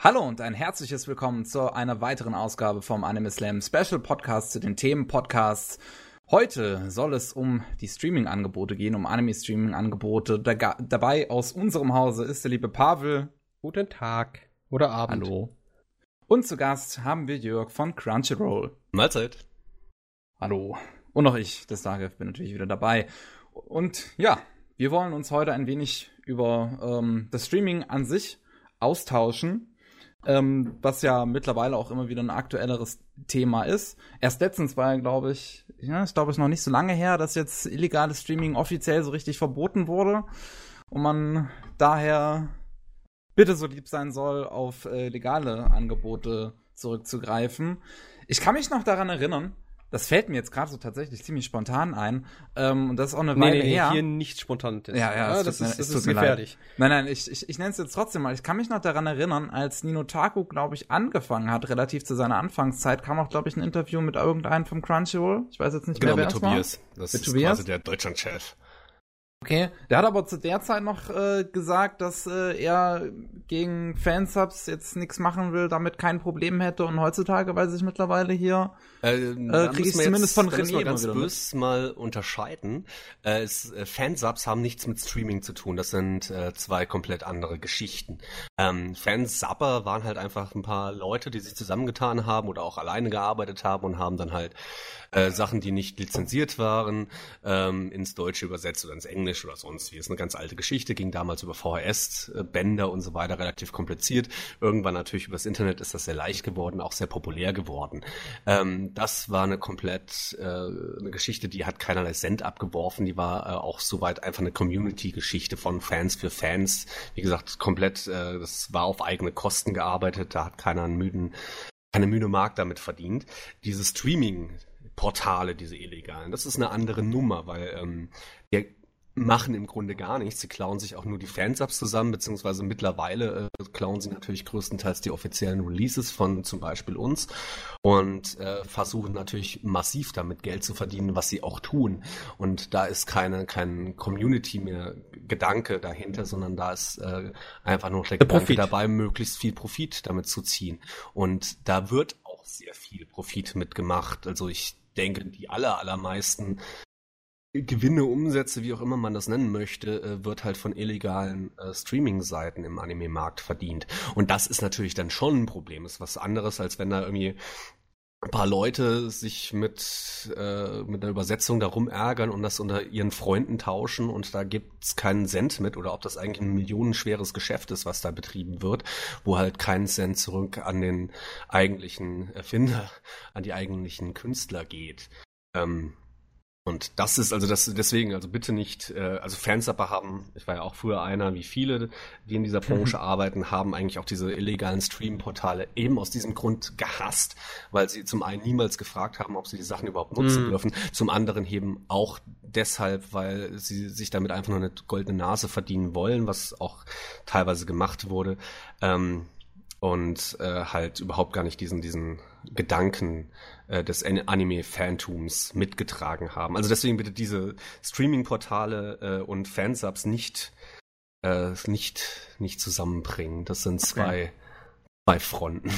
Hallo und ein herzliches Willkommen zu einer weiteren Ausgabe vom Anime Slam Special Podcast zu den Themen Podcasts. Heute soll es um die Streaming-Angebote gehen, um Anime-Streaming-Angebote. Da, dabei aus unserem Hause ist der liebe Pavel. Guten Tag oder Abend. Hallo. Und zu Gast haben wir Jörg von Crunchyroll. Mahlzeit. Hallo. Und noch ich, des Tages, bin natürlich wieder dabei. Und ja, wir wollen uns heute ein wenig über ähm, das Streaming an sich austauschen ähm, was ja mittlerweile auch immer wieder ein aktuelleres Thema ist. Erst letztens war ja, glaube ich, ja, ich glaube, es noch nicht so lange her, dass jetzt illegales Streaming offiziell so richtig verboten wurde und man daher bitte so lieb sein soll, auf äh, legale Angebote zurückzugreifen. Ich kann mich noch daran erinnern, das fällt mir jetzt gerade so tatsächlich ziemlich spontan ein. Ähm, und das ist auch eine nee, Weile nee, her. hier nicht spontan. Ja, ja, ja das, das, ist, das ist gefährlich. Nein, nein, ich, ich, ich nenne es jetzt trotzdem mal. Ich kann mich noch daran erinnern, als Nino Taku, glaube ich, angefangen hat, relativ zu seiner Anfangszeit, kam auch, glaube ich, ein Interview mit irgendeinem vom Crunchyroll. Ich weiß jetzt nicht genau, mehr, wer mit Tobias. War. Das mit ist Tobias? quasi der Deutschlandchef. Okay, der hat aber zu der Zeit noch äh, gesagt, dass äh, er gegen Fansubs jetzt nichts machen will, damit kein Problem hätte und heutzutage weiß ich mittlerweile hier äh, äh, kriege ich zumindest von René mal ganz böse mal unterscheiden. Äh, es, äh, Fansubs haben nichts mit Streaming zu tun, das sind äh, zwei komplett andere Geschichten. Ähm, Fansubber waren halt einfach ein paar Leute, die sich zusammengetan haben oder auch alleine gearbeitet haben und haben dann halt äh, Sachen, die nicht lizenziert waren, ähm, ins Deutsche übersetzt oder ins Englisch oder sonst wie. Ist eine ganz alte Geschichte, ging damals über VHS-Bänder äh, und so weiter, relativ kompliziert. Irgendwann natürlich übers Internet ist das sehr leicht geworden, auch sehr populär geworden. Ähm, das war eine komplett äh, eine Geschichte, die hat keinerlei Cent abgeworfen, die war äh, auch soweit einfach eine Community-Geschichte von Fans für Fans. Wie gesagt, komplett, äh, das war auf eigene Kosten gearbeitet, da hat keiner einen müden keine müde Mark damit verdient. Dieses Streaming, Portale, diese illegalen. Das ist eine andere Nummer, weil ähm, wir machen im Grunde gar nichts. Sie klauen sich auch nur die Fansubs zusammen, beziehungsweise mittlerweile äh, klauen sie natürlich größtenteils die offiziellen Releases von zum Beispiel uns und äh, versuchen natürlich massiv damit Geld zu verdienen, was sie auch tun. Und da ist keine kein Community mehr Gedanke dahinter, sondern da ist äh, einfach nur der, der Gedanke Profit. dabei, möglichst viel Profit damit zu ziehen. Und da wird auch sehr viel Profit mitgemacht. Also ich denke, die aller, allermeisten Gewinne, Umsätze, wie auch immer man das nennen möchte, äh, wird halt von illegalen äh, Streaming-Seiten im Anime-Markt verdient. Und das ist natürlich dann schon ein Problem. Ist was anderes, als wenn da irgendwie ein paar Leute sich mit, äh, mit einer Übersetzung darum ärgern und das unter ihren Freunden tauschen und da gibt's keinen Cent mit oder ob das eigentlich ein millionenschweres Geschäft ist, was da betrieben wird, wo halt kein Cent zurück an den eigentlichen Erfinder, an die eigentlichen Künstler geht. Ähm, und das ist also das deswegen also bitte nicht äh, also Fansupper haben ich war ja auch früher einer wie viele die in dieser Branche arbeiten haben eigentlich auch diese illegalen Stream-Portale eben aus diesem Grund gehasst weil sie zum einen niemals gefragt haben ob sie die Sachen überhaupt nutzen mhm. dürfen zum anderen eben auch deshalb weil sie sich damit einfach nur eine goldene Nase verdienen wollen was auch teilweise gemacht wurde ähm, und äh, halt überhaupt gar nicht diesen diesen Gedanken äh, des Anime-Fantums mitgetragen haben. Also deswegen bitte diese Streaming-Portale äh, und Fansubs nicht äh, nicht nicht zusammenbringen. Das sind zwei okay. zwei Fronten.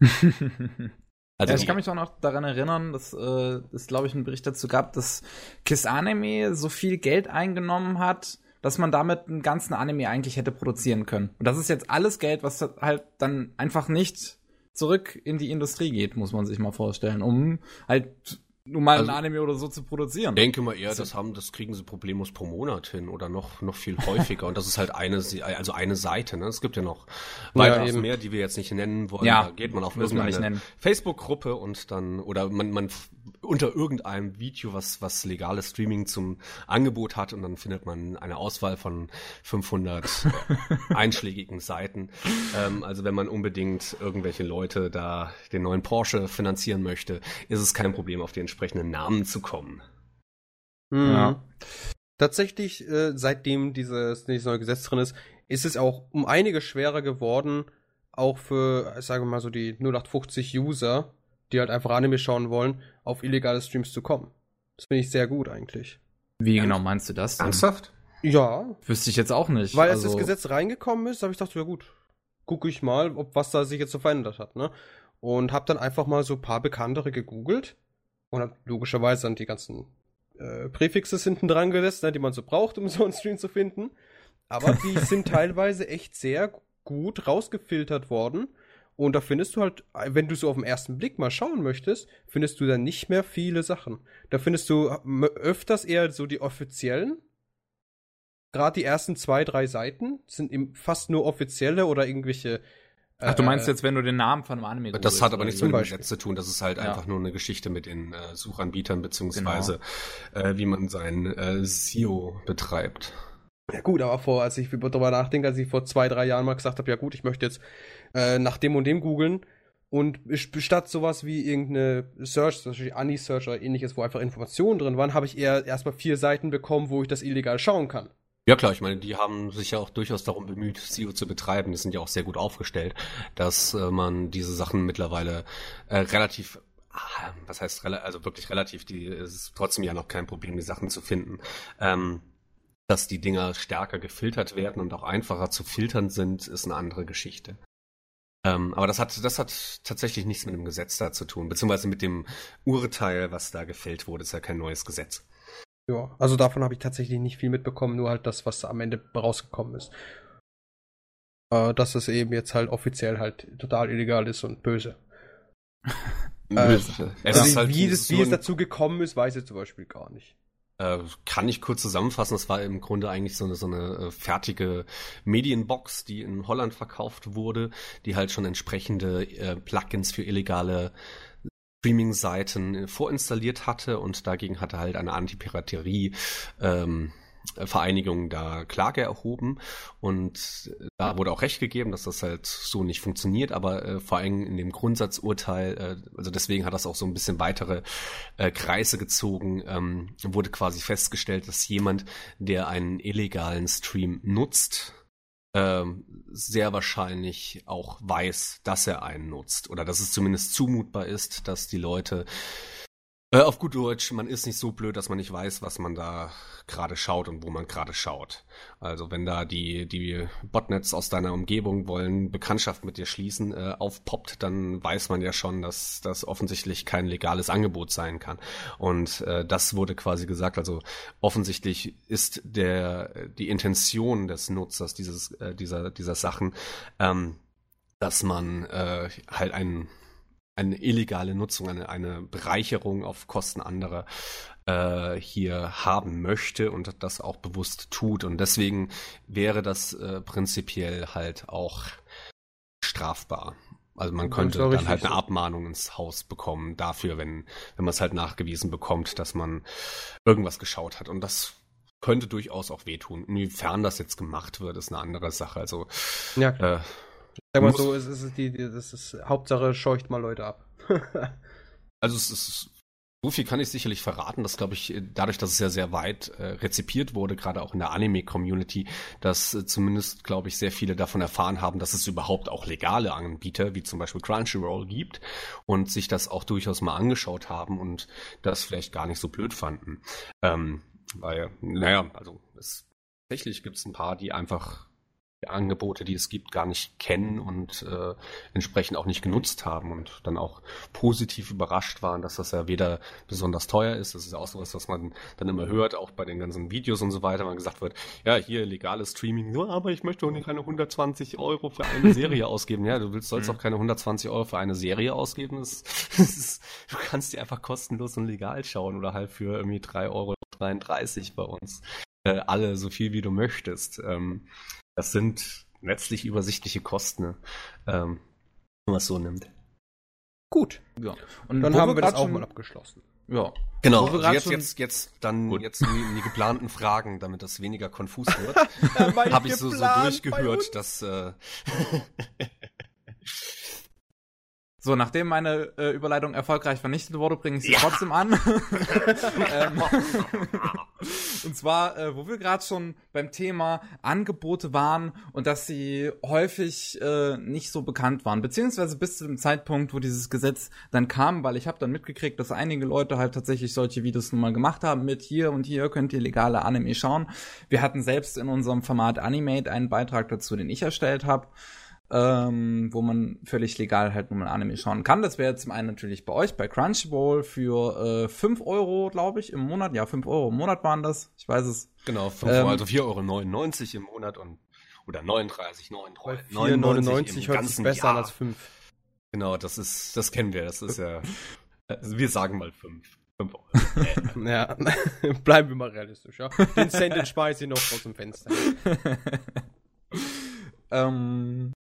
Also ja, ich kann mich auch noch daran erinnern, dass äh, es, glaube ich, einen Bericht dazu gab, dass Kiss Anime so viel Geld eingenommen hat, dass man damit einen ganzen Anime eigentlich hätte produzieren können. Und das ist jetzt alles Geld, was halt dann einfach nicht zurück in die Industrie geht, muss man sich mal vorstellen, um halt nur mal also, ein Anime oder so zu produzieren. Denke mal eher, das haben, das kriegen sie problemlos pro Monat hin oder noch, noch viel häufiger. Und das ist halt eine, also eine Seite, ne? Es gibt ja noch weitaus ja, mehr, die wir jetzt nicht nennen wollen. Ja, da geht man auf irgendeine Facebook-Gruppe und dann, oder man, man unter irgendeinem Video, was, was legales Streaming zum Angebot hat und dann findet man eine Auswahl von 500 einschlägigen Seiten. Ähm, also wenn man unbedingt irgendwelche Leute da den neuen Porsche finanzieren möchte, ist es kein Problem, auf den entsprechenden Namen zu kommen. Mhm. Ja. Tatsächlich, äh, seitdem dieses, dieses neue Gesetz drin ist, ist es auch um einige schwerer geworden, auch für, ich sage mal so, die 0850 User, die halt einfach Anime schauen wollen, auf illegale Streams zu kommen. Das finde ich sehr gut eigentlich. Wie genau meinst du das? Denn? Ernsthaft? Ja. Wüsste ich jetzt auch nicht. Weil also als das Gesetz reingekommen ist, habe ich gedacht, ja gut. gucke ich mal, ob was da sich jetzt so verändert hat, ne? Und habe dann einfach mal so ein paar bekanntere gegoogelt und hab logischerweise dann die ganzen äh, Präfixes hinten dran gesetzt, ne, die man so braucht, um so einen Stream zu finden. Aber die sind teilweise echt sehr gut rausgefiltert worden. Und da findest du halt, wenn du so auf den ersten Blick mal schauen möchtest, findest du da nicht mehr viele Sachen. Da findest du öfters eher so die offiziellen. Gerade die ersten zwei, drei Seiten sind fast nur offizielle oder irgendwelche Ach, du meinst äh, jetzt, wenn du den Namen von einem Anime Das hat aber nichts mit dem Gesetz zu tun. Das ist halt ja. einfach nur eine Geschichte mit den äh, Suchanbietern, beziehungsweise genau. äh, wie man sein äh, SEO betreibt. Ja gut, aber vor, als ich darüber nachdenke, als ich vor zwei, drei Jahren mal gesagt habe, ja gut, ich möchte jetzt äh, nach dem und dem googeln und statt sowas wie irgendeine Search, zum Beispiel Ani-Search oder ähnliches, wo einfach Informationen drin waren, habe ich eher erstmal vier Seiten bekommen, wo ich das illegal schauen kann. Ja klar, ich meine, die haben sich ja auch durchaus darum bemüht, SEO zu betreiben. Die sind ja auch sehr gut aufgestellt, dass äh, man diese Sachen mittlerweile äh, relativ ah, was heißt also wirklich relativ, die ist trotzdem ja noch kein Problem, die Sachen zu finden. Ähm, dass die Dinger stärker gefiltert werden und auch einfacher zu filtern sind, ist eine andere Geschichte. Ähm, aber das hat, das hat tatsächlich nichts mit dem Gesetz da zu tun, beziehungsweise mit dem Urteil, was da gefällt wurde, ist ja kein neues Gesetz. Ja, also davon habe ich tatsächlich nicht viel mitbekommen, nur halt das, was am Ende rausgekommen ist. Äh, dass es eben jetzt halt offiziell halt total illegal ist und böse. böse. Äh, also halt wie, das, so wie es dazu gekommen ist, weiß ich zum Beispiel gar nicht. Äh, kann ich kurz zusammenfassen, es war im Grunde eigentlich so eine, so eine äh, fertige Medienbox, die in Holland verkauft wurde, die halt schon entsprechende äh, Plugins für illegale Streaming-Seiten vorinstalliert hatte und dagegen hatte halt eine Anti-Piraterie ähm, Vereinigung da Klage erhoben. Und da wurde auch recht gegeben, dass das halt so nicht funktioniert, aber äh, vor allem in dem Grundsatzurteil, äh, also deswegen hat das auch so ein bisschen weitere äh, Kreise gezogen, ähm, wurde quasi festgestellt, dass jemand, der einen illegalen Stream nutzt, ähm, sehr wahrscheinlich auch weiß, dass er einen nutzt oder dass es zumindest zumutbar ist, dass die Leute äh, auf gut Deutsch, man ist nicht so blöd, dass man nicht weiß, was man da gerade schaut und wo man gerade schaut. Also wenn da die, die Botnets aus deiner Umgebung wollen Bekanntschaft mit dir schließen, äh, aufpoppt, dann weiß man ja schon, dass das offensichtlich kein legales Angebot sein kann. Und äh, das wurde quasi gesagt, also offensichtlich ist der die Intention des Nutzers dieses, äh, dieser, dieser Sachen, ähm, dass man äh, halt einen eine illegale Nutzung, eine, eine Bereicherung auf Kosten anderer äh, hier haben möchte und das auch bewusst tut. Und deswegen wäre das äh, prinzipiell halt auch strafbar. Also man könnte dann halt eine Abmahnung ins Haus bekommen dafür, wenn, wenn man es halt nachgewiesen bekommt, dass man irgendwas geschaut hat. Und das könnte durchaus auch wehtun. Inwiefern das jetzt gemacht wird, ist eine andere Sache. Also ja, äh, Sag mal so, es ist die, die, das ist Hauptsache scheucht mal Leute ab. also es ist so viel kann ich sicherlich verraten, dass glaube ich dadurch, dass es ja sehr weit äh, rezipiert wurde, gerade auch in der Anime-Community, dass äh, zumindest glaube ich sehr viele davon erfahren haben, dass es überhaupt auch legale Anbieter wie zum Beispiel Crunchyroll gibt und sich das auch durchaus mal angeschaut haben und das vielleicht gar nicht so blöd fanden, ähm, weil naja, also es, tatsächlich gibt es ein paar, die einfach Angebote, die es gibt, gar nicht kennen und äh, entsprechend auch nicht genutzt haben und dann auch positiv überrascht waren, dass das ja weder besonders teuer ist, das ist ja auch sowas, was man dann immer hört, auch bei den ganzen Videos und so weiter, wenn gesagt wird, ja, hier legales Streaming, ja, aber ich möchte auch nicht keine 120 Euro für eine Serie ausgeben. Ja, du willst, sollst mhm. auch keine 120 Euro für eine Serie ausgeben. Das, das ist, du kannst die einfach kostenlos und legal schauen oder halt für irgendwie 3,33 Euro bei uns. Äh, alle so viel wie du möchtest. Ähm, das sind letztlich übersichtliche Kosten, ne? ähm, wenn man es so nimmt. Gut. Ja. Und dann haben wir das auch mal abgeschlossen. Ja. Genau. Also jetzt, jetzt, jetzt, dann Gut. jetzt in die, in die, geplanten Fragen, damit das weniger konfus wird, habe ich so, so durchgehört, dass äh, So, nachdem meine äh, Überleitung erfolgreich vernichtet wurde, bringe ich sie ja. trotzdem an. ähm, und zwar, äh, wo wir gerade schon beim Thema Angebote waren und dass sie häufig äh, nicht so bekannt waren, beziehungsweise bis zu dem Zeitpunkt, wo dieses Gesetz dann kam, weil ich habe dann mitgekriegt, dass einige Leute halt tatsächlich solche Videos nun mal gemacht haben mit hier und hier könnt ihr legale Anime schauen. Wir hatten selbst in unserem Format Animate einen Beitrag dazu, den ich erstellt habe. Ähm, wo man völlig legal halt nur mal Anime schauen kann. Das wäre zum einen natürlich bei euch bei Crunchyroll für äh, 5 Euro, glaube ich, im Monat. Ja, 5 Euro im Monat waren das. Ich weiß es. Genau, 5 Euro, ähm, also 4,99 Euro im Monat und oder 39, 39, 99 hört sich besser Jahr. als 5. Genau, das ist, das kennen wir, das ist ja, also wir sagen mal 5. 5 Euro. ja, bleiben wir mal realistisch, ja. Den Cent den speise ich noch aus dem Fenster. ähm,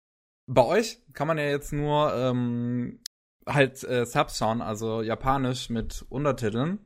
bei euch kann man ja jetzt nur ähm, halt äh, Subs schauen, also japanisch mit Untertiteln.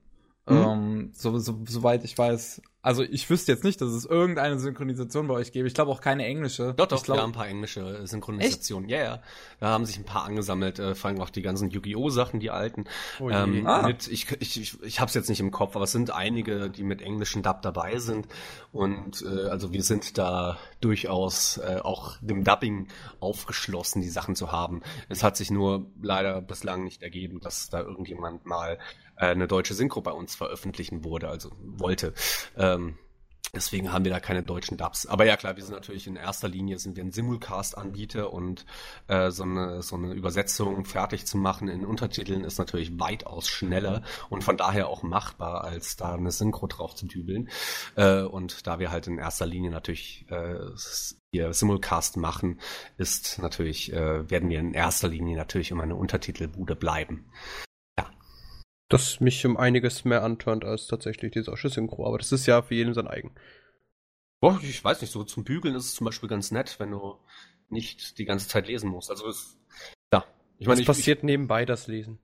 Mhm. Ähm, so, so, soweit ich weiß, also ich wüsste jetzt nicht, dass es irgendeine Synchronisation bei euch gäbe. Ich glaube auch keine englische. Doch, doch, glaub, wir haben ein paar englische Synchronisationen. Ja, ja. Da haben sich ein paar angesammelt, äh, vor allem auch die ganzen Yu-Gi-Oh! Sachen, die alten. Oh ähm, ah. mit, ich ich, ich, ich habe es jetzt nicht im Kopf, aber es sind einige, die mit englischen Dub dabei sind. Und äh, also wir sind da durchaus äh, auch dem Dubbing aufgeschlossen, die Sachen zu haben. Es hat sich nur leider bislang nicht ergeben, dass da irgendjemand mal äh, eine deutsche Synchro bei uns veröffentlichen wurde, also wollte. Ähm, Deswegen haben wir da keine deutschen Dubs. Aber ja klar, wir sind natürlich in erster Linie sind wir ein Simulcast-Anbieter und äh, so, eine, so eine Übersetzung fertig zu machen in Untertiteln ist natürlich weitaus schneller und von daher auch machbar, als da eine Synchro drauf zu dübeln. Äh, und da wir halt in erster Linie natürlich äh, hier Simulcast machen, ist natürlich, äh, werden wir in erster Linie natürlich immer eine Untertitelbude bleiben das mich um einiges mehr antörnt als tatsächlich die solche Synchro. Aber das ist ja für jeden sein eigen. Boah, ich weiß nicht, so zum Bügeln ist es zum Beispiel ganz nett, wenn du nicht die ganze Zeit lesen musst. Also es, ja. Ich meine, es passiert ich, nebenbei das Lesen.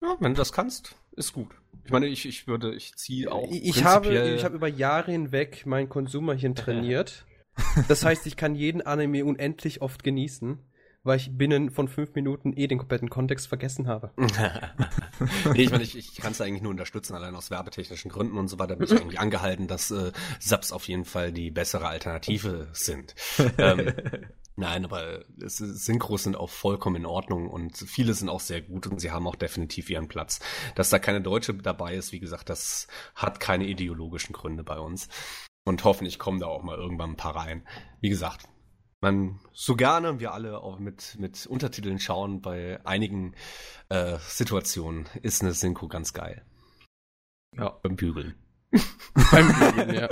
Ja, wenn du das kannst, ist gut. Ich meine, ich, ich würde, ich ziehe auch. Ich habe, ich habe über Jahre hinweg mein Konsumerchen trainiert. das heißt, ich kann jeden Anime unendlich oft genießen weil ich binnen von fünf Minuten eh den kompletten Kontext vergessen habe. nee, ich meine, ich, ich kann es eigentlich nur unterstützen, allein aus werbetechnischen Gründen und so weiter bin ich eigentlich angehalten, dass äh, Subs auf jeden Fall die bessere Alternative sind. ähm, Nein, aber es, Synchros sind auch vollkommen in Ordnung und viele sind auch sehr gut und sie haben auch definitiv ihren Platz. Dass da keine Deutsche dabei ist, wie gesagt, das hat keine ideologischen Gründe bei uns. Und hoffentlich kommen da auch mal irgendwann ein paar rein. Wie gesagt, man so gerne wir alle auch mit, mit Untertiteln schauen, bei einigen äh, Situationen ist eine Synchro ganz geil. Ja. Beim Bügeln. Beim Bügeln, ja.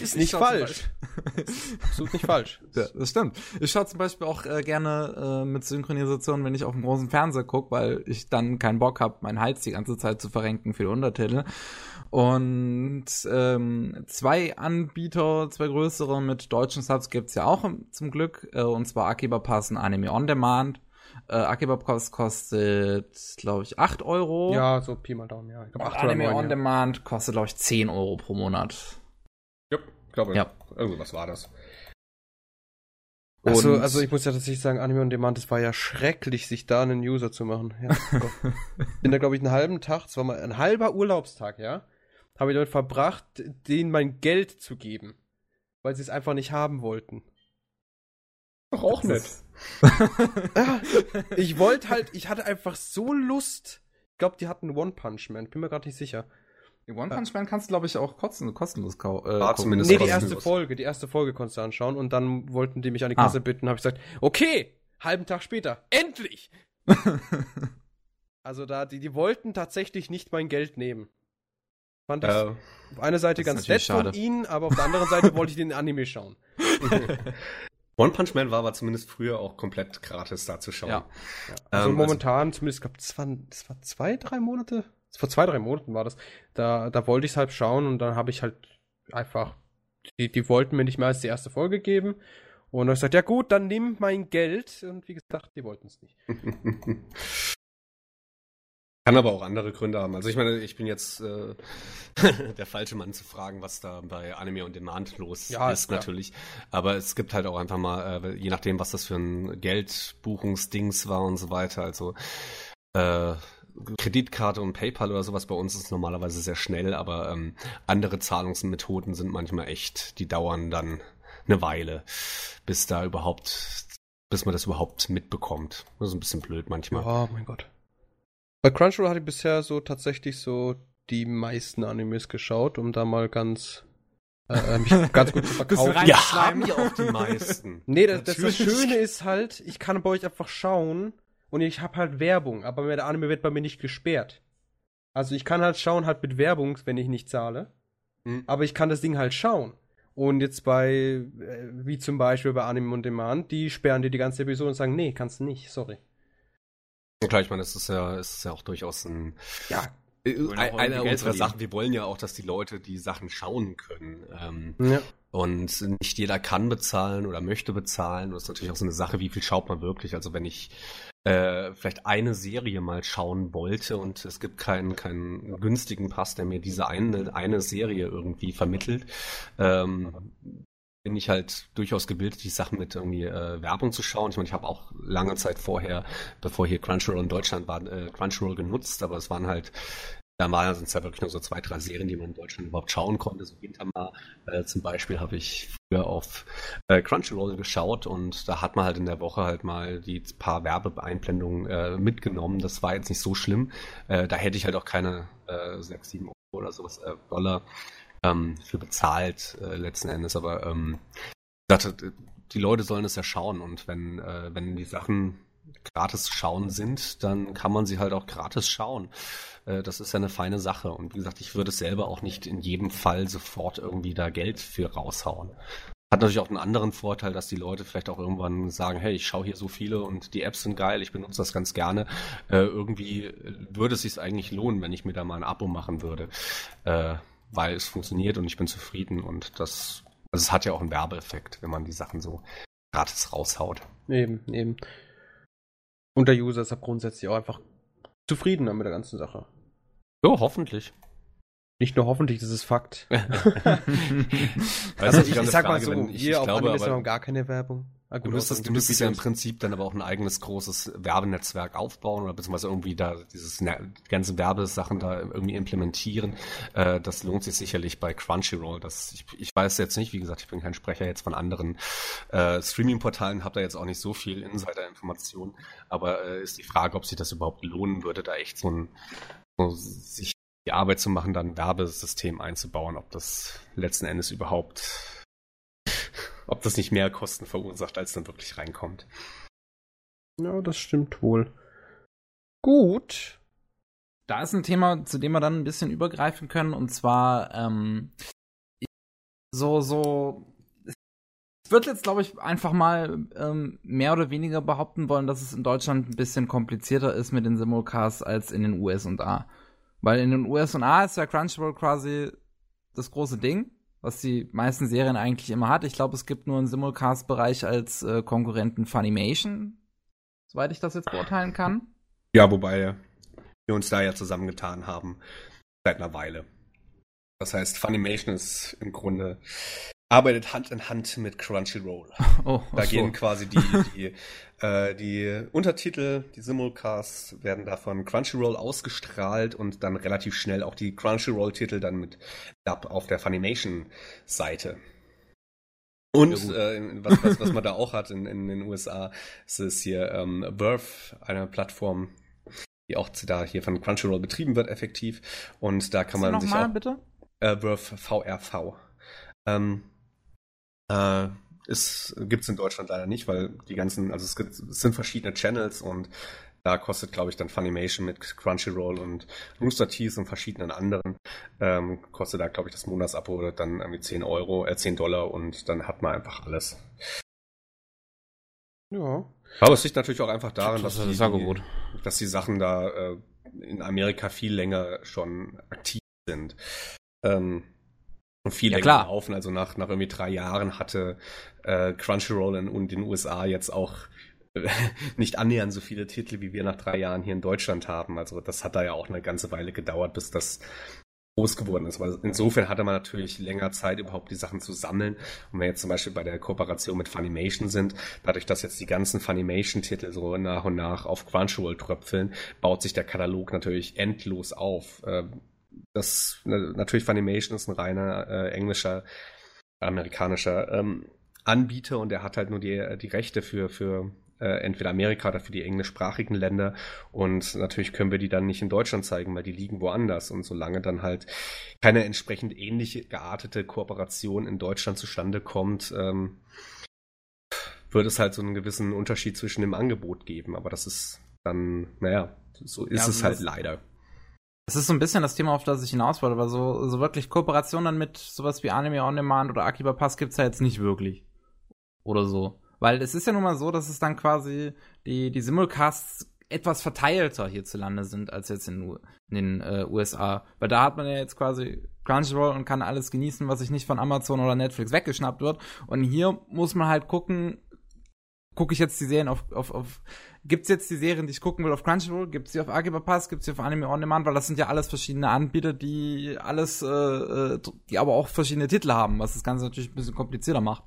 Ist nicht falsch. Ist absolut nicht falsch. Ja, das stimmt. Ich schaue zum Beispiel auch äh, gerne äh, mit Synchronisation, wenn ich auf dem großen Fernseher gucke, weil ich dann keinen Bock habe, meinen Hals die ganze Zeit zu verrenken für die Untertitel. Und ähm, zwei Anbieter, zwei größere mit deutschen Subs gibt's ja auch zum Glück. Äh, und zwar Akiba Pass und Anime On Demand. Äh, Akiba Pass kostet, glaube ich, 8 Euro. Ja, so Pi mal Daumen, ja. Ich glaub, 8 Anime 9, On ja. Demand kostet, glaube ich, 10 Euro pro Monat. Ja, glaube ja. Irgendwas war das. Also, also ich muss ja tatsächlich sagen, Anime On Demand, es war ja schrecklich, sich da einen User zu machen. Ja, bin da, glaube ich, einen halben Tag, es war mal ein halber Urlaubstag, ja habe ich damit verbracht, denen mein Geld zu geben. Weil sie es einfach nicht haben wollten. Doch auch nett. ich wollte halt, ich hatte einfach so Lust. Ich glaube, die hatten One Punch Man, bin mir gerade nicht sicher. Die One Punch Man kannst du, glaube ich, auch kosten, kostenlos kaufen. Äh, ah, zumindest nee, die erste Folge, die erste Folge konntest du anschauen und dann wollten die mich an die Kasse ah. bitten, habe ich gesagt, okay, halben Tag später, endlich! also da, die, die wollten tatsächlich nicht mein Geld nehmen. Fand ich äh, auf einer Seite ganz nett von ihnen, aber auf der anderen Seite wollte ich den Anime schauen. One Punch Man war aber zumindest früher auch komplett gratis da zu schauen. Ja. ja. Also ähm, momentan, also, zumindest, ich glaube, waren, das war zwei, drei Monate. Vor zwei, drei Monaten war das. Da, da wollte ich es halt schauen und dann habe ich halt einfach, die, die wollten mir nicht mehr als die erste Folge geben. Und dann habe ich gesagt, ja gut, dann nimm mein Geld. Und wie gesagt, die wollten es nicht. Kann aber auch andere Gründe haben. Also ich meine, ich bin jetzt äh, der falsche Mann zu fragen, was da bei Anime und Demand los ja, ist, klar. natürlich. Aber es gibt halt auch einfach mal, äh, je nachdem, was das für ein Geldbuchungsdings war und so weiter. Also äh, Kreditkarte und PayPal oder sowas bei uns ist normalerweise sehr schnell, aber ähm, andere Zahlungsmethoden sind manchmal echt, die dauern dann eine Weile, bis da überhaupt, bis man das überhaupt mitbekommt. Das ist ein bisschen blöd manchmal. Oh mein Gott. Bei Crunchyroll hatte ich bisher so tatsächlich so die meisten Animes geschaut, um da mal ganz äh, mich ganz gut zu verkaufen. Ja, haben ja auch die meisten. Nee, das, das, das Schöne ist halt, ich kann bei euch einfach schauen und ich habe halt Werbung, aber der Anime wird bei mir nicht gesperrt. Also ich kann halt schauen, halt mit Werbung, wenn ich nicht zahle. Hm. Aber ich kann das Ding halt schauen. Und jetzt bei, äh, wie zum Beispiel bei Anime on Demand, die sperren dir die ganze Episode und sagen, nee, kannst du nicht, sorry. Ja, klar, ich meine, das ist ja, ist ja auch durchaus ein. Ja. Äh, eine unserer Sachen, wir wollen ja auch, dass die Leute die Sachen schauen können. Ähm, ja. Und nicht jeder kann bezahlen oder möchte bezahlen. Und das ist natürlich auch so eine Sache, wie viel schaut man wirklich. Also wenn ich äh, vielleicht eine Serie mal schauen wollte und es gibt keinen, keinen günstigen Pass, der mir diese eine, eine Serie irgendwie vermittelt, ähm, bin ich halt durchaus gebildet, die Sachen mit irgendwie äh, Werbung zu schauen. Ich meine, ich habe auch lange Zeit vorher, bevor hier Crunchyroll in Deutschland war, äh, Crunchyroll genutzt, aber es waren halt Damals sind es ja wirklich nur so zwei, drei Serien, die man in Deutschland überhaupt schauen konnte. So Gintama äh, zum Beispiel habe ich früher auf äh, Crunchyroll geschaut und da hat man halt in der Woche halt mal die paar Werbeeinblendungen äh, mitgenommen. Das war jetzt nicht so schlimm. Äh, da hätte ich halt auch keine äh, 6, 7 Euro oder sowas äh, Dollar ähm, für bezahlt äh, letzten Endes. Aber ähm, dachte, die Leute sollen es ja schauen und wenn, äh, wenn die Sachen gratis schauen sind, dann kann man sie halt auch gratis schauen. Äh, das ist ja eine feine Sache. Und wie gesagt, ich würde es selber auch nicht in jedem Fall sofort irgendwie da Geld für raushauen. Hat natürlich auch einen anderen Vorteil, dass die Leute vielleicht auch irgendwann sagen, hey, ich schaue hier so viele und die Apps sind geil, ich benutze das ganz gerne. Äh, irgendwie würde es sich eigentlich lohnen, wenn ich mir da mal ein Abo machen würde. Äh, weil es funktioniert und ich bin zufrieden und das, also es hat ja auch einen Werbeeffekt, wenn man die Sachen so gratis raushaut. Eben, eben. Und der User ist ja grundsätzlich auch einfach zufriedener mit der ganzen Sache. Ja, hoffentlich. Nicht nur hoffentlich, das ist Fakt. also ich, ich sag mal so, ich, hier ich auf glaube, Anime gar keine Werbung. Ah, gut, du müsstest, du müsstest ja im Prinzip dann aber auch ein eigenes großes Werbenetzwerk aufbauen oder beziehungsweise irgendwie da dieses die ganzen Werbesachen da irgendwie implementieren. Äh, das lohnt sich sicherlich bei Crunchyroll. Das, ich, ich weiß jetzt nicht, wie gesagt, ich bin kein Sprecher jetzt von anderen äh, Streaming-Portalen, habe da jetzt auch nicht so viel Insider-Informationen, aber äh, ist die Frage, ob sich das überhaupt lohnen würde, da echt so ein so sich die Arbeit zu machen, dann ein Werbesystem einzubauen, ob das letzten Endes überhaupt ob das nicht mehr Kosten verursacht, als dann wirklich reinkommt. Ja, das stimmt wohl. Gut. Da ist ein Thema, zu dem wir dann ein bisschen übergreifen können, und zwar ähm, so, so. Ich würde jetzt, glaube ich, einfach mal ähm, mehr oder weniger behaupten wollen, dass es in Deutschland ein bisschen komplizierter ist mit den Simulcasts als in den USA. Weil in den USA ist ja Crunchyroll quasi das große Ding was die meisten Serien eigentlich immer hat. Ich glaube, es gibt nur einen Simulcast-Bereich als äh, Konkurrenten Funimation, soweit ich das jetzt beurteilen kann. Ja, wobei wir uns da ja zusammengetan haben seit einer Weile. Das heißt, Funimation ist im Grunde arbeitet Hand in Hand mit Crunchyroll. Oh, da so. gehen quasi die, die, äh, die Untertitel, die Simulcasts werden da von Crunchyroll ausgestrahlt und dann relativ schnell auch die Crunchyroll-Titel dann mit Dub auf der Funimation-Seite. Und äh, was, was, was man da auch hat in, in den USA, ist es hier ähm, Verve, eine Plattform, die auch da hier von Crunchyroll betrieben wird, effektiv. Und da kann man sich mal, auch... bitte? Äh, Verve, VRV. Ähm, äh, ist, gibt's in Deutschland leider nicht, weil die ganzen, also es, gibt, es sind verschiedene Channels und da kostet, glaube ich, dann Funimation mit Crunchyroll und Rooster Teeth und verschiedenen anderen, ähm, kostet da, glaube ich, das Monatsabo dann irgendwie 10 Euro, äh, 10 Dollar und dann hat man einfach alles. Ja. Aber es liegt natürlich auch einfach daran, dass, das die, dass die Sachen da äh, in Amerika viel länger schon aktiv sind. Ähm, viel ja, länger laufen. Also nach, nach irgendwie drei Jahren hatte äh, Crunchyroll in, in den USA jetzt auch äh, nicht annähernd so viele Titel, wie wir nach drei Jahren hier in Deutschland haben. Also das hat da ja auch eine ganze Weile gedauert, bis das groß geworden ist. Weil insofern hatte man natürlich länger Zeit, überhaupt die Sachen zu sammeln. Und wenn jetzt zum Beispiel bei der Kooperation mit Funimation sind, dadurch, dass jetzt die ganzen Funimation-Titel so nach und nach auf Crunchyroll tröpfeln, baut sich der Katalog natürlich endlos auf. Ähm, das natürlich Funimation ist ein reiner äh, englischer, amerikanischer ähm, Anbieter und der hat halt nur die, die Rechte für, für äh, entweder Amerika oder für die englischsprachigen Länder. Und natürlich können wir die dann nicht in Deutschland zeigen, weil die liegen woanders. Und solange dann halt keine entsprechend ähnliche geartete Kooperation in Deutschland zustande kommt, ähm, wird es halt so einen gewissen Unterschied zwischen dem Angebot geben. Aber das ist dann, naja, so ist ja, es halt leider. Das ist so ein bisschen das Thema, auf das ich hinaus wollte, weil so, so wirklich Kooperationen mit sowas wie Anime On Demand oder Akiba Pass gibt's ja jetzt nicht wirklich. Oder so. Weil es ist ja nun mal so, dass es dann quasi die, die Simulcasts etwas verteilter hierzulande sind als jetzt in, in den äh, USA. Weil da hat man ja jetzt quasi Crunchyroll und kann alles genießen, was sich nicht von Amazon oder Netflix weggeschnappt wird. Und hier muss man halt gucken, gucke ich jetzt die Serien auf, auf, auf gibt's jetzt die Serien, die ich gucken will auf Crunchyroll, gibt's die auf Akiba Pass, gibt's die auf Anime On Demand, weil das sind ja alles verschiedene Anbieter, die alles, äh, äh die aber auch verschiedene Titel haben, was das Ganze natürlich ein bisschen komplizierter macht.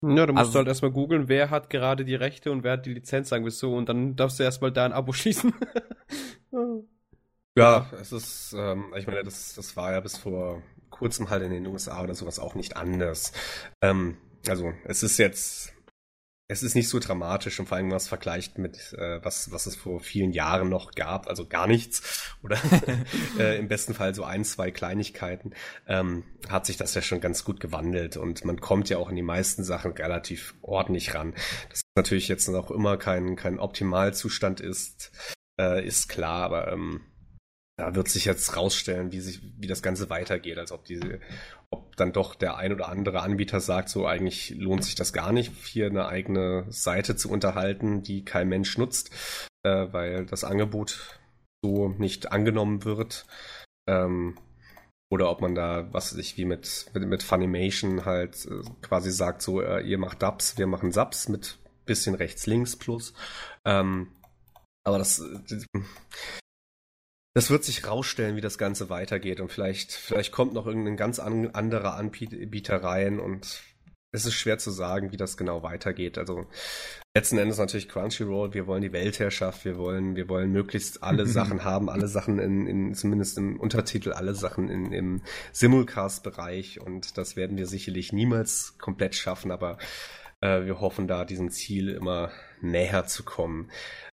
Ja, du musst also, halt erstmal googeln, wer hat gerade die Rechte und wer hat die Lizenz, sagen wir so, und dann darfst du erstmal da ein Abo schließen. ja, es ist, ähm, ich meine, das, das war ja bis vor kurzem halt in den USA oder sowas auch nicht anders. Ähm, also, es ist jetzt es ist nicht so dramatisch und vor allem, wenn man es vergleicht mit äh, was, was es vor vielen Jahren noch gab, also gar nichts oder äh, im besten Fall so ein, zwei Kleinigkeiten, ähm, hat sich das ja schon ganz gut gewandelt und man kommt ja auch in die meisten Sachen relativ ordentlich ran. Das natürlich jetzt noch immer kein, kein Optimalzustand ist, äh, ist klar, aber ähm, da wird sich jetzt rausstellen, wie sich, wie das Ganze weitergeht, als ob diese, ob dann doch der ein oder andere Anbieter sagt, so eigentlich lohnt sich das gar nicht, hier eine eigene Seite zu unterhalten, die kein Mensch nutzt, äh, weil das Angebot so nicht angenommen wird. Ähm, oder ob man da, was weiß ich, wie mit, mit, mit Funimation halt äh, quasi sagt, so, äh, ihr macht Dubs, wir machen Subs mit bisschen rechts-links plus. Ähm, aber das, äh, das wird sich rausstellen, wie das Ganze weitergeht und vielleicht, vielleicht kommt noch irgendein ganz an, anderer Anbieter rein und es ist schwer zu sagen, wie das genau weitergeht. Also letzten Endes natürlich Crunchyroll, wir wollen die Weltherrschaft, wir wollen, wir wollen möglichst alle Sachen haben, alle Sachen in, in zumindest im Untertitel, alle Sachen in, im Simulcast-Bereich und das werden wir sicherlich niemals komplett schaffen, aber äh, wir hoffen da diesem Ziel immer näher zu kommen.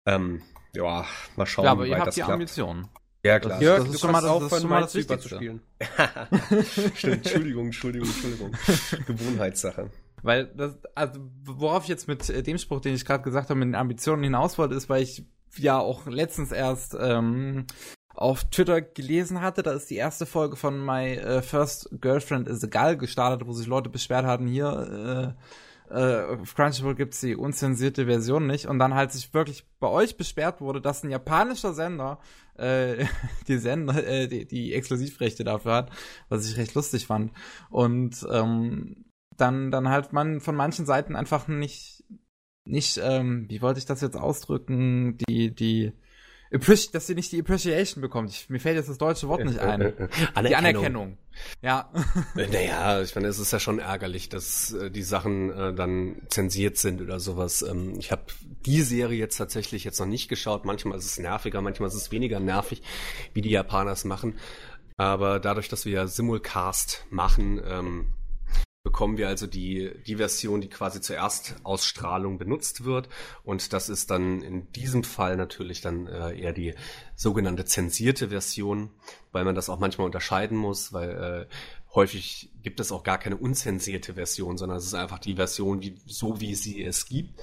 Ähm, ja, mal schauen, ja, aber wie weit ihr habt das die klappt. Ambitionen. Ja, klar. Das, Jörg, das ist schon mal das, das, schon mal das Wichtigste. zu spielen. Stimmt, Entschuldigung, Entschuldigung, Entschuldigung. Gewohnheitssache. Weil das, also worauf ich jetzt mit äh, dem Spruch, den ich gerade gesagt habe, mit den Ambitionen hinaus wollte, ist, weil ich ja auch letztens erst ähm, auf Twitter gelesen hatte, da ist die erste Folge von My uh, First Girlfriend is a Gull gestartet, wo sich Leute beschwert hatten, hier, äh, äh, auf Crunchyroll gibt's die unzensierte Version nicht und dann halt sich wirklich bei euch beschwert wurde, dass ein japanischer Sender äh, die Sender, äh, die, die Exklusivrechte dafür hat, was ich recht lustig fand. Und ähm, dann, dann halt man von manchen Seiten einfach nicht, nicht, ähm, wie wollte ich das jetzt ausdrücken, die, die dass sie nicht die Appreciation bekommt. Ich, mir fällt jetzt das deutsche Wort nicht ein. Anerkennung. Die Anerkennung. Ja. Naja, ich meine, es ist ja schon ärgerlich, dass äh, die Sachen äh, dann zensiert sind oder sowas. Ähm, ich habe die Serie jetzt tatsächlich jetzt noch nicht geschaut. Manchmal ist es nerviger, manchmal ist es weniger nervig, wie die Japaner es machen. Aber dadurch, dass wir ja Simulcast machen, ähm, bekommen wir also die, die Version, die quasi zur Erstausstrahlung benutzt wird. Und das ist dann in diesem Fall natürlich dann äh, eher die sogenannte zensierte Version, weil man das auch manchmal unterscheiden muss, weil äh, häufig gibt es auch gar keine unzensierte Version, sondern es ist einfach die Version, wie, so wie sie es gibt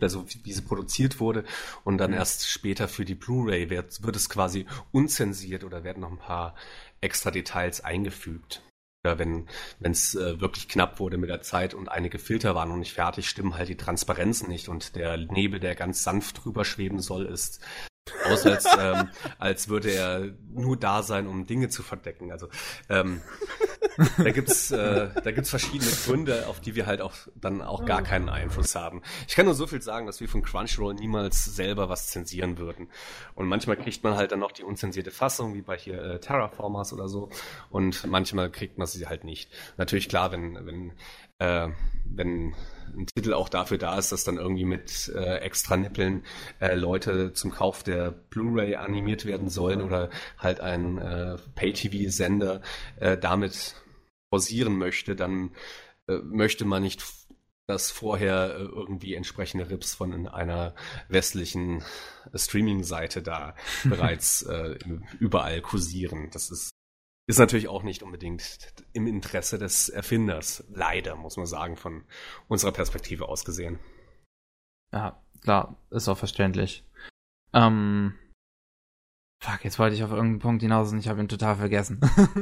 also wie sie produziert wurde und dann mhm. erst später für die Blu-ray wird, wird es quasi unzensiert oder werden noch ein paar extra Details eingefügt. Ja, wenn es äh, wirklich knapp wurde mit der Zeit und einige Filter waren noch nicht fertig, stimmen halt die Transparenzen nicht und der Nebel, der ganz sanft drüber schweben soll, ist aus als, ähm, als würde er nur da sein, um Dinge zu verdecken. Also ähm, da gibt's äh, da gibt's verschiedene Gründe, auf die wir halt auch dann auch gar keinen Einfluss haben. Ich kann nur so viel sagen, dass wir von Crunchyroll niemals selber was zensieren würden. Und manchmal kriegt man halt dann noch die unzensierte Fassung, wie bei hier äh, Terraformers oder so. Und manchmal kriegt man sie halt nicht. Natürlich klar, wenn wenn äh, wenn ein Titel auch dafür da ist, dass dann irgendwie mit äh, extra Nippeln äh, Leute zum Kauf der Blu-ray animiert werden sollen oder halt ein äh, Pay-TV-Sender äh, damit forcieren möchte, dann äh, möchte man nicht dass vorher äh, irgendwie entsprechende Rips von einer westlichen Streaming-Seite da bereits äh, überall kursieren. Das ist, ist natürlich auch nicht unbedingt im Interesse des Erfinders. Leider, muss man sagen, von unserer Perspektive aus gesehen. Ja, klar, ist auch verständlich. Ähm, fuck, jetzt wollte ich auf irgendeinen Punkt hinaus und ich habe ihn total vergessen.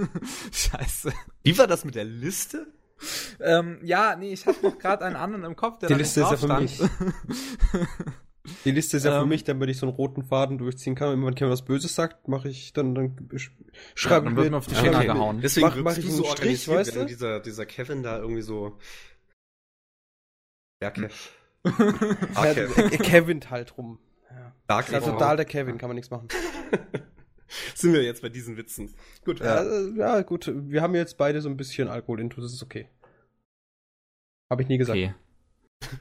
Scheiße. Wie war das mit der Liste? ähm, ja, nee, ich habe noch gerade einen anderen im Kopf, der Die Liste ist ja für mich. Die Liste ist ja ähm, für mich, damit ich so einen roten Faden durchziehen kann. Wenn man was Böses sagt, mache ich dann, dann schreibe ja, dann wird mir auf die Finger okay. gehauen. Deswegen mach, mach ich so Strich, weißt du? Dieser, dieser Kevin da irgendwie so. Ja, Kev. ah, er, Kevin halt rum. Ja. Dark ist total der Kevin, kann man nichts machen. Sind wir jetzt bei diesen Witzen. Gut. Ja, äh, ja, gut. Wir haben jetzt beide so ein bisschen Alkohol intus, das ist okay. Habe ich nie gesagt. Okay.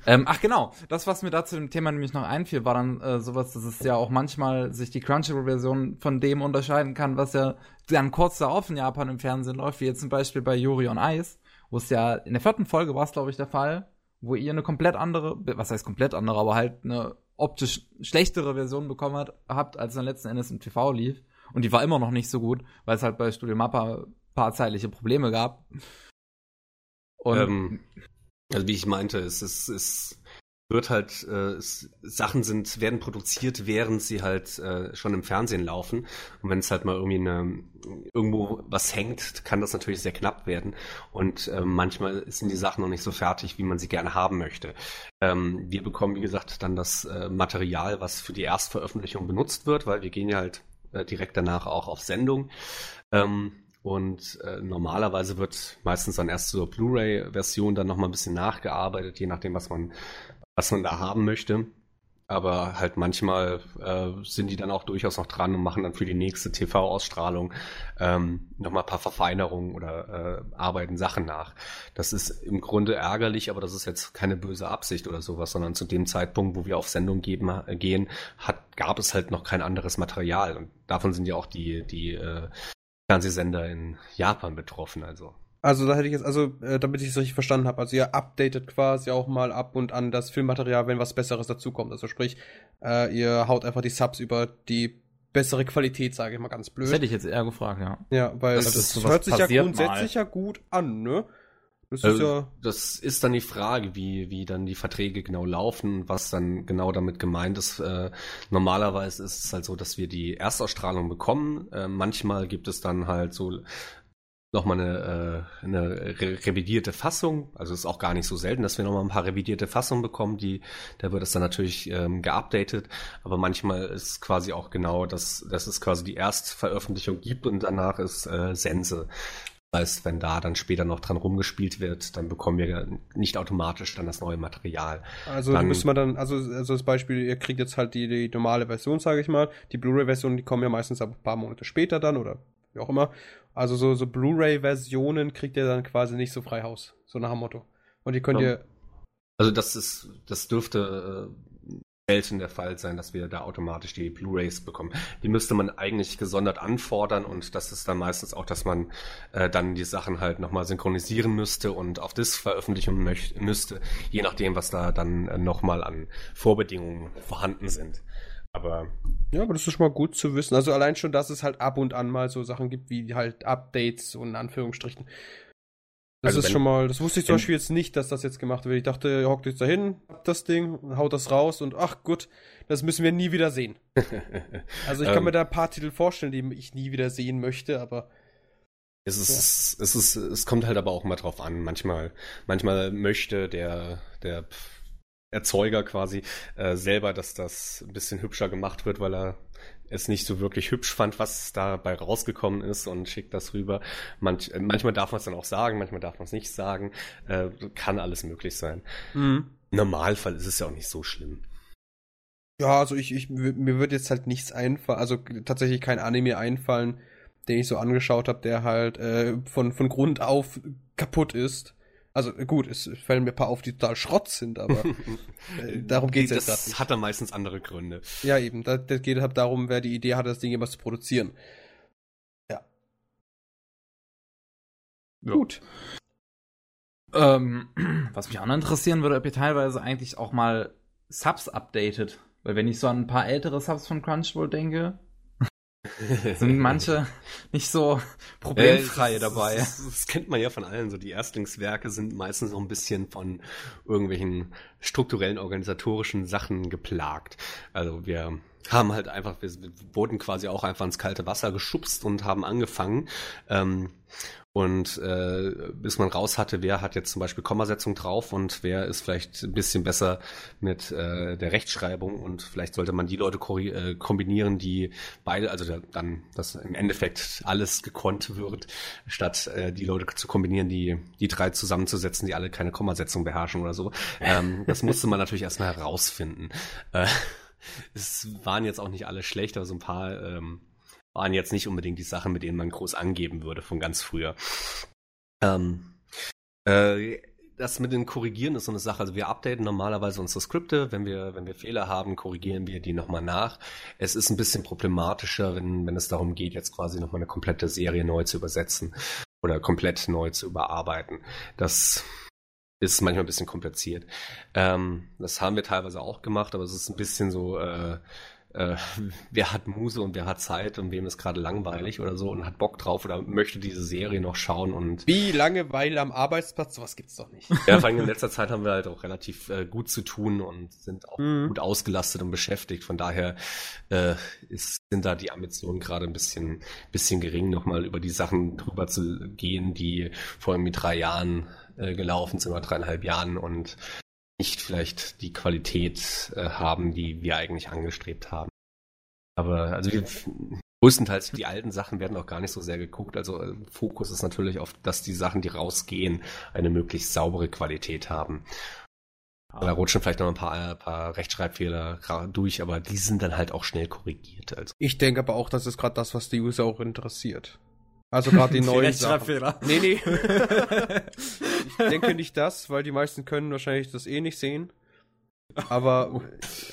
Ähm, ach genau, das, was mir da zu dem Thema nämlich noch einfiel, war dann äh, sowas, dass es ja auch manchmal sich die Crunchyroll-Version von dem unterscheiden kann, was ja dann kurz darauf in Japan im Fernsehen läuft, wie jetzt zum Beispiel bei Yuri on Ice, wo es ja in der vierten Folge war es, glaube ich, der Fall, wo ihr eine komplett andere, was heißt komplett andere, aber halt eine optisch schlechtere Version bekommen hat, habt, als dann letzten Endes im TV lief. Und die war immer noch nicht so gut, weil es halt bei Studio Mappa paar zeitliche Probleme gab. Und ähm, also wie ich meinte, es ist, es wird halt, äh, es, Sachen sind, werden produziert, während sie halt äh, schon im Fernsehen laufen. Und wenn es halt mal irgendwie eine, irgendwo was hängt, kann das natürlich sehr knapp werden. Und äh, manchmal sind die Sachen noch nicht so fertig, wie man sie gerne haben möchte. Ähm, wir bekommen, wie gesagt, dann das äh, Material, was für die Erstveröffentlichung benutzt wird, weil wir gehen ja halt äh, direkt danach auch auf Sendung. Ähm, und äh, normalerweise wird meistens dann erst zur Blu-ray-Version dann nochmal ein bisschen nachgearbeitet, je nachdem, was man, was man da haben möchte. Aber halt manchmal äh, sind die dann auch durchaus noch dran und machen dann für die nächste TV-Ausstrahlung ähm, nochmal ein paar Verfeinerungen oder äh, arbeiten Sachen nach. Das ist im Grunde ärgerlich, aber das ist jetzt keine böse Absicht oder sowas, sondern zu dem Zeitpunkt, wo wir auf Sendung geben, äh, gehen, hat, gab es halt noch kein anderes Material. Und davon sind ja auch die, die äh, Fernsehsender in Japan betroffen, also. Also da hätte ich jetzt, also äh, damit ich es richtig verstanden habe, also ihr updatet quasi auch mal ab und an das Filmmaterial, wenn was Besseres dazukommt. Also sprich, äh, ihr haut einfach die Subs über die bessere Qualität, sage ich mal ganz blöd. Das hätte ich jetzt eher gefragt, ja. Ja, weil das, das hört sich ja grundsätzlich mal. ja gut an, ne? Das ist, also, ja das ist dann die Frage, wie, wie dann die Verträge genau laufen, was dann genau damit gemeint ist. Äh, normalerweise ist es halt so, dass wir die Erstausstrahlung bekommen. Äh, manchmal gibt es dann halt so nochmal eine, äh, eine re revidierte Fassung. Also ist auch gar nicht so selten, dass wir nochmal ein paar revidierte Fassungen bekommen, die, da wird es dann natürlich ähm, geupdatet. Aber manchmal ist quasi auch genau, dass, dass es quasi die Erstveröffentlichung gibt und danach ist äh, Sense heißt, wenn da dann später noch dran rumgespielt wird, dann bekommen wir nicht automatisch dann das neue Material. Also dann, müssen wir dann, also, also das Beispiel, ihr kriegt jetzt halt die, die normale Version, sage ich mal. Die Blu-ray-Version, die kommen ja meistens ein paar Monate später dann oder wie auch immer. Also so, so Blu-ray-Versionen kriegt ihr dann quasi nicht so frei Haus, so nach dem Motto. Und die könnt ihr. Also das ist, das dürfte äh, selten der Fall sein, dass wir da automatisch die Blu-rays bekommen. Die müsste man eigentlich gesondert anfordern und das ist dann meistens auch, dass man äh, dann die Sachen halt nochmal synchronisieren müsste und auf Disc veröffentlichen möchte, müsste, je nachdem, was da dann äh, nochmal an Vorbedingungen vorhanden sind. Aber ja, aber das ist schon mal gut zu wissen. Also allein schon, dass es halt ab und an mal so Sachen gibt wie halt Updates und Anführungsstrichen das also ist schon mal, das wusste ich zum Beispiel jetzt nicht, dass das jetzt gemacht wird. Ich dachte, ihr hockt jetzt dahin, das Ding, haut das raus und ach gut, das müssen wir nie wieder sehen. also ich kann ähm, mir da ein paar Titel vorstellen, die ich nie wieder sehen möchte, aber. Es ist, ja. es ist, es kommt halt aber auch mal drauf an. Manchmal, manchmal möchte der, der Erzeuger quasi äh, selber, dass das ein bisschen hübscher gemacht wird, weil er es nicht so wirklich hübsch fand, was dabei rausgekommen ist und schickt das rüber. Manch, äh, manchmal darf man es dann auch sagen, manchmal darf man es nicht sagen. Äh, kann alles möglich sein. Mhm. Normalfall ist es ja auch nicht so schlimm. Ja, also ich, ich mir wird jetzt halt nichts einfallen, also tatsächlich kein Anime einfallen, den ich so angeschaut habe, der halt äh, von, von Grund auf kaputt ist. Also gut, es fallen mir ein paar auf, die total Schrott sind, aber äh, darum geht es jetzt Das nicht. hat dann meistens andere Gründe. Ja, eben. Das, das geht halt darum, wer die Idee hat, das Ding jemals zu produzieren. Ja. ja. Gut. Ähm, was mich auch noch interessieren würde, ob ihr teilweise eigentlich auch mal Subs updatet. Weil wenn ich so an ein paar ältere Subs von Crunchyroll denke, sind manche nicht so problemfrei äh, das, dabei. Das, das, kennt man ja von allen. So die Erstlingswerke sind meistens so ein bisschen von irgendwelchen strukturellen, organisatorischen Sachen geplagt. Also wir haben halt einfach, wir wurden quasi auch einfach ins kalte Wasser geschubst und haben angefangen. Ähm, und äh, bis man raus hatte, wer hat jetzt zum Beispiel Kommasetzung drauf und wer ist vielleicht ein bisschen besser mit äh, der Rechtschreibung und vielleicht sollte man die Leute äh, kombinieren, die beide, also der, dann, dass im Endeffekt alles gekonnt wird, statt äh, die Leute zu kombinieren, die die drei zusammenzusetzen, die alle keine Kommasetzung beherrschen oder so. Ähm, das musste man natürlich erstmal herausfinden. Äh, es waren jetzt auch nicht alle schlecht, aber so ein paar ähm, waren jetzt nicht unbedingt die Sachen, mit denen man groß angeben würde von ganz früher. Ähm, äh, das mit den Korrigieren ist so eine Sache. Also wir updaten normalerweise unsere Skripte. Wenn wir, wenn wir Fehler haben, korrigieren wir die nochmal nach. Es ist ein bisschen problematischer, wenn, wenn es darum geht, jetzt quasi nochmal eine komplette Serie neu zu übersetzen oder komplett neu zu überarbeiten. Das ist manchmal ein bisschen kompliziert. Ähm, das haben wir teilweise auch gemacht, aber es ist ein bisschen so, äh, äh, wer hat Muse und wer hat Zeit und wem ist gerade langweilig oder so und hat Bock drauf oder möchte diese Serie noch schauen und. Wie Langeweile am Arbeitsplatz? Sowas gibt's doch nicht. Ja, vor allem in letzter Zeit haben wir halt auch relativ äh, gut zu tun und sind auch mhm. gut ausgelastet und beschäftigt. Von daher äh, ist, sind da die Ambitionen gerade ein bisschen, bisschen gering, nochmal über die Sachen drüber zu gehen, die vor allem mit drei Jahren äh, gelaufen sind oder dreieinhalb Jahren und nicht vielleicht die Qualität äh, haben, die wir eigentlich angestrebt haben. Aber also wir, größtenteils die alten Sachen werden auch gar nicht so sehr geguckt. Also äh, Fokus ist natürlich auf, dass die Sachen, die rausgehen, eine möglichst saubere Qualität haben. Da rutschen vielleicht noch ein paar, ein paar Rechtschreibfehler durch, aber die sind dann halt auch schnell korrigiert. Also. Ich denke aber auch, das ist gerade das, was die User auch interessiert. Also gerade die neuen Sachen. Nee, nee. ich denke nicht das, weil die meisten können wahrscheinlich das eh nicht sehen. Aber,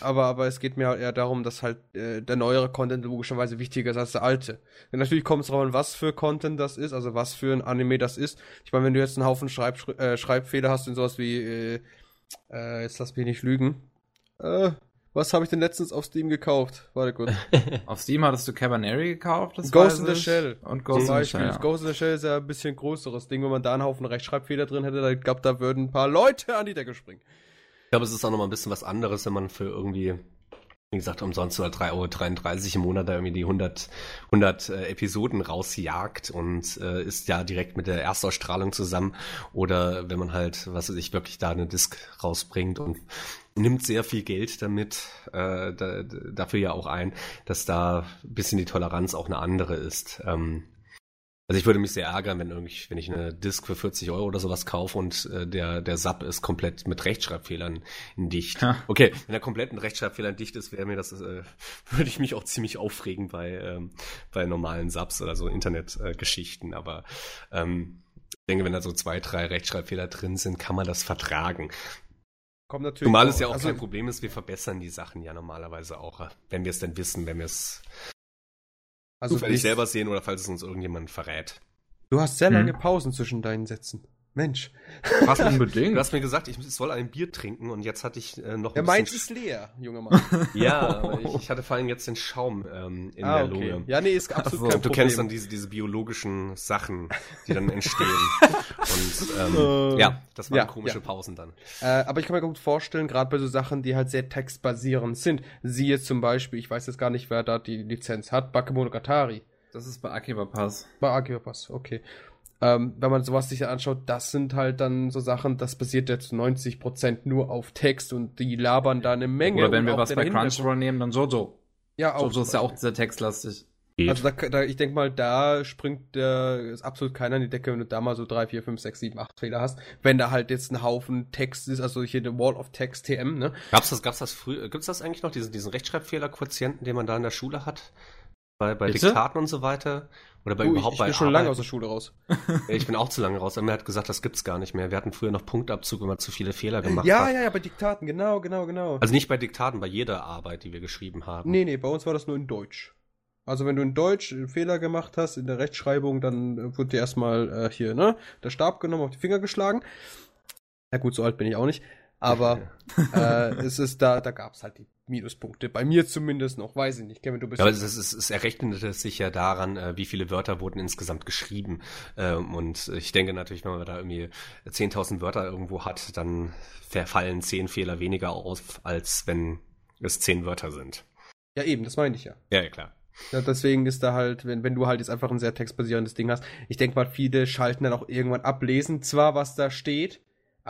aber, aber es geht mir halt eher darum, dass halt äh, der neuere Content logischerweise wichtiger ist als der alte. Denn natürlich kommt es darauf an, was für Content das ist, also was für ein Anime das ist. Ich meine, wenn du jetzt einen Haufen Schreib äh, Schreibfehler hast in sowas wie, äh, äh, jetzt lass mich nicht lügen. Äh, was habe ich denn letztens auf Steam gekauft? Warte kurz. auf Steam hattest du Cabaneri gekauft, das Ghost in the Shell. Und Ghost in the Shell. Ja. Ghost in the Shell ist ja ein bisschen größeres Ding. Wenn man da einen Haufen Rechtschreibfehler drin hätte, ich glaube, da würden ein paar Leute an die Decke springen. Ich glaube, es ist auch nochmal ein bisschen was anderes, wenn man für irgendwie wie gesagt, umsonst oder 3,33 Euro im Monat da irgendwie die 100, 100 äh, Episoden rausjagt und äh, ist ja direkt mit der Erstausstrahlung zusammen. Oder wenn man halt, was weiß ich, wirklich da eine Disc rausbringt und nimmt sehr viel Geld damit, äh, da, dafür ja auch ein, dass da ein bisschen die Toleranz auch eine andere ist. Ähm, also ich würde mich sehr ärgern, wenn irgendwie, wenn ich eine Disk für 40 Euro oder sowas kaufe und äh, der, der Sub ist komplett mit Rechtschreibfehlern dicht. Ja. Okay, wenn er komplett mit Rechtschreibfehlern dicht ist, wäre mir das, äh, würde ich mich auch ziemlich aufregen bei, ähm, bei normalen Subs oder so Internetgeschichten. Äh, Aber ähm, ich denke, wenn da so zwei, drei Rechtschreibfehler drin sind, kann man das vertragen. Kommt natürlich Zumal es ja auch also, kein Problem ist, wir verbessern die Sachen ja normalerweise auch, wenn wir es denn wissen, wenn wir es also zufällig selber sehen oder falls es uns irgendjemand verrät. Du hast sehr lange hm. Pausen zwischen deinen Sätzen. Mensch. Was unbedingt. Du hast mir gesagt, ich soll ein Bier trinken und jetzt hatte ich äh, noch ein Ja, meins ist leer, junger Mann. ja, ich, ich, hatte vor allem jetzt den Schaum ähm, in ah, der okay. Lunge. Ja, nee, ist absolut also, kein Du kennst dann diese, diese biologischen Sachen, die dann entstehen. und ähm, uh, ja, das waren ja, komische ja. Pausen dann. Äh, aber ich kann mir gut vorstellen, gerade bei so Sachen, die halt sehr textbasierend sind. Siehe zum Beispiel, ich weiß jetzt gar nicht, wer da die Lizenz hat, Bakemonogatari. Das ist bei Akiba Pass. Bei Akiba Pass, okay ähm, wenn man sowas sich anschaut, das sind halt dann so Sachen, das basiert jetzt 90% nur auf Text und die labern da eine Menge. Oder wenn wir was bei Crunchyroll nehmen, dann Jojo. Ja, auch. Jojo ist ja auch sehr textlastig. Also da, da, ich denke mal, da springt der, ist absolut keiner in die Decke, wenn du da mal so 3, 4, 5, 6, 7, 8 Fehler hast. Wenn da halt jetzt ein Haufen Text ist, also hier eine Wall of Text TM, ne? Gab's das, gab's das früher, gibt's das eigentlich noch, diesen, diesen Rechtschreibfehler-Quotienten, den man da in der Schule hat? Bei, bei Diktaten und so weiter? Oder bei uh, überhaupt ich, ich bei bin schon lange aus der Schule raus. ich bin auch zu lange raus. Mir hat gesagt, das gibt's gar nicht mehr. Wir hatten früher noch Punktabzug, wenn man zu viele Fehler gemacht ja, hat. Ja, ja, ja, bei Diktaten, genau, genau, genau. Also nicht bei Diktaten, bei jeder Arbeit, die wir geschrieben haben. Nee, nee, bei uns war das nur in Deutsch. Also wenn du in Deutsch einen Fehler gemacht hast in der Rechtschreibung, dann wird dir erstmal äh, hier, ne, der Stab genommen, auf die Finger geschlagen. Na gut, so alt bin ich auch nicht. Aber äh, es ist da, da gab es halt die Minuspunkte. Bei mir zumindest noch, weiß ich nicht. Kevin, du bist. Ja, aber es, es, es errechnete sich ja daran, äh, wie viele Wörter wurden insgesamt geschrieben. Ähm, und ich denke natürlich, wenn man da irgendwie 10.000 Wörter irgendwo hat, dann verfallen 10 Fehler weniger auf, als wenn es 10 Wörter sind. Ja, eben, das meine ich ja. Ja, ja klar. Ja, deswegen ist da halt, wenn, wenn du halt jetzt einfach ein sehr textbasierendes Ding hast, ich denke mal, viele schalten dann auch irgendwann ablesen, zwar was da steht,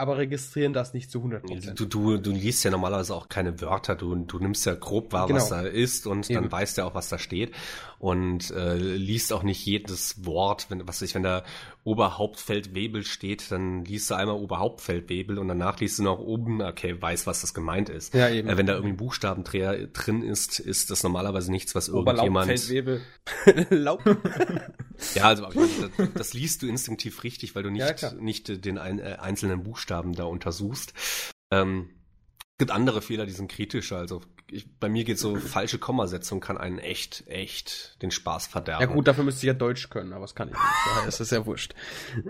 aber registrieren das nicht zu 100%. Du, du, du liest ja normalerweise auch keine Wörter, du, du nimmst ja grob wahr, genau. was da ist und Eben. dann weißt du auch, was da steht und äh, liest auch nicht jedes Wort, wenn, was ich, wenn da Oberhauptfeldwebel steht, dann liest du einmal Oberhauptfeldwebel und danach liest du noch oben, okay, weiß, was das gemeint ist. Ja, eben. Äh, wenn da irgendwie ein Buchstabendreher drin ist, ist das normalerweise nichts, was irgendjemand... Oberlaubfeldwebel. Laub. ja, also das, das, liest du instinktiv richtig, weil du nicht, ja, nicht den ein, äh, einzelnen Buchstaben da untersuchst. Ähm, gibt andere Fehler, die sind kritischer. Also ich, bei mir geht so falsche Kommasetzung kann einen echt, echt den Spaß verderben. Ja gut, dafür müsste ich ja Deutsch können, aber das kann ich nicht. Daher ist das ja wurscht.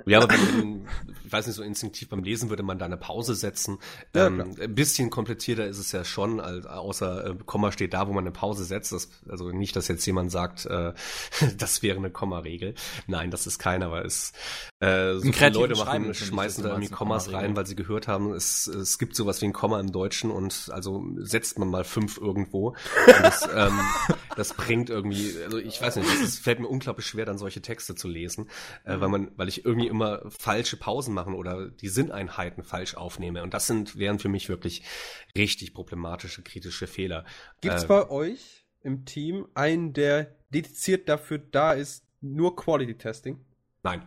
Ja, aber wenn, ich weiß nicht, so instinktiv beim Lesen würde man da eine Pause setzen. Ja, ähm, ein bisschen komplizierter ist es ja schon, als, außer äh, Komma steht da, wo man eine Pause setzt. Das, also nicht, dass jetzt jemand sagt, äh, das wäre eine Komma-Regel. Nein, das ist keiner, aber es äh, so viele Leute machen, schmeißen da irgendwie Kommas rein, weil sie gehört haben, es, es gibt sowas wie ein Komma im Deutschen und also setzt man mal fünf irgendwo. Das, ähm, das, bringt irgendwie, also ich weiß nicht, es fällt mir unglaublich schwer, dann solche Texte zu lesen, äh, weil man, weil ich irgendwie immer falsche Pausen machen oder die Sinneinheiten falsch aufnehme. Und das sind, wären für mich wirklich richtig problematische, kritische Fehler. Gibt's äh, bei euch im Team einen, der dediziert dafür da ist, nur Quality Testing? Nein.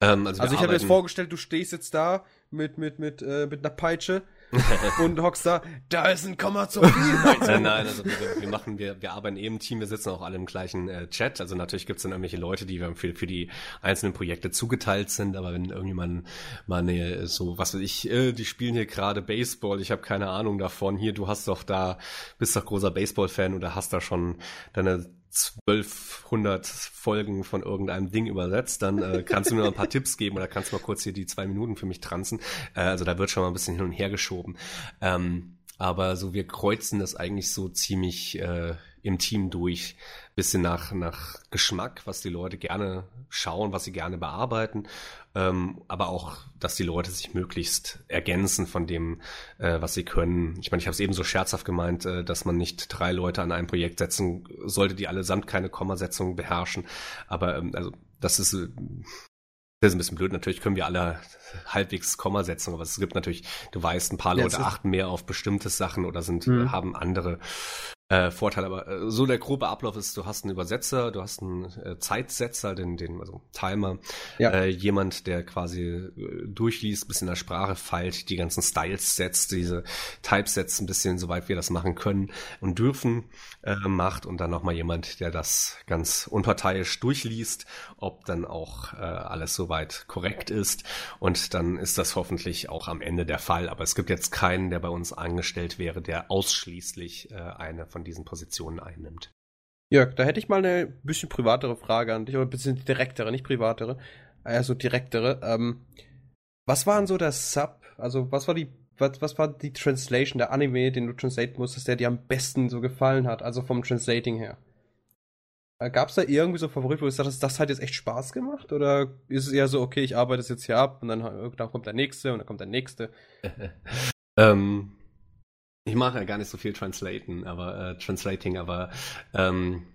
Ähm, also, also ich habe mir jetzt vorgestellt, du stehst jetzt da mit, mit, mit, äh, mit einer Peitsche und hockst da, da ist ein Komma zu viel. nein, nein, also wir, wir machen, wir, wir arbeiten eben im Team, wir sitzen auch alle im gleichen äh, Chat. Also natürlich gibt es dann irgendwelche Leute, die für, für die einzelnen Projekte zugeteilt sind, aber wenn irgendjemand mal eine, so, was weiß ich, äh, die spielen hier gerade Baseball, ich habe keine Ahnung davon, hier, du hast doch da, bist doch großer Baseball-Fan oder hast da schon deine 1200 Folgen von irgendeinem Ding übersetzt, dann äh, kannst du mir noch ein paar Tipps geben oder kannst mal kurz hier die zwei Minuten für mich transen. Äh, also da wird schon mal ein bisschen hin und her geschoben. Ähm, aber so wir kreuzen das eigentlich so ziemlich äh, im Team durch. Bisschen nach, nach Geschmack, was die Leute gerne schauen, was sie gerne bearbeiten. Ähm, aber auch, dass die Leute sich möglichst ergänzen von dem, äh, was sie können. Ich meine, ich habe es eben so scherzhaft gemeint, äh, dass man nicht drei Leute an einem Projekt setzen sollte, die allesamt keine Kommasetzung beherrschen. Aber ähm, also das ist äh, das ist ein bisschen blöd. Natürlich können wir alle halbwegs Kommasetzung, aber es gibt natürlich, du weißt, ein paar Leute achten mehr auf bestimmte Sachen oder sind, mhm. haben andere äh, Vorteil. Aber äh, so der grobe Ablauf ist, du hast einen Übersetzer, du hast einen äh, Zeitsetzer, den, den also Timer, ja. äh, jemand, der quasi äh, durchliest, bisschen in der Sprache feilt, die ganzen Styles setzt, diese Typesets ein bisschen, soweit wir das machen können und dürfen, äh, macht und dann nochmal jemand, der das ganz unparteiisch durchliest, ob dann auch äh, alles soweit korrekt ist und dann ist das hoffentlich auch am Ende der Fall. Aber es gibt jetzt keinen, der bei uns angestellt wäre, der ausschließlich äh, eine von von diesen Positionen einnimmt. Jörg, da hätte ich mal eine bisschen privatere Frage an dich, oder ein bisschen direktere, nicht privatere, also direktere. Ähm, was war denn so der Sub, also was war die, was, was war die Translation, der Anime, den du translaten musstest, der dir am besten so gefallen hat, also vom Translating her? Äh, Gab es da irgendwie so Favorit, wo du sagst, das hat jetzt echt Spaß gemacht? Oder ist es eher so, okay, ich arbeite es jetzt hier ab und dann, dann kommt der nächste und dann kommt der nächste? ähm, ich mache ja gar nicht so viel Translaten, aber äh, Translating, aber ähm,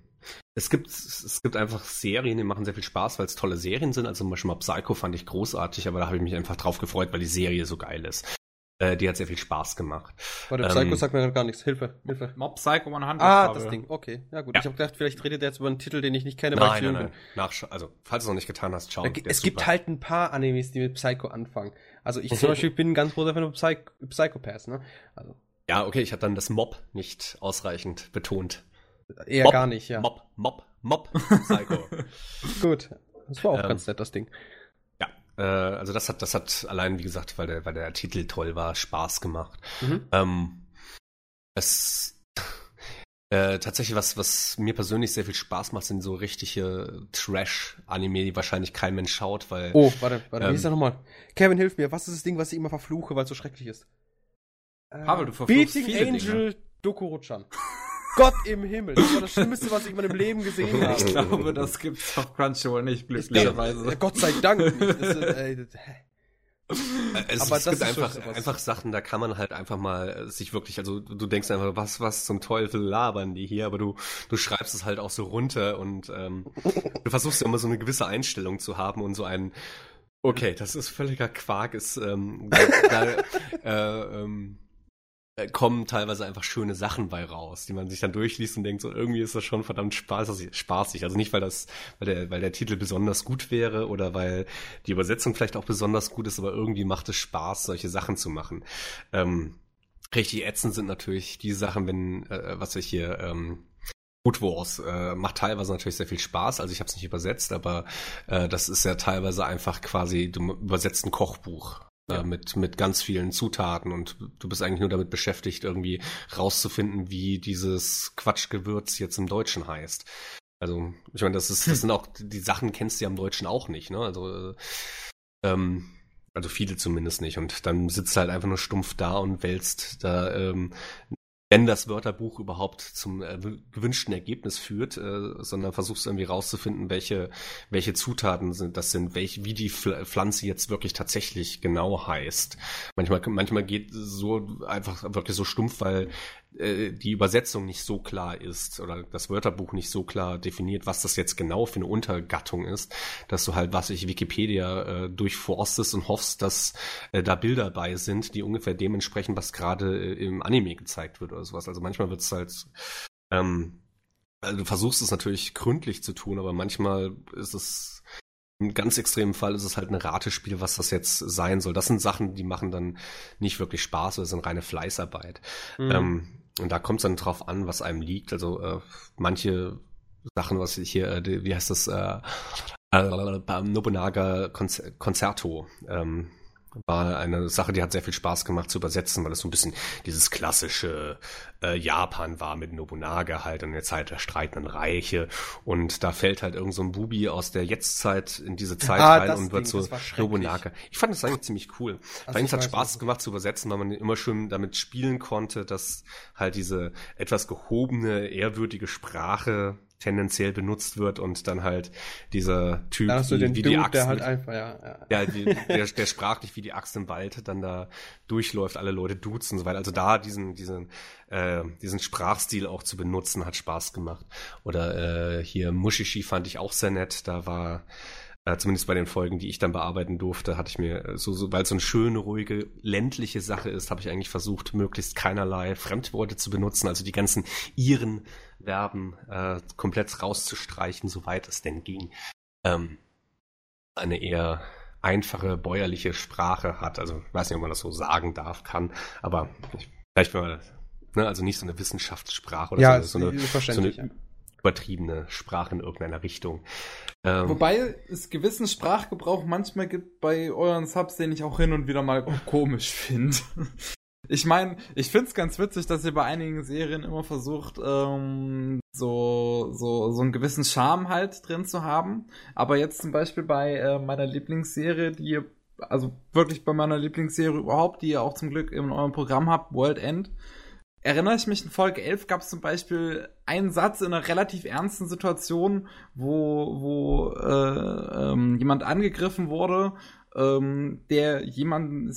es gibt es gibt einfach Serien, die machen sehr viel Spaß, weil es tolle Serien sind. Also zum Beispiel mal Psycho fand ich großartig, aber da habe ich mich einfach drauf gefreut, weil die Serie so geil ist. Äh, die hat sehr viel Spaß gemacht. Warte, Psycho ähm, sagt mir gar nichts. Hilfe, Hilfe. Mob Psycho 100. Ah, das Ding. Okay, ja gut. Ja. Ich habe gedacht, vielleicht redet er jetzt über einen Titel, den ich nicht kenne. Nein, nein, nein. Nachsch also, falls du es noch nicht getan hast, schau. es gibt halt ein paar Animes, die mit Psycho anfangen. Also ich zum Beispiel bin ein ganz großer Fan von Psych Psychopaths, ne? Also ja, okay, ich habe dann das Mob nicht ausreichend betont. Eher Mob, gar nicht, ja. Mob, Mob, Mob, Psycho. Gut, das war auch ähm, ganz nett, das Ding. Ja, äh, also das hat, das hat allein, wie gesagt, weil der, weil der Titel toll war, Spaß gemacht. Mhm. Ähm, es Äh, tatsächlich, was, was mir persönlich sehr viel Spaß macht, sind so richtige Trash-Anime, die wahrscheinlich kein Mensch schaut, weil. Oh, warte, warte, ähm, wie ist das nochmal? Kevin, hilf mir, was ist das Ding, was ich immer verfluche, weil es so schrecklich ist? Pavel, du Beating viele Angel Dinge. Dokuruchan. Gott im Himmel, das war das Schlimmste, was ich in meinem Leben gesehen habe. Ich glaube, das gibt's auf Crunchyroll nicht, glücklicherweise. Ja, Gott sei Dank. nicht. Das, ist, das, Äh, Es, Aber es das gibt einfach, einfach Sachen, da kann man halt einfach mal äh, sich wirklich, also du denkst einfach, was, was zum Teufel labern die hier, aber du, du schreibst es halt auch so runter und ähm, du versuchst ja immer so eine gewisse Einstellung zu haben und so ein, okay, das ist völliger Quark, ist, ähm, da, da äh, ähm, äh, kommen teilweise einfach schöne Sachen bei raus, die man sich dann durchliest und denkt, so irgendwie ist das schon verdammt spaßig. Also nicht, weil das, weil der, weil der Titel besonders gut wäre oder weil die Übersetzung vielleicht auch besonders gut ist, aber irgendwie macht es Spaß, solche Sachen zu machen. Ähm, richtig ätzend sind natürlich die Sachen, wenn, äh, was ich hier, ähm, Food Wars äh, macht teilweise natürlich sehr viel Spaß. Also ich habe es nicht übersetzt, aber äh, das ist ja teilweise einfach quasi, du übersetzt ein Kochbuch Ja. äh, mit mit ganz vielen Zutaten und du bist eigentlich nur damit beschäftigt, irgendwie rauszufinden, wie dieses Quatschgewürz jetzt im Deutschen heißt. Also ich meine, das ist das sind auch die Sachen kennst du ja im Deutschen auch nicht, ne? Also äh, ähm, also viele zumindest nicht. Und dann sitzt du halt einfach nur stumpf da und wälzt da ähm, wenn das Wörterbuch überhaupt zum äh, gewünschten Ergebnis führt, äh, sondern versuchst irgendwie rauszufinden, welche, welche Zutaten sind das sind, welche, wie die Pfl Pflanze jetzt wirklich tatsächlich genau heißt. Manchmal, manchmal geht so einfach wirklich so stumpf, weil äh, die Übersetzung nicht so klar ist oder das Wörterbuch nicht so klar definiert, was das jetzt genau für eine Untergattung ist, dass du halt, was ich Wikipedia äh, durchforstest und hoffst, dass äh, da Bilder bei sind, die ungefähr dementsprechend, was gerade äh, im Anime gezeigt wird oder sowas. Also manchmal wird es halt, ähm, also du versuchst es natürlich gründlich zu tun, aber manchmal ist es im ganz extremen Fall ist es halt ein Ratespiel, was das jetzt sein soll. Das sind Sachen, die machen dann nicht wirklich Spaß, das sind reine Fleißarbeit. Mhm. Ähm, und da kommt es dann drauf an, was einem liegt. Also äh, manche Sachen, was ich hier, äh, wie heißt das, äh, äh, Nobunaga Konzer Concerto, ähm, war eine Sache, die hat sehr viel Spaß gemacht zu übersetzen, weil es so ein bisschen dieses klassische äh, Japan war mit Nobunaga halt in der Zeit der streitenden Reiche und da fällt halt irgend so ein Bubi aus der Jetztzeit in diese Zeit Ah, rein und wird so. Nobunaga. Ich fand das eigentlich ziemlich cool. Also Eigentlich ich hat Spaß gemacht zu übersetzen, weil man immer schön damit spielen konnte, dass halt diese etwas gehobene, ehrwürdige Sprache tendenziell benutzt wird und dann halt dieser Typ Da hast du wie, den wie Dude, die Axt der halt einfach, ja, ja. ja, die, der, der sprachlich wie die Axt im Wald dann da durchläuft, alle Leute duzen und so weiter. Also da diesen, diesen, äh, diesen Sprachstil auch zu benutzen, hat Spaß gemacht. Oder äh, hier Mushishi fand ich auch sehr nett. Da war äh, zumindest bei den Folgen, die ich dann bearbeiten durfte, hatte ich mir so, so weil es so eine schöne, ruhige, ländliche Sache ist, habe ich eigentlich versucht, möglichst keinerlei Fremdworte zu benutzen, also die ganzen ihren Verben äh, komplett rauszustreichen, soweit es denn ging. Ähm, eine eher einfache bäuerliche Sprache hat. Also ich weiß nicht, ob man das so sagen darf, kann, aber ich, vielleicht mal, ne, also nicht so eine Wissenschaftssprache oder Ja, so, so, eine, so eine übertriebene Sprache in irgendeiner Richtung. Ähm, Wobei es gewissen Sprachgebrauch manchmal gibt bei euren Subs, den ich auch hin und wieder mal komisch finde. Ich meine, ich find's ganz witzig, dass ihr bei einigen Serien immer versucht, ähm, so, so, so einen gewissen Charme halt drin zu haben. Aber jetzt zum Beispiel bei äh, meiner Lieblingsserie, die ihr, also wirklich bei meiner Lieblingsserie überhaupt, die ihr auch zum Glück in eurem Programm habt, World End, erinnere ich mich, in Folge 11 gab es zum Beispiel einen Satz in einer relativ ernsten Situation, wo, wo äh, ähm, jemand angegriffen wurde, ähm, der jemanden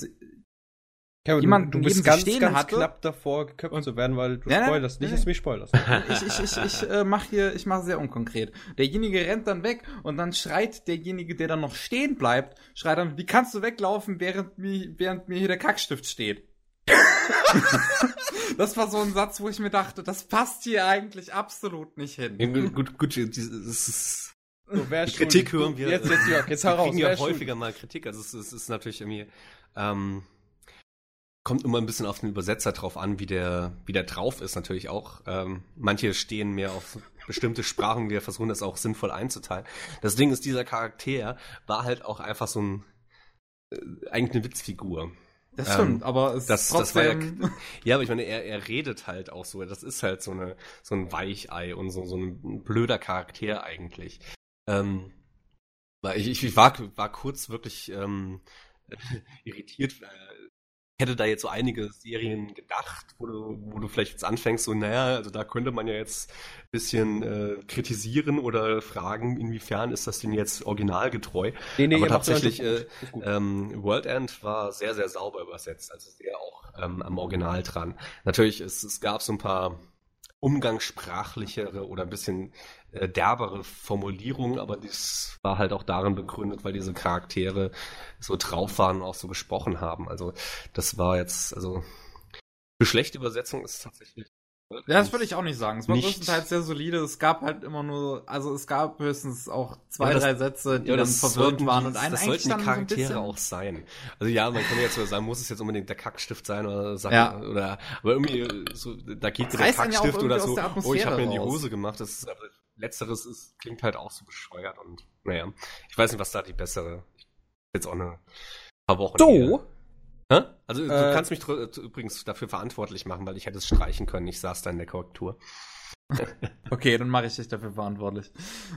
Kevin, Jemand du, bist ganz, stehen ganz hatte. knapp davor, geköpft zu werden, weil du Nein, nein, spoilerst. Nicht, nein, dass du mich spoilerst. ich, ich, ich, ich äh, mache hier, ich mache sehr unkonkret. Derjenige rennt dann weg und dann schreit derjenige, der dann noch stehen bleibt, schreit dann, wie kannst du weglaufen, während mir, während mir hier der Kackstift steht? das war so ein Satz, wo ich mir dachte, das passt hier eigentlich absolut nicht hin. ja, gut, gut, es ist, So, wer Kritik hören wir. Jetzt, jetzt, Jörg, jetzt hau wir kriegen ja häufiger mal Kritik. Also es, es ist natürlich irgendwie, ähm, kommt immer ein bisschen auf den Übersetzer drauf an, wie der, wie der drauf ist natürlich auch. Ähm, manche stehen mehr auf bestimmte Sprachen, wir versuchen das auch sinnvoll einzuteilen. Das Ding ist, dieser Charakter war halt auch einfach so ein, äh, eigentlich eine Witzfigur. Das stimmt, ähm, aber es das, trotzdem... Das ja, ja, aber ich meine, er, er redet halt auch so. Das ist halt so, eine, so ein Weichei und so, so ein blöder Charakter eigentlich. Ähm, weil ich, ich war, war kurz wirklich ähm, irritiert, hätte da jetzt so einige Serien gedacht, wo du, wo du vielleicht jetzt anfängst, so, naja, also da könnte man ja jetzt ein bisschen äh, kritisieren oder fragen, inwiefern ist das denn jetzt originalgetreu. Nee, nee, Aber tatsächlich, äh, ähm, World End war sehr, sehr sauber übersetzt, also sehr auch ähm, am Original dran. Natürlich, es, es gab so ein paar umgangssprachlichere oder ein bisschen äh, derbere Formulierungen, aber das war halt auch darin begründet, weil diese Charaktere so drauf waren und auch so gesprochen haben. Also das war jetzt, also für schlechte Übersetzung ist es tatsächlich ja, das würde ich auch nicht sagen. Es war größtenteils sehr solide. Es gab halt immer nur, also es gab höchstens auch zwei, ja, das, drei Sätze, die ja, dann verwirrt waren und ein, das sollten die Charaktere so auch sein. Also ja, man kann jetzt so sagen, muss es jetzt unbedingt der Kackstift sein oder Sachen, ja. oder aber irgendwie so, da geht der Kackstift oder so. Oh, ich habe mir in die Hose gemacht. Das ist, letzteres ist, klingt halt auch so bescheuert und naja, ich weiß nicht, was da die bessere. Jetzt auch eine paar Wochen. Du? Hier. Hä? Also du äh, kannst mich übrigens dafür verantwortlich machen, weil ich hätte es streichen können. Ich saß da in der Korrektur. okay, dann mache ich dich dafür verantwortlich.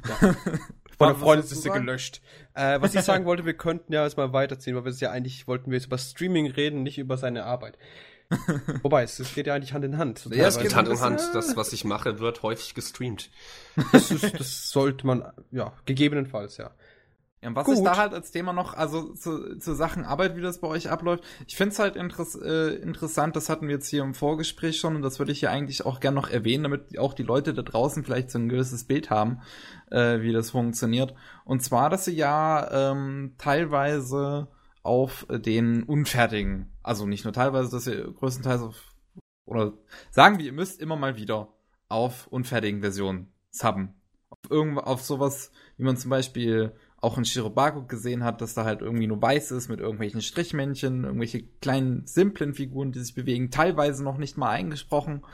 Ja. Von der Freundesliste gelöscht. Äh, was ich sagen wollte, wir könnten ja erstmal weiterziehen, weil wir es ja eigentlich wollten wir jetzt über Streaming reden, nicht über seine Arbeit. Wobei, es, es, geht ja eigentlich Hand in Hand. Ja, es geht Hand in Hand. Das, was ich mache, wird häufig gestreamt. Das, ist, das sollte man, ja, gegebenenfalls, ja. Ja, und was Gut. ist da halt als Thema noch, also zu, zu Sachen Arbeit, wie das bei euch abläuft? Ich finde es halt interess äh, interessant, das hatten wir jetzt hier im Vorgespräch schon und das würde ich hier eigentlich auch gern noch erwähnen, damit auch die Leute da draußen vielleicht so ein gewisses Bild haben, äh, wie das funktioniert. Und zwar, dass sie ja ähm, teilweise auf den unfertigen, also nicht nur teilweise, dass ihr größtenteils auf, oder sagen wir, ihr müsst immer mal wieder auf unfertigen Versionen subben. Auf, irgend, auf sowas, wie man zum Beispiel auch in Shirobako gesehen hat, dass da halt irgendwie nur weiß ist mit irgendwelchen Strichmännchen, irgendwelche kleinen, simplen Figuren, die sich bewegen, teilweise noch nicht mal eingesprochen,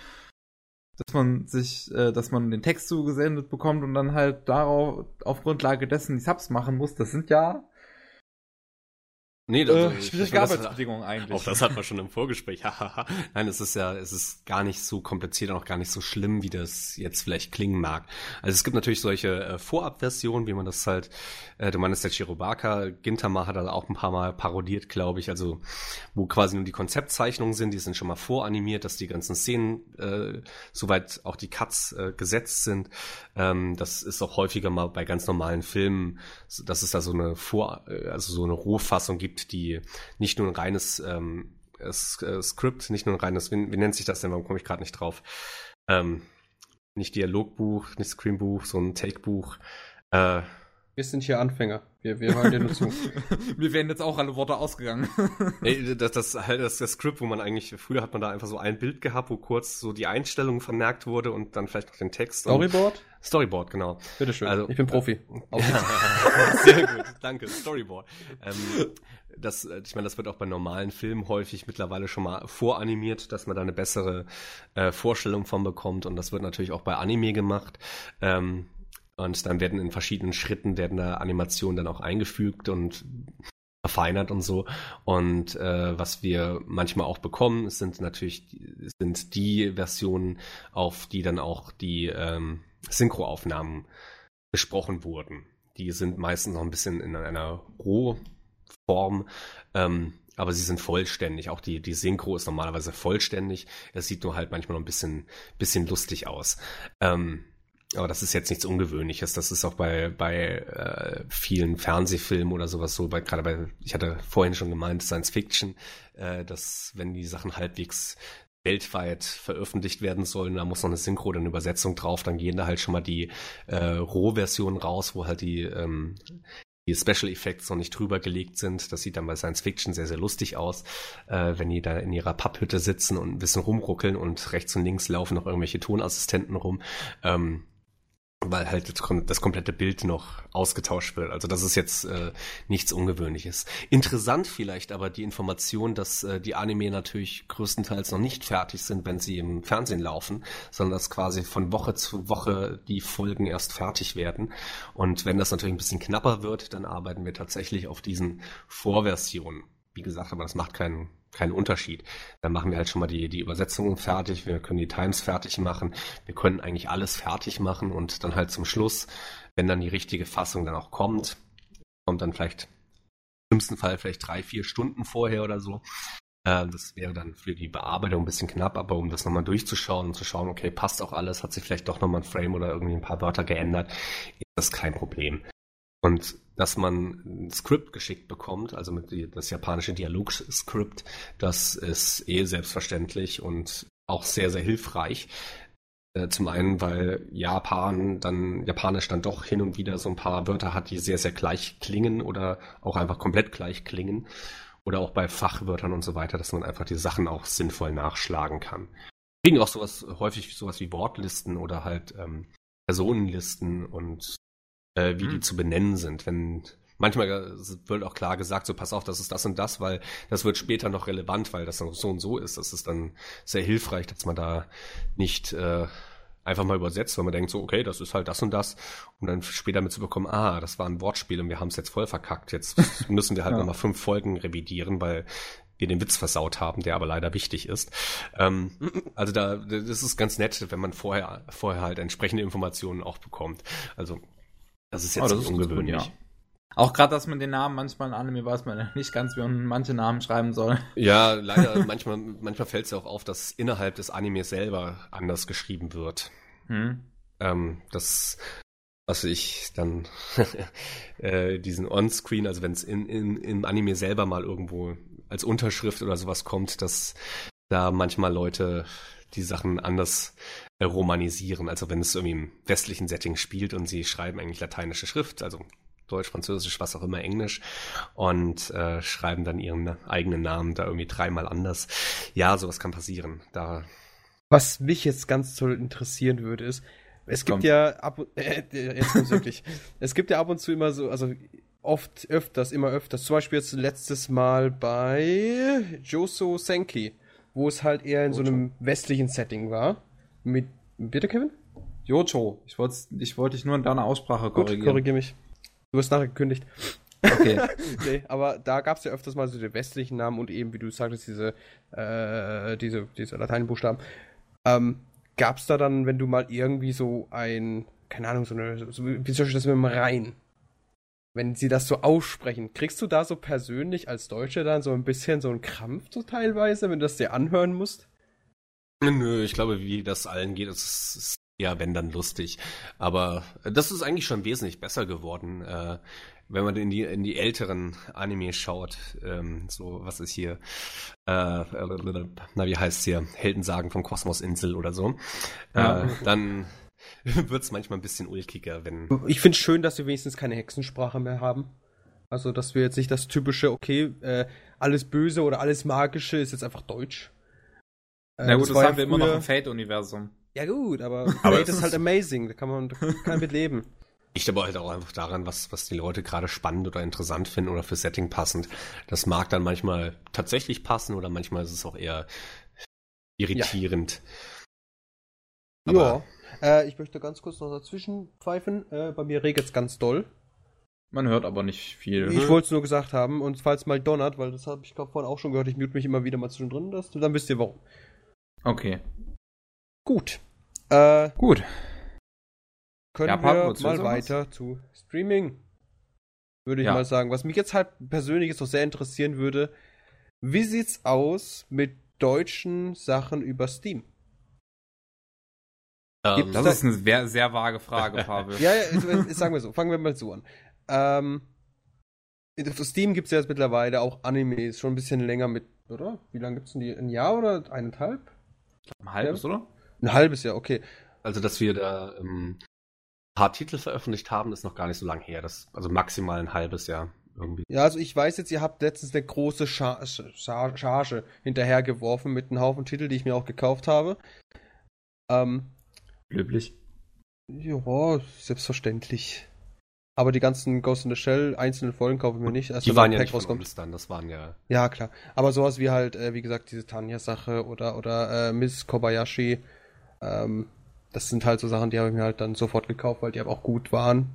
dass man sich, äh, dass man den Text zugesendet bekommt und dann halt darauf, auf Grundlage dessen die Subs machen muss. Das sind ja Nee, das, äh, schwierige Arbeitsbedingungen eigentlich. Auch das hat man schon im Vorgespräch. Nein, es ist ja, es ist gar nicht so kompliziert und auch gar nicht so schlimm, wie das jetzt vielleicht klingen mag. Also es gibt natürlich solche äh, Vorabversionen, wie man das halt, äh, du meinst der Chirobaka, Gintama hat er auch ein paar Mal parodiert, glaube ich, also wo quasi nur die Konzeptzeichnungen sind, die sind schon mal voranimiert, dass die ganzen Szenen, äh, soweit auch die Cuts äh, gesetzt sind. Ähm, das ist auch häufiger mal bei ganz normalen Filmen, dass es da so eine Vor, äh, also so eine Rohfassung gibt, gibt, die nicht nur ein reines ähm, äh, Skript, nicht nur ein reines, wie, wie nennt sich das denn, warum komme ich gerade nicht drauf? Ähm, nicht Dialogbuch, nicht Screenbuch, so ein Takebuch. Äh, wir sind hier Anfänger. Wir, wir hören dir nur zu. Mir werden jetzt auch alle Worte ausgegangen. Ey, das, das, halt das, das Skript, wo man eigentlich, früher hat man da einfach so ein Bild gehabt, wo kurz so die Einstellung vermerkt wurde und dann vielleicht noch den Text. Storyboard? Storyboard, genau. Bitteschön. Also, ich bin Profi. Äh, sehr gut, danke. Storyboard. Ähm, das, ich meine, das wird auch bei normalen Filmen häufig mittlerweile schon mal voranimiert, dass man da eine bessere äh, Vorstellung von bekommt. Und das wird natürlich auch bei Anime gemacht. Ähm, und dann werden in verschiedenen Schritten werden da Animationen dann auch eingefügt und verfeinert und so. Und äh, was wir manchmal auch bekommen, sind natürlich sind die Versionen, auf die dann auch die ähm, Synchroaufnahmen besprochen wurden. Die sind meistens noch ein bisschen in einer Rohform, ähm, aber sie sind vollständig. Auch die, die Synchro ist normalerweise vollständig. Es sieht nur halt manchmal noch ein bisschen, bisschen lustig aus. Ähm, aber das ist jetzt nichts Ungewöhnliches. Das ist auch bei, bei äh, vielen Fernsehfilmen oder sowas so, bei, gerade bei, ich hatte vorhin schon gemeint, Science Fiction, äh, dass wenn die Sachen halbwegs weltweit veröffentlicht werden sollen, da muss noch eine Synchro oder eine Übersetzung drauf, dann gehen da halt schon mal die äh, Rohversionen raus, wo halt die, ähm, die Special Effects noch nicht drüber gelegt sind. Das sieht dann bei Science Fiction sehr, sehr lustig aus, äh, wenn die da in ihrer Papphütte sitzen und ein bisschen rumruckeln und rechts und links laufen noch irgendwelche Tonassistenten rum. Ähm, weil halt das komplette Bild noch ausgetauscht wird. Also das ist jetzt äh, nichts Ungewöhnliches. Interessant vielleicht aber die Information, dass äh, die Anime natürlich größtenteils noch nicht fertig sind, wenn sie im Fernsehen laufen, sondern dass quasi von Woche zu Woche die Folgen erst fertig werden. Und wenn das natürlich ein bisschen knapper wird, dann arbeiten wir tatsächlich auf diesen Vorversionen. Wie gesagt, aber das macht keinen keinen Unterschied. Dann machen wir halt schon mal die, die Übersetzungen fertig, wir können die Times fertig machen, wir können eigentlich alles fertig machen und dann halt zum Schluss, wenn dann die richtige Fassung dann auch kommt, kommt dann vielleicht im schlimmsten Fall vielleicht drei, vier Stunden vorher oder so. Äh, das wäre dann für die Bearbeitung ein bisschen knapp, aber um das nochmal durchzuschauen und zu schauen, okay, passt auch alles, hat sich vielleicht doch nochmal ein Frame oder irgendwie ein paar Wörter geändert, ist das kein Problem. Und dass man ein Skript geschickt bekommt, also mit das japanische Dialogskript, das ist eh selbstverständlich und auch sehr, sehr hilfreich. Äh, zum einen, weil Japan dann, Japanisch dann doch hin und wieder so ein paar Wörter hat, die sehr, sehr gleich klingen oder auch einfach komplett gleich klingen. Oder auch bei Fachwörtern und so weiter, dass man einfach die Sachen auch sinnvoll nachschlagen kann. Kriegen auch sowas, häufig sowas wie Wortlisten oder halt ähm, Personenlisten und äh, wie hm. die zu benennen sind. Wenn manchmal wird auch klar gesagt, so pass auf, das ist das und das, weil das wird später noch relevant, weil das so und so ist. Das ist dann sehr hilfreich, dass man da nicht äh, einfach mal übersetzt, weil man denkt so, okay, das ist halt das und das, um dann später mitzubekommen, ah, das war ein Wortspiel und wir haben es jetzt voll verkackt. Jetzt müssen wir halt ja. nochmal fünf Folgen revidieren, weil wir den Witz versaut haben, der aber leider wichtig ist. Ähm, also da, das ist ganz nett, wenn man vorher, vorher halt entsprechende Informationen auch bekommt. Also das ist jetzt oh, das ungewöhnlich. Ist gut, ja. Auch gerade, dass man den Namen manchmal in Anime weiß man nicht ganz, wie man manche Namen schreiben soll. Ja, leider, manchmal, manchmal fällt es ja auch auf, dass innerhalb des Animes selber anders geschrieben wird. Hm. Ähm, das, was ich dann äh, diesen On-Screen, also wenn es in, in, im Anime selber mal irgendwo als Unterschrift oder sowas kommt, dass da manchmal Leute die Sachen anders romanisieren. Also wenn es irgendwie im westlichen Setting spielt und sie schreiben eigentlich lateinische Schrift, also Deutsch, Französisch, was auch immer, Englisch und äh, schreiben dann ihren eigenen Namen da irgendwie dreimal anders. Ja, sowas kann passieren. Da was mich jetzt ganz toll interessieren würde, ist, es gibt Kommt. ja ab und äh, jetzt wirklich. es gibt ja ab und zu immer so, also oft, öfters, immer öfters. Zum Beispiel jetzt letztes Mal bei Joso Senki, wo es halt eher in Jojo. so einem westlichen Setting war. Mit, bitte Kevin? Jojo. Ich wollte ich wollt dich nur in deiner Aussprache korrigieren. Gut, korrigier mich. Du hast nachher gekündigt. Okay. nee, aber da gab es ja öfters mal so die westlichen Namen und eben, wie du sagtest, diese, äh, diese, diese Lateinbuchstaben. Ähm, gab es da dann, wenn du mal irgendwie so ein, keine Ahnung, so eine, so, wie soll ich das mit dem Rhein? Wenn sie das so aussprechen, kriegst du da so persönlich als Deutscher dann so ein bisschen so einen Krampf so teilweise, wenn du das dir anhören musst? Nö, ich glaube, wie das allen geht, das ist ja, wenn dann lustig. Aber das ist eigentlich schon wesentlich besser geworden. Äh, wenn man in die, in die älteren Anime schaut, ähm, so, was ist hier, äh, na, wie heißt hier, Heldensagen von Kosmosinsel oder so, ja. äh, dann wird es manchmal ein bisschen ulkiger, wenn. Ich finde es schön, dass wir wenigstens keine Hexensprache mehr haben. Also, dass wir jetzt nicht das typische, okay, äh, alles Böse oder alles Magische ist jetzt einfach Deutsch. Äh, Na gut, das, das haben wir immer noch im Fate-Universum. Ja gut, aber, aber Fate ist halt amazing, da kann man, man mit leben. Liegt aber halt auch einfach daran, was, was die Leute gerade spannend oder interessant finden oder für Setting passend. Das mag dann manchmal tatsächlich passen oder manchmal ist es auch eher irritierend. Ja, ja äh, ich möchte ganz kurz noch dazwischen pfeifen. Äh, bei mir regelt es ganz doll. Man hört aber nicht viel. Ich wollte es nur gesagt haben und falls mal donnert, weil das habe ich glaube vorhin auch schon gehört, ich mute mich immer wieder mal zwischendrin, das, dann wisst ihr warum. Okay. Gut. Äh, Gut können ja, wir mal weiter zu Streaming. Würde ich ja. mal sagen. Was mich jetzt halt persönlich jetzt noch sehr interessieren würde, wie sieht's aus mit deutschen Sachen über Steam? Um, ähm, das da ist eine sehr, sehr vage Frage, Pavel. ja, ja, sagen wir so. Fangen wir mal so an. Ähm, auf Steam gibt es ja jetzt mittlerweile auch Animes, schon ein bisschen länger mit, oder? Wie lange gibt es denn die? Ein Jahr oder eineinhalb? Ein halbes, ja. oder? Ein halbes Jahr, okay. Also, dass wir da ähm, paar Titel veröffentlicht haben, ist noch gar nicht so lange her. Das, also maximal ein halbes Jahr irgendwie. Ja, also ich weiß jetzt, ihr habt letztens eine große Char Char Charge hinterhergeworfen mit einem Haufen Titel, die ich mir auch gekauft habe. Ähm, Löblich. Ja, selbstverständlich. Aber die ganzen Ghost in the Shell einzelnen Folgen kaufen wir nicht. die waren ja nicht rauskommt. Uns dann, das waren ja. Ja, klar. Aber sowas wie halt, äh, wie gesagt, diese Tanja-Sache oder, oder äh, Miss Kobayashi, ähm, das sind halt so Sachen, die habe ich mir halt dann sofort gekauft, weil die aber auch gut waren.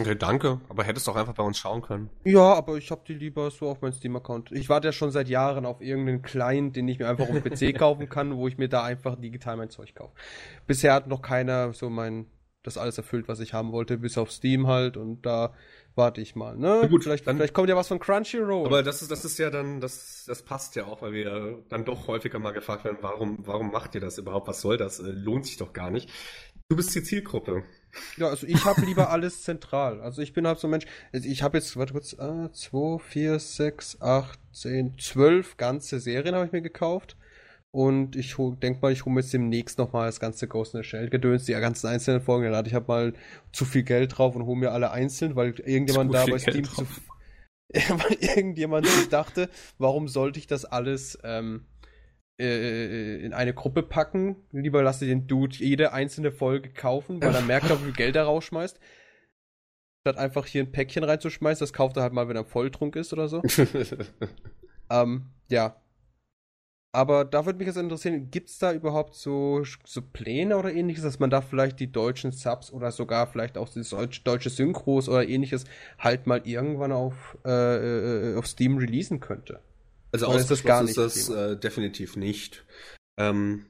Okay, danke. Aber hättest doch einfach bei uns schauen können. Ja, aber ich habe die lieber so auf meinem Steam-Account. Ich warte ja schon seit Jahren auf irgendeinen Client, den ich mir einfach auf dem PC kaufen kann, wo ich mir da einfach digital mein Zeug kaufe. Bisher hat noch keiner so mein das alles erfüllt, was ich haben wollte, bis auf Steam halt und da warte ich mal. Ne? Na gut, vielleicht, dann- vielleicht kommt ja was von Crunchyroll. Aber das ist, das ist ja dann, das, das passt ja auch, weil wir dann doch häufiger mal gefragt werden, warum, warum macht ihr das überhaupt? Was soll das? Äh, Lohnt sich doch gar nicht. Du bist die Zielgruppe. Ja, also ich habe lieber alles zentral. Also ich bin halt so ein Mensch. also Ich habe jetzt, warte kurz, äh, 2, 4, 6, 8, 10, 12 ganze Serien habe ich mir gekauft. Und ich denke mal, ich hole mir jetzt demnächst nochmal das ganze Ghost in the Shell Gedöns, die ganzen einzelnen Folgen. Dann hatte ich hab mal zu viel Geld drauf und hole mir alle einzeln, weil irgendjemand da bei Steam zu, weil irgendjemand sich dachte, warum sollte ich das alles ähm, äh, in eine Gruppe packen? Lieber lasse den Dude jede einzelne Folge kaufen, weil er merkt, wie viel Geld er rausschmeißt. Statt einfach hier ein Päckchen reinzuschmeißen, das kauft er halt mal, wenn er Volltrunk ist oder so. ähm, ja. Aber da würde mich jetzt interessieren, gibt es da überhaupt so, so Pläne oder ähnliches, dass man da vielleicht die deutschen Subs oder sogar vielleicht auch die deutsche, Synchros oder ähnliches halt mal irgendwann auf, äh, äh, auf Steam releasen könnte? Also Oder ist das gar ausgeschlossen ist das das äh, definitiv nicht. Ähm,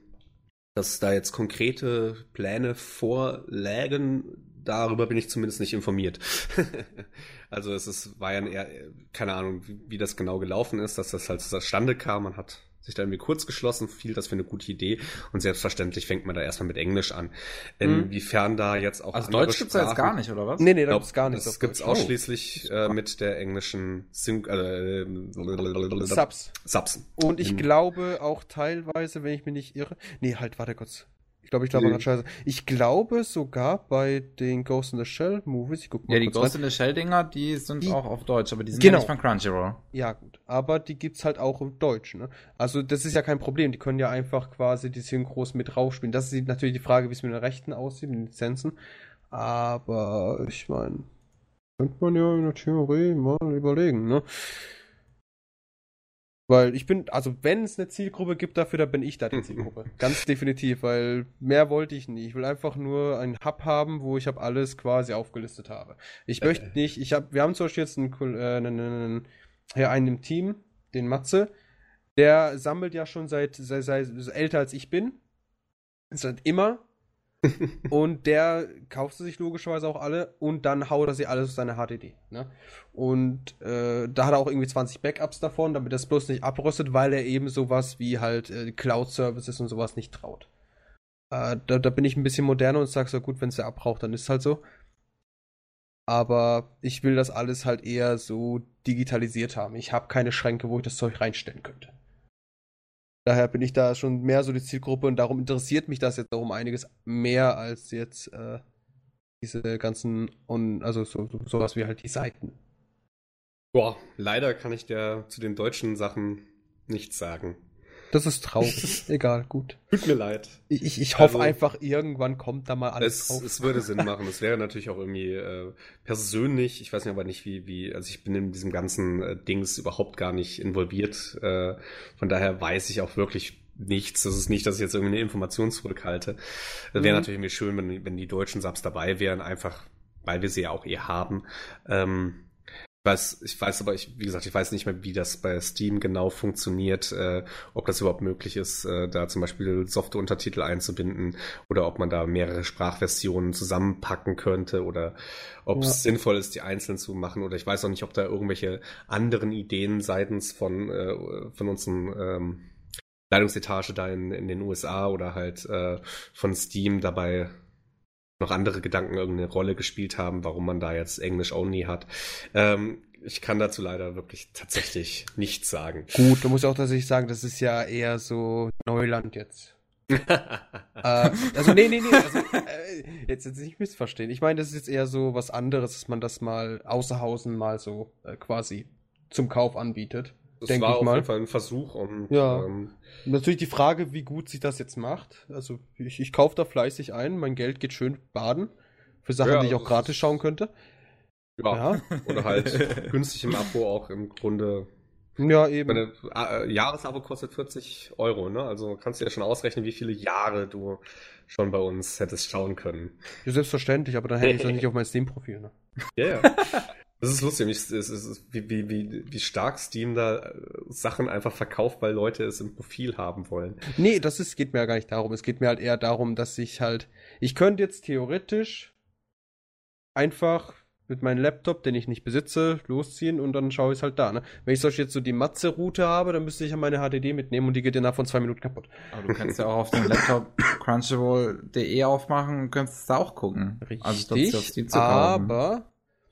dass da jetzt konkrete Pläne vorlägen, darüber bin ich zumindest nicht informiert. also es ist, war ja eher, keine Ahnung, wie, wie das genau gelaufen ist, dass das halt zustande kam. Man hat sich da irgendwie kurz geschlossen, fiel das für eine gute Idee und selbstverständlich fängt man da erstmal mit Englisch an. Inwiefern da jetzt auch Also Deutsch gibt's ja jetzt gar nicht, oder was? Nee, nee, da Glaub, gibt's gar nichts. Das auf gibt's Deutsch. ausschließlich äh, mit der englischen Syn äh, Oh, Subs. Subs. Und ich glaube auch teilweise, wenn ich mich nicht irre. Nee, halt, warte kurz. Ich glaube, ich glaube gerade scheiße. Ich glaube sogar bei den Ghost in the Shell Movies, ich guck mal Ja, die Ghost rein. in the Shell Dinger, die sind Die- auch auf Deutsch, aber die sind Genau. ja nicht von Crunchyroll. Ja, gut. Aber die gibt's halt auch im Deutsch, ne? Also, das ist ja kein Problem. Die können ja einfach quasi die Synchros mit rausspielen. Das ist natürlich die Frage, wie es mit den Rechten aussieht, mit den Lizenzen. Aber ich meine, könnte man ja in der Theorie mal überlegen, ne? Weil ich bin, also wenn es eine Zielgruppe gibt dafür, dann bin ich da die Zielgruppe. Ganz definitiv, weil mehr wollte ich nie. Ich will einfach nur einen Hub haben, wo ich hab alles quasi aufgelistet habe. Ich möchte nicht, ich habe, wir haben zum Beispiel jetzt einen, äh, einen, einen, ja, einen im Team, den Matze, der sammelt ja schon seit, seit, seit älter als ich bin. Seit immer. Und der kauft sie sich logischerweise auch alle und dann haut er sie alles auf seine HDD. Ne? Und äh, da hat er auch irgendwie 20 Backups davon, damit das bloß nicht abrüstet, weil er eben sowas wie halt äh, Cloud-Services und sowas nicht traut. Äh, da, da bin ich ein bisschen moderner und sag so, gut, wenn es er abbraucht, dann ist es halt so. Aber ich will das alles halt eher so digitalisiert haben. Ich habe keine Schränke, wo ich das Zeug reinstellen könnte. Daher bin ich da schon mehr so die Zielgruppe und darum interessiert mich das jetzt auch um einiges mehr als jetzt äh, diese ganzen, on, also so, so, sowas wie halt die Seiten. Boah, leider kann ich dir zu den deutschen Sachen nichts sagen. Das ist traurig. Egal, gut. Tut mir leid. Ich, ich, ich hoffe Also- einfach, irgendwann kommt da mal alles Es, drauf. es würde Sinn machen. Es wäre natürlich auch irgendwie äh, persönlich, ich weiß nicht aber nicht, wie, wie, also ich bin in diesem ganzen äh, Dings überhaupt gar nicht involviert. Äh, von daher weiß ich auch wirklich nichts. Das ist nicht, dass ich jetzt irgendwie eine Information zurückhalte. Wäre Mhm. natürlich irgendwie schön, wenn, wenn die deutschen Subs dabei wären, einfach weil wir sie ja auch eh haben. Ähm, weiß, ich weiß aber, ich, wie gesagt, ich weiß nicht mehr, wie das bei Steam genau funktioniert, äh, ob das überhaupt möglich ist, äh, da zum Beispiel Software-Untertitel einzubinden oder ob man da mehrere Sprachversionen zusammenpacken könnte oder ob es Ja. sinnvoll ist, die einzeln zu machen oder ich weiß auch nicht, ob da irgendwelche anderen Ideen seitens von, äh, von unseren ähm, Leitungsetage da in, in den USA oder halt äh, von Steam dabei noch andere Gedanken irgendeine Rolle gespielt haben, warum man da jetzt Englisch only hat. Ähm, ich kann dazu leider wirklich tatsächlich nichts sagen. Gut, du musst auch tatsächlich sagen, das ist ja eher so Neuland jetzt. äh, also nee, nee, nee, also, äh, jetzt, jetzt nicht missverstehen. Ich meine, das ist jetzt eher so was anderes, dass man das mal außerhausen mal so äh, quasi zum Kauf anbietet. Das Denk war ich auf mal. jeden Fall ein Versuch und Ja. ähm, Natürlich die Frage, wie gut sich das jetzt macht. Also ich, ich kaufe da fleißig ein, mein Geld geht schön baden. Für Sachen, Ja, die ich auch gratis ist- schauen könnte. ja. Ja. oder halt günstig im Abo auch im Grunde Ja, eben. Meine, äh, Jahresabo kostet 40 Euro, ne? Also kannst du ja schon ausrechnen, wie viele Jahre du schon bei uns hättest schauen können. Ja, selbstverständlich, aber dann hätte ich es nicht auf mein Steam-Profil, ne? Ja, ja. Das ist lustig, es ist, es ist, wie, wie, wie, wie stark Steam da äh, Sachen einfach verkauft, weil Leute es im Profil haben wollen. Nee, das ist, geht mir ja gar nicht darum. Es geht mir halt eher darum, dass ich halt. Ich könnte jetzt theoretisch einfach mit meinem Laptop, den ich nicht besitze, losziehen und dann schaue ich es halt da. Ne? Wenn ich solch jetzt so die Matze-Route habe, dann müsste ich ja meine HDD mitnehmen und die geht innerhalb von zwei Minuten kaputt. Aber du kannst ja auch auf dem Laptop crunchyroll.de aufmachen und kannst es da auch gucken. Also Richtig, also, aber...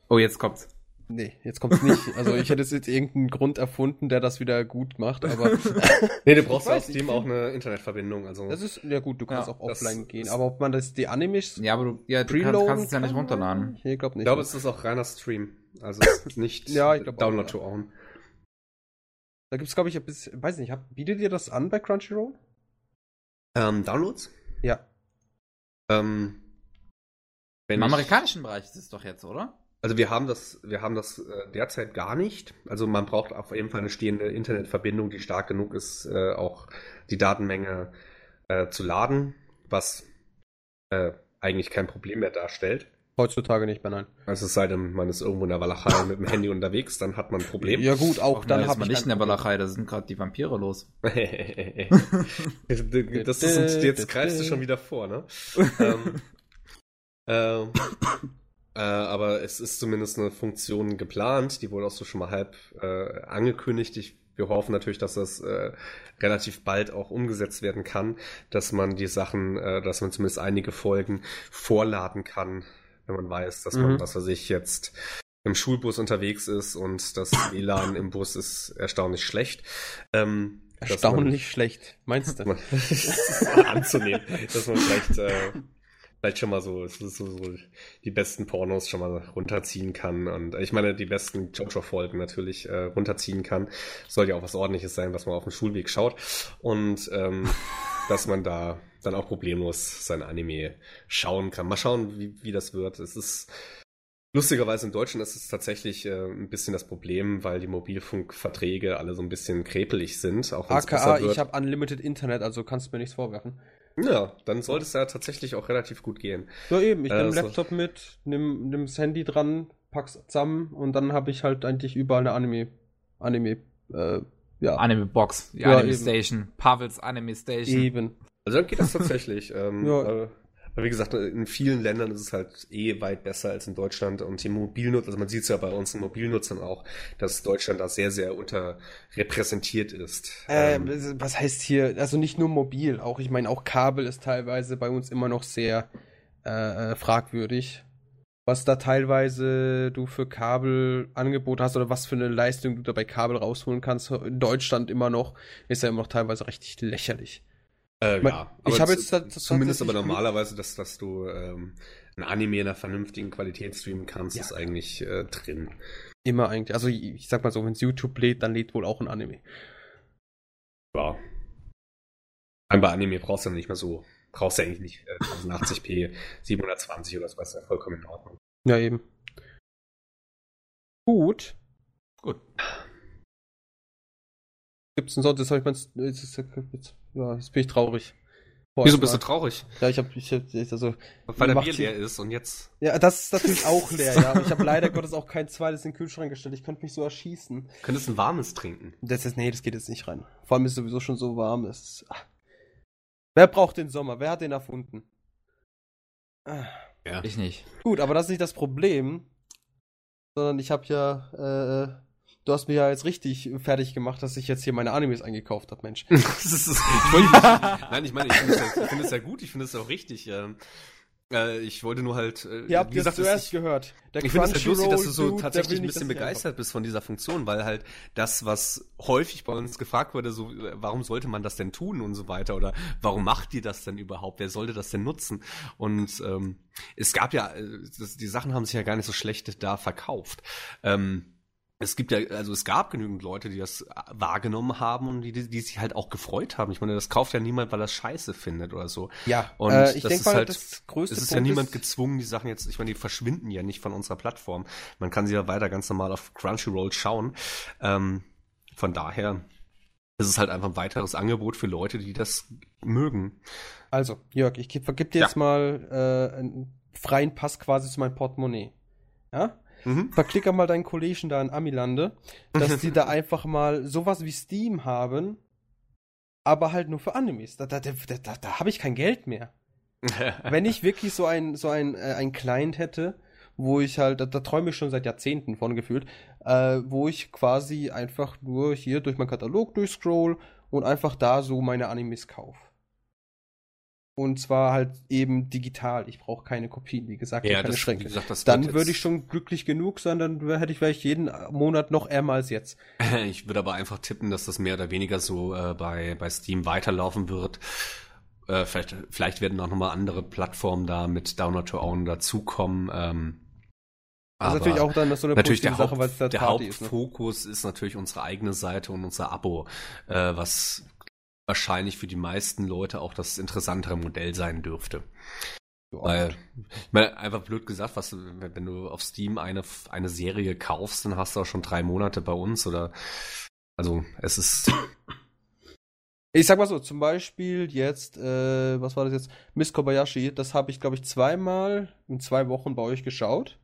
Oh, jetzt kommt's. Nee, jetzt kommt's nicht. Also ich hätte jetzt irgendeinen Grund erfunden, der das wieder gut macht, aber. nee, du brauchst auf Steam auch eine Internetverbindung. Also das ist, ja gut, du kannst ja, auch offline gehen. Aber ob man das die Animes. Ja, aber du, ja, du kannst, kannst es ja nicht runterladen. Ich glaube nicht. Ich glaube, es ist auch reiner Stream. Also nicht ja, ich glaub, Download to own. Da gibt's, glaube ich, ein bisschen, weiß nicht, hab, bietet ihr das an bei Crunchyroll? Ähm, Downloads? Ja. Ähm, Im amerikanischen Bereich ist es doch jetzt, oder? Also wir haben das, wir haben das äh, derzeit gar nicht. Also man braucht auf jeden Fall eine stehende Internetverbindung, die stark genug ist, äh, auch die Datenmenge äh, zu laden, was eigentlich kein Problem mehr darstellt. Heutzutage nicht mehr, nein. Also es sei denn, man ist irgendwo in der Walachei mit dem Handy unterwegs, dann hat man ein Problem. Ja gut, auch, auch dann hat man nicht in der Walachei, da sind gerade die Vampire los. das ist, jetzt greifst du schon wieder vor, ne? ähm, ähm, äh, aber es ist zumindest eine Funktion geplant, die wurde auch so schon mal halb äh, angekündigt. Ich, wir hoffen natürlich, dass das äh, relativ bald auch umgesetzt werden kann, dass man die Sachen, äh, dass man zumindest einige Folgen vorladen kann, wenn man weiß, dass man, mhm. was weiß ich, jetzt im Schulbus unterwegs ist und das WLAN im Bus ist erstaunlich schlecht. Ähm, erstaunlich man, schlecht, meinst du? anzunehmen, dass man vielleicht äh, vielleicht schon mal so, so, so, die besten Pornos schon mal runterziehen kann. Und ich meine, die besten Jojo-Folgen natürlich äh, runterziehen kann. Soll ja auch was ordentliches sein, was man auf dem Schulweg schaut. Und ähm, dass man da dann auch problemlos sein Anime schauen kann. Mal schauen, wie, wie das wird. Es ist Lustigerweise in Deutschland ist es tatsächlich äh, ein bisschen das Problem, weil die Mobilfunkverträge alle so ein bisschen krepelig sind. Auch AKA, ich habe Unlimited Internet, also kannst du mir nichts vorwerfen. Ja, dann sollte es ja tatsächlich auch relativ gut gehen. Ja, eben. Ich äh, nehme so. Laptop mit, nimm, nimm das Handy dran, pack's zusammen und dann habe ich halt eigentlich überall eine Anime, Anime, äh, ja. Anime Box, die ja, Anime eben. Station, Pavels Anime Station. Eben. Also dann geht das tatsächlich. ähm, ja. Äh, wie gesagt, in vielen Ländern ist es halt eh weit besser als in Deutschland und die Mobilnutzer, also man sieht es ja bei uns Mobilnutzern auch, dass Deutschland da sehr, sehr unterrepräsentiert ist. Äh, ähm, was heißt hier, also nicht nur mobil, auch ich meine, auch Kabel ist teilweise bei uns immer noch sehr äh, äh fragwürdig. Was da teilweise du für Kabelangebot hast oder was für eine Leistung du da bei Kabel rausholen kannst, in Deutschland immer noch, ist ja immer noch teilweise richtig lächerlich. Äh, ja, ich habe jetzt das, zumindest aber normalerweise, dass, dass du ähm, ein Anime in einer vernünftigen Qualität streamen kannst, ja. ist eigentlich äh, drin. Immer eigentlich. Also ich, sag mal so, wenn es YouTube lädt, dann lädt wohl auch ein Anime. Ja. Bei Anime brauchst du nicht mehr so, brauchst du eigentlich nicht äh, 1080p, 720 oder so, was ja vollkommen in Ordnung. Ja, eben. Gut. Gut. Gibt's denn sonst, das habe ich mein, jetzt, jetzt, ja, jetzt bin ich traurig. Boah, Wieso bist du traurig? Ja, ich habe ich hab, also weil der Bier leer ist und jetzt Ja, das ist natürlich auch leer, ja, ich habe leider Gottes auch kein zweites in den Kühlschrank gestellt. Ich könnte mich so erschießen. Könntest ein warmes trinken? Das ist nee, das geht jetzt nicht rein. Vor allem ist es sowieso schon so warm, ist ach. Wer braucht den Sommer? Wer hat den erfunden? Ah. Ja. Ich nicht. Gut, aber das ist nicht das Problem, sondern ich habe ja äh, du hast mir ja jetzt richtig fertig gemacht, dass ich jetzt hier meine Animes eingekauft habe, Mensch. ist, ich nein, ich meine, ich finde es ja, ja, gut, ich finde es auch richtig. Ähm, äh, ich wollte nur halt. Äh, Ihr habt wie gesagt, zuerst ich, gehört. Der ich finde es halt lustig, dass du so Dude, tatsächlich ein bisschen begeistert bist von dieser Funktion, weil halt das, was häufig bei uns gefragt wurde, so, äh, warum sollte man das denn tun und so weiter oder warum macht ihr das denn überhaupt? Wer sollte das denn nutzen? Und ähm, es gab ja, äh, das, die Sachen haben sich ja gar nicht so schlecht da verkauft. Ähm, es gibt ja, also es gab genügend Leute, die das wahrgenommen haben und die, die, die sich halt auch gefreut haben. Ich meine, das kauft ja niemand, weil er Scheiße findet oder so. Ja, und äh, ich denke mal, halt, das größte Es ist Punkt ja niemand gezwungen, die Sachen jetzt, ich meine, die verschwinden ja nicht von unserer Plattform. Man kann sie ja weiter ganz normal auf Crunchyroll schauen. Ähm, von daher ist es halt einfach ein weiteres Angebot für Leute, die das mögen. Also, Jörg, ich vergib dir ja. jetzt mal äh, einen freien Pass quasi zu meinem Portemonnaie. Ja? Mhm. Verklicker mal deinen Kollegen da in Amilande, dass die da einfach mal sowas wie Steam haben, aber halt nur für Animes. Da, da, da, da, da habe ich kein Geld mehr. Wenn ich wirklich so ein, so ein, äh, ein Client hätte, wo ich halt, da, da träume ich schon seit Jahrzehnten von gefühlt, äh, wo ich quasi einfach nur hier durch meinen Katalog durchscroll und einfach da so meine Animes kaufe. Und zwar halt eben digital. Ich brauche keine Kopien, wie gesagt, ja, keine das, Schränke. Gesagt, dann würde ich schon glücklich genug sein, dann hätte ich vielleicht jeden Monat noch eher als jetzt. Ich würde aber einfach tippen, dass das mehr oder weniger so äh, bei, bei Steam weiterlaufen wird. Äh, vielleicht, vielleicht werden auch nochmal andere Plattformen da mit Download to Own dazukommen. Ähm, das ist natürlich auch dann so eine natürlich der Sache, weil es der, der Hauptfokus ist, ne? ist, natürlich unsere eigene Seite und unser Abo, äh, was wahrscheinlich für die meisten Leute auch das interessantere Modell sein dürfte. Weil, ich meine, einfach blöd gesagt, was, wenn du auf Steam eine, eine Serie kaufst, dann hast du auch schon drei Monate bei uns oder, also, es ist. Ich sag mal so, zum Beispiel jetzt, äh, was war das jetzt? Miss Kobayashi, das habe ich, glaube ich, zweimal in zwei Wochen bei euch geschaut.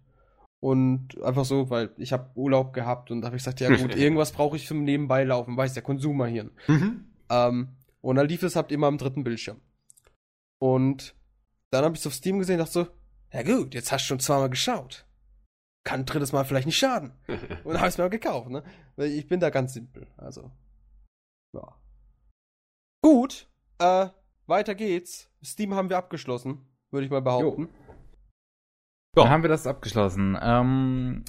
Und einfach so, weil ich habe Urlaub gehabt und da habe ich gesagt, ja gut, irgendwas brauche ich zum Nebenbeilaufen, weiß der Konsumerhirn. Mhm. Ähm, und dann lief es halt immer am dritten Bildschirm. Und dann habe ich es auf Steam gesehen und dachte so, ja gut, jetzt hast du schon zweimal geschaut. Kann ein drittes Mal vielleicht nicht schaden. und dann habe ich es mir auch gekauft, ne? Weil ich bin da ganz simpel. Also. Ja. Gut, äh, weiter geht's. Steam haben wir abgeschlossen, würde ich mal behaupten. Jo. Ja. Dann haben wir das abgeschlossen. Ähm,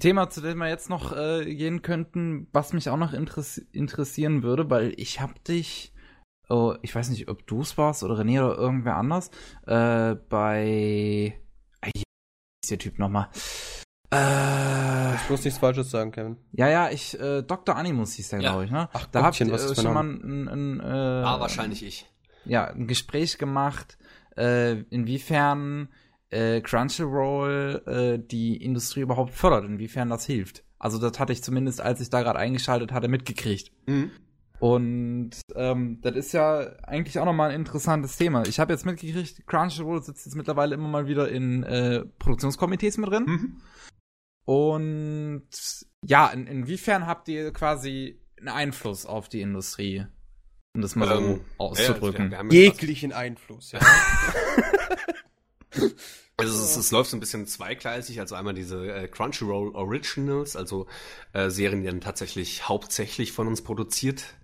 Thema, zu dem wir jetzt noch äh, gehen könnten, was mich auch noch interess interessieren würde, weil ich hab dich, oh, ich weiß nicht, ob du es warst oder René oder irgendwer anders, äh, bei, ah, ist der Typ nochmal. Äh, ich muss nichts Falsches sagen, Kevin. Ja, ja, ich, äh, Dr. Animus hieß der, ja. glaube ich, ne? Ach, da habt ihr äh, schon mal ein, ein, äh, Ah, wahrscheinlich ich. Ja, ein Gespräch gemacht, äh, inwiefern äh, Crunchyroll äh, die Industrie überhaupt fördert, inwiefern das hilft. Also das hatte ich zumindest, als ich da gerade eingeschaltet hatte, mitgekriegt. Mhm. Und ähm, das ist ja eigentlich auch nochmal ein interessantes Thema. Ich habe jetzt mitgekriegt, Crunchyroll sitzt jetzt mittlerweile immer mal wieder in äh, Produktionskomitees mit drin. Mhm. Und ja, in, inwiefern habt ihr quasi einen Einfluss auf die Industrie? Um das mal ähm, so auszudrücken. Ja, Jeglichen Einfluss, ja. Also es, es, läuft so ein bisschen zweigleisig, also einmal diese äh, Crunchyroll Originals, also äh, Serien, die dann tatsächlich hauptsächlich von uns produziert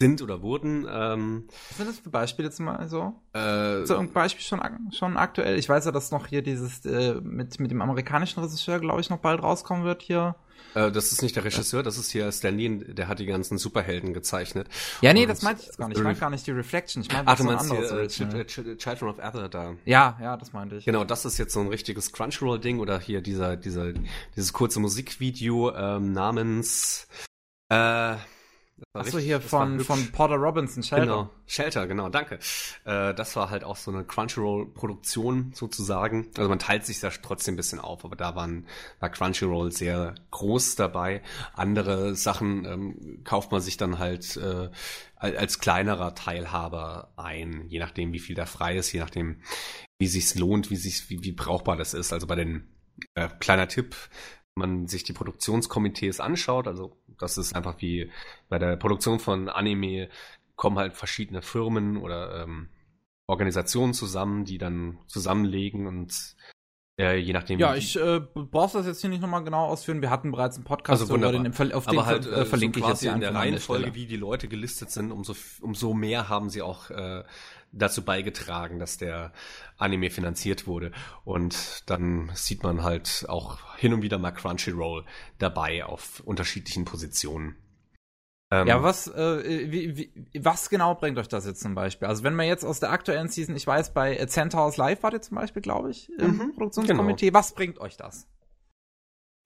sind oder wurden. Ähm, Was sind das für Beispiele jetzt mal so? Äh, so ein Beispiel schon, schon aktuell? Ich weiß ja, dass noch hier dieses äh, mit, mit dem amerikanischen Regisseur, glaube ich, noch bald rauskommen wird hier. Äh, das ist nicht der Regisseur, das ist hier Stan Lee, der hat die ganzen Superhelden gezeichnet. Ja, nee, Und das meinte ich jetzt gar nicht. Ich meinte gar nicht die Reflection. Ich meinte Ach, du meinst hier, äh, Children of Ether da. Ja, ja, das meinte ich. Genau, das ist jetzt so ein richtiges Crunchyroll-Ding oder hier dieser, dieser, dieses kurze Musikvideo ähm, namens äh, Achso, hier von, von Porter Robinson, Shelter. Genau, Shelter, genau, danke. Äh, das war halt auch so eine Crunchyroll-Produktion sozusagen. Also man teilt sich da trotzdem ein bisschen auf, aber da waren, war Crunchyroll sehr groß dabei. Andere Sachen ähm, kauft man sich dann halt äh, als kleinerer Teilhaber ein, je nachdem, wie viel da frei ist, je nachdem, wie sich's lohnt, wie sich, wie, wie brauchbar das ist. Also bei den äh, kleiner Tipp, man sich die Produktionskomitees anschaut, also das ist einfach wie bei der Produktion von Anime kommen halt verschiedene Firmen oder ähm, Organisationen zusammen, die dann zusammenlegen und äh, je nachdem. Ja, ich äh, brauchst das jetzt hier nicht nochmal genau ausführen. Wir hatten bereits einen Podcast also über den, auf den halt, äh, verlinke so ich jetzt hier in der Reihenfolge, wie die Leute gelistet sind, umso umso mehr haben sie auch äh, dazu beigetragen, dass der Anime finanziert wurde. Und dann sieht man halt auch hin und wieder mal Crunchyroll dabei auf unterschiedlichen Positionen. Ähm, ja, was, äh, wie, wie, was genau bringt euch das jetzt zum Beispiel? Also wenn man jetzt aus der aktuellen Season, ich weiß, bei Centaurus Live war ihr zum Beispiel, glaube ich, im mhm, Produktionskomitee, genau. was bringt euch das?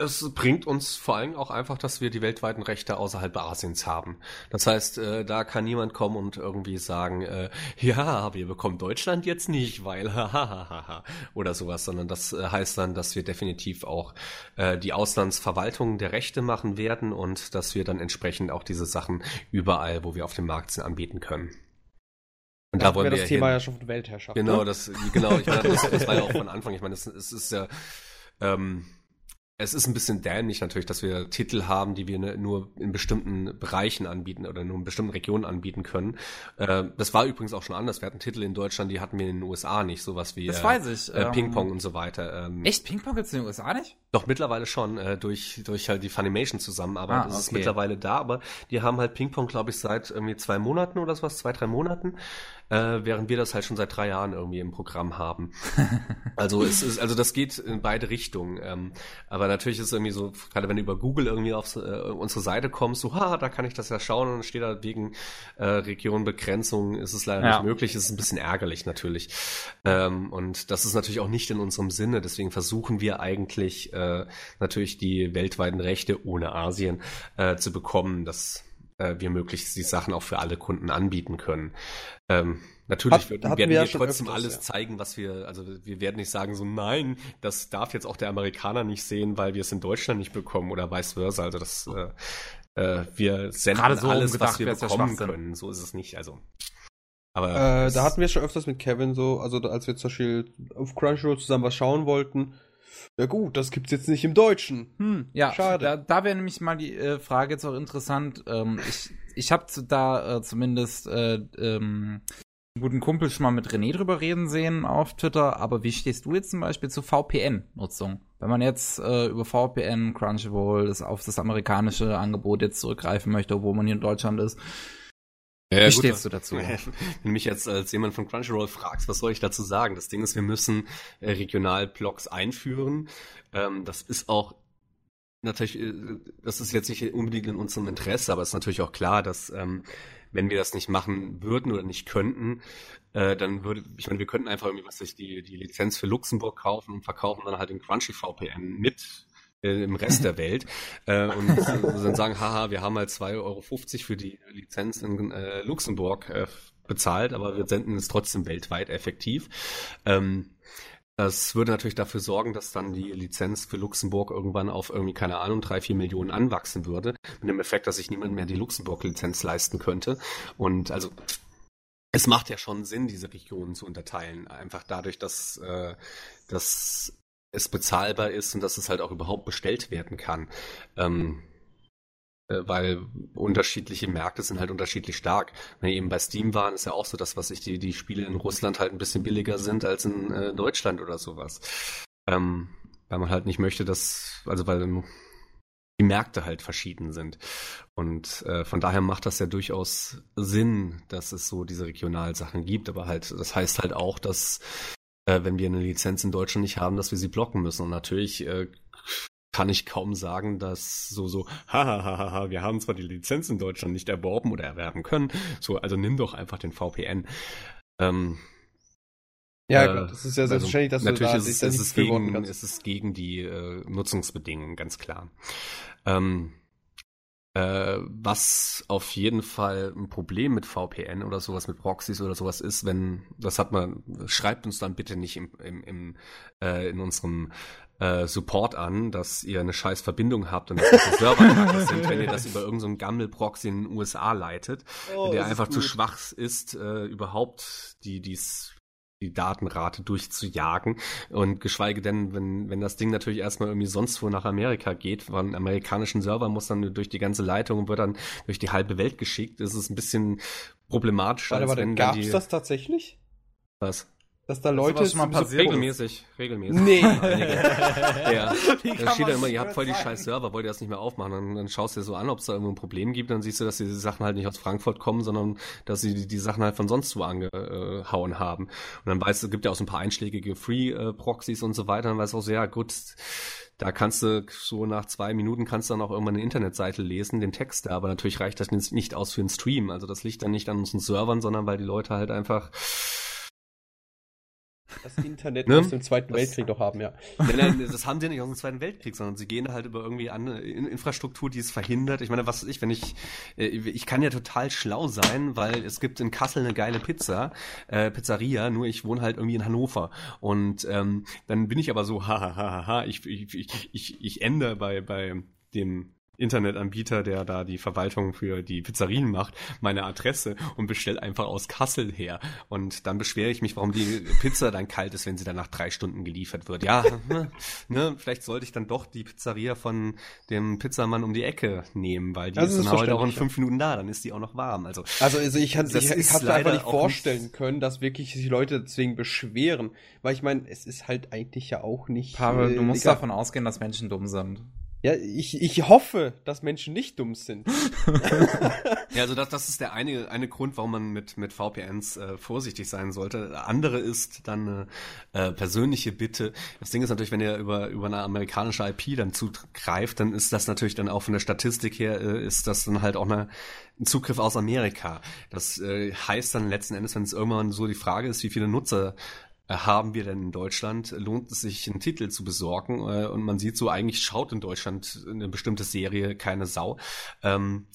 Es bringt uns vor allem auch einfach, dass wir die weltweiten Rechte außerhalb Asiens haben. Das heißt, äh, da kann niemand kommen und irgendwie sagen, äh, ja, wir bekommen Deutschland jetzt nicht, weil hahaha oder sowas, sondern das äh, heißt dann, dass wir definitiv auch äh, die Auslandsverwaltung der Rechte machen werden und dass wir dann entsprechend auch diese Sachen überall, wo wir auf dem Markt sind, anbieten können. Und da, da wollen wir das Thema hin. ja schon von Weltherrschaft. Genau, ne? das, genau, ich meine, das, das war ja auch von Anfang. Ich meine, es ist ja ähm, es ist ein bisschen dämlich natürlich, dass wir Titel haben, die wir ne, nur in bestimmten Bereichen anbieten oder nur in bestimmten Regionen anbieten können. Äh, das war übrigens auch schon anders. Wir hatten Titel in Deutschland, die hatten wir in den USA nicht, sowas wie das äh, weiß ich. Äh, Ping-Pong und so weiter. Ähm, Echt? Ping-Pong gibt's in den USA nicht? Doch, mittlerweile schon, äh, durch, durch halt die Funimation-Zusammenarbeit ah, okay. ist es mittlerweile da, aber die haben halt Ping-Pong, glaube ich, seit irgendwie zwei Monaten oder sowas, zwei, drei Monaten äh, während wir das halt schon seit drei Jahren irgendwie im Programm haben. also es ist, also das geht in beide Richtungen. Ähm, aber natürlich ist es irgendwie so, gerade wenn du über Google irgendwie auf äh, unsere Seite kommst, so, ha, da kann ich das ja schauen und steht da wegen äh, Regionbegrenzung ist es leider ja. nicht möglich. Es ist ein bisschen ärgerlich natürlich. Ähm, und das ist natürlich auch nicht in unserem Sinne. Deswegen versuchen wir eigentlich äh, natürlich die weltweiten Rechte ohne Asien äh, zu bekommen. Das äh, wir möglichst die Sachen auch für alle Kunden anbieten können. Ähm, natürlich Hat, werden wir, wir trotzdem öfters, alles ja. zeigen, was wir, also wir werden nicht sagen so, nein, das darf jetzt auch der Amerikaner nicht sehen, weil wir es in Deutschland nicht bekommen oder vice versa. Also das, äh, äh, wir senden so alles, was wir bekommen können. So ist es nicht. Also aber äh, da hatten wir schon öfters mit Kevin so, also als wir zum Beispiel auf Crunchyroll zusammen was schauen wollten, ja gut, das gibt's jetzt nicht im Deutschen. Hm, ja, schade. Da, da wäre nämlich mal die äh, Frage jetzt auch interessant. Ähm, ich ich habe da äh, zumindest äh, ähm, einen guten Kumpel schon mal mit René drüber reden sehen auf Twitter, aber wie stehst du jetzt zum Beispiel zur VPN-Nutzung? Wenn man jetzt äh, über VPN, Crunchyroll, das auf das amerikanische Angebot jetzt zurückgreifen möchte, obwohl man hier in Deutschland ist, ja, Wie gut, stehst du dazu? Wenn du mich jetzt als jemand von Crunchyroll fragst, was soll ich dazu sagen? Das Ding ist, wir müssen äh, Regionalblogs einführen. Ähm, das ist auch natürlich, äh, das ist jetzt nicht unbedingt in unserem Interesse, aber es ist natürlich auch klar, dass ähm, wenn wir das nicht machen würden oder nicht könnten, äh, dann würde, ich meine, wir könnten einfach irgendwie, was sich die, die Lizenz für Luxemburg kaufen und verkaufen dann halt den Crunchy VPN mit im Rest der Welt äh, und dann sagen, haha, wir haben halt 2,50 Euro für die Lizenz in äh, Luxemburg äh, bezahlt, aber wir senden es trotzdem weltweit effektiv. Ähm, das würde natürlich dafür sorgen, dass dann die Lizenz für Luxemburg irgendwann auf irgendwie, keine Ahnung, drei, vier Millionen anwachsen würde. Mit dem Effekt, dass sich niemand mehr die Luxemburg-Lizenz leisten könnte. Und also es macht ja schon Sinn, diese Regionen zu unterteilen. Einfach dadurch, dass, äh, dass es bezahlbar ist und dass es halt auch überhaupt bestellt werden kann. Ähm, äh, weil unterschiedliche Märkte sind halt unterschiedlich stark. Wenn wir eben bei Steam waren, ist ja auch so das, was ich die, die Spiele in Russland halt ein bisschen billiger sind als in äh, Deutschland oder sowas. Ähm, weil man halt nicht möchte, dass, also weil die Märkte halt verschieden sind. Und äh, von daher macht das ja durchaus Sinn, dass es so diese Regionalsachen gibt, aber halt, das heißt halt auch, dass äh, wenn wir eine Lizenz in Deutschland nicht haben, dass wir sie blocken müssen. Und natürlich äh, kann ich kaum sagen, dass so so, hahaha, wir haben zwar die Lizenz in Deutschland nicht erworben oder erwerben können, so, also nimm doch einfach den VPN. Ähm, ja, äh, das ist ja also selbstverständlich, dass natürlich du da ist, es, ist es gegen, ist es gegen die äh, Nutzungsbedingungen, ganz klar. Ähm, äh, was auf jeden Fall ein Problem mit VPN oder sowas, mit Proxys oder sowas ist, wenn, das hat man, schreibt uns dann bitte nicht im, im, im äh, in unserem äh, Support an, dass ihr eine scheiß Verbindung habt und dass die Server sind, wenn ihr das über irgendeinen so Gammel-Proxy in den USA leitet, oh, der einfach zu schwach ist, äh, überhaupt die, dies die Datenrate durchzujagen. Und geschweige denn, wenn, wenn das Ding natürlich erstmal irgendwie sonst wo nach Amerika geht, weil ein amerikanischen Server muss dann durch die ganze Leitung und wird dann durch die halbe Welt geschickt, ist es ein bisschen problematischer. Warte, warte, gab es das tatsächlich? Was? Dass da Leute schon mal passiert regelmäßig, regelmäßig. Nee. ja. Da steht ja immer, ihr habt voll die scheiß Server, wollt ihr das nicht mehr aufmachen? Dann, dann schaust du dir so an, ob es da irgendwo ein Problem gibt, dann siehst du, dass diese Sachen halt nicht aus Frankfurt kommen, sondern dass sie die, die Sachen halt von sonst wo angehauen haben. Und dann weißt du, es gibt ja auch so ein paar einschlägige Free-Proxys und so weiter, dann weißt du auch so, ja gut, da kannst du so nach zwei Minuten kannst du dann auch irgendwann eine Internetseite lesen, den Text da, aber natürlich reicht das nicht aus für einen Stream. Also das liegt dann nicht an unseren Servern, sondern weil die Leute halt einfach das Internet ne? aus dem Zweiten das, Weltkrieg doch haben, ja. Nein, nein, das haben sie nicht aus dem Zweiten Weltkrieg, sondern sie gehen halt über irgendwie eine Infrastruktur, die es verhindert. Ich meine, was weiß ich, wenn ich, äh, ich kann ja total schlau sein, weil es gibt in Kassel eine geile Pizza, äh, Pizzeria, nur ich wohne halt irgendwie in Hannover. Und ähm, dann bin ich aber so, hahaha, ha, ha, ha, ich, ich, ich, ich, ich ende bei, bei dem Internetanbieter, der da die Verwaltung für die Pizzerien macht, meine Adresse und bestellt einfach aus Kassel her. Und dann beschwere ich mich, warum die Pizza dann kalt ist, wenn sie dann nach drei Stunden geliefert wird. Ja, ne, ne, vielleicht sollte ich dann doch die Pizzeria von dem Pizzamann um die Ecke nehmen, weil die also ist dann heute auch in fünf Minuten da, dann ist die auch noch warm. Also, also, also ich, kann, ich, ich habe einfach nicht vorstellen nicht können, dass wirklich sich Leute deswegen beschweren. Weil ich meine, es ist halt eigentlich ja auch nicht. Pavel, äh, du musst egal. davon ausgehen, dass Menschen dumm sind. Ja, ich, ich hoffe, dass Menschen nicht dumm sind. ja, also das, das ist der eine, eine Grund, warum man mit, mit VPNs äh, vorsichtig sein sollte. Der andere ist dann eine äh, persönliche Bitte. Das Ding ist natürlich, wenn ihr über, über eine amerikanische IP dann zugreift, dann ist das natürlich dann auch von der Statistik her, äh, ist das dann halt auch eine, ein Zugriff aus Amerika. Das äh, heißt dann letzten Endes, wenn es irgendwann so die Frage ist, wie viele Nutzer äh, haben wir denn in Deutschland? Lohnt es sich, einen Titel zu besorgen? Äh, und man sieht so, eigentlich schaut in Deutschland eine bestimmte Serie keine Sau. Ähm,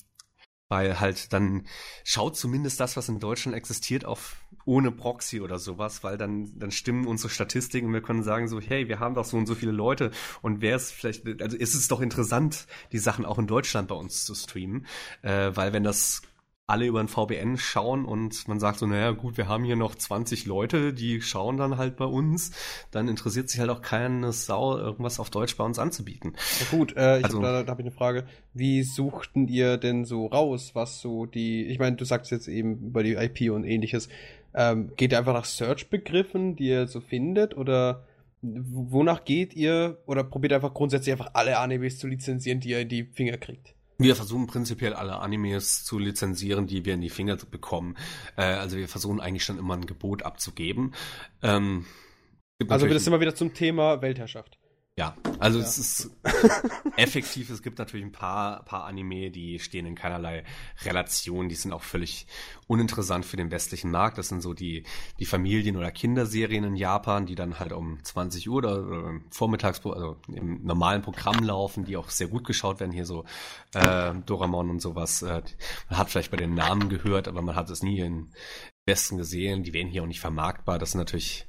weil halt dann schaut zumindest das, was in Deutschland existiert, auf ohne Proxy oder sowas, weil dann, dann stimmen unsere Statistiken und wir können sagen so, hey, wir haben doch so und so viele Leute und wer ist vielleicht, also ist es doch interessant, die Sachen auch in Deutschland bei uns zu streamen, äh, weil wenn das alle über ein VPN schauen und man sagt so, naja gut, wir haben hier noch 20 Leute, die schauen dann halt bei uns, dann interessiert sich halt auch keine Sau, irgendwas auf Deutsch bei uns anzubieten. Ja gut, äh, ich also, hab, da, da habe ich eine Frage. Wie suchten ihr denn so raus, was so die, ich meine, du sagst jetzt eben über die IP und ähnliches, ähm, geht ihr einfach nach Search-Begriffen, die ihr so findet oder wonach geht ihr oder probiert einfach grundsätzlich einfach alle Animes zu lizenzieren, die ihr in die Finger kriegt? Wir versuchen prinzipiell alle Animes zu lizenzieren, die wir in die Finger bekommen. Äh, also wir versuchen eigentlich schon immer ein Gebot abzugeben. Ähm, also wird es immer wieder zum Thema Weltherrschaft. Ja, also ja. es ist effektiv. Es gibt natürlich ein paar, paar Anime, die stehen in keinerlei Relation. Die sind auch völlig uninteressant für den westlichen Markt. Das sind so die, die Familien- oder Kinderserien in Japan, die dann halt um 20 Uhr oder, oder vormittags, also im normalen Programm laufen, die auch sehr gut geschaut werden. Hier so äh, Doraemon und sowas. Äh, man hat vielleicht bei den Namen gehört, aber man hat es nie in Westen gesehen. Die werden hier auch nicht vermarktbar. Das sind natürlich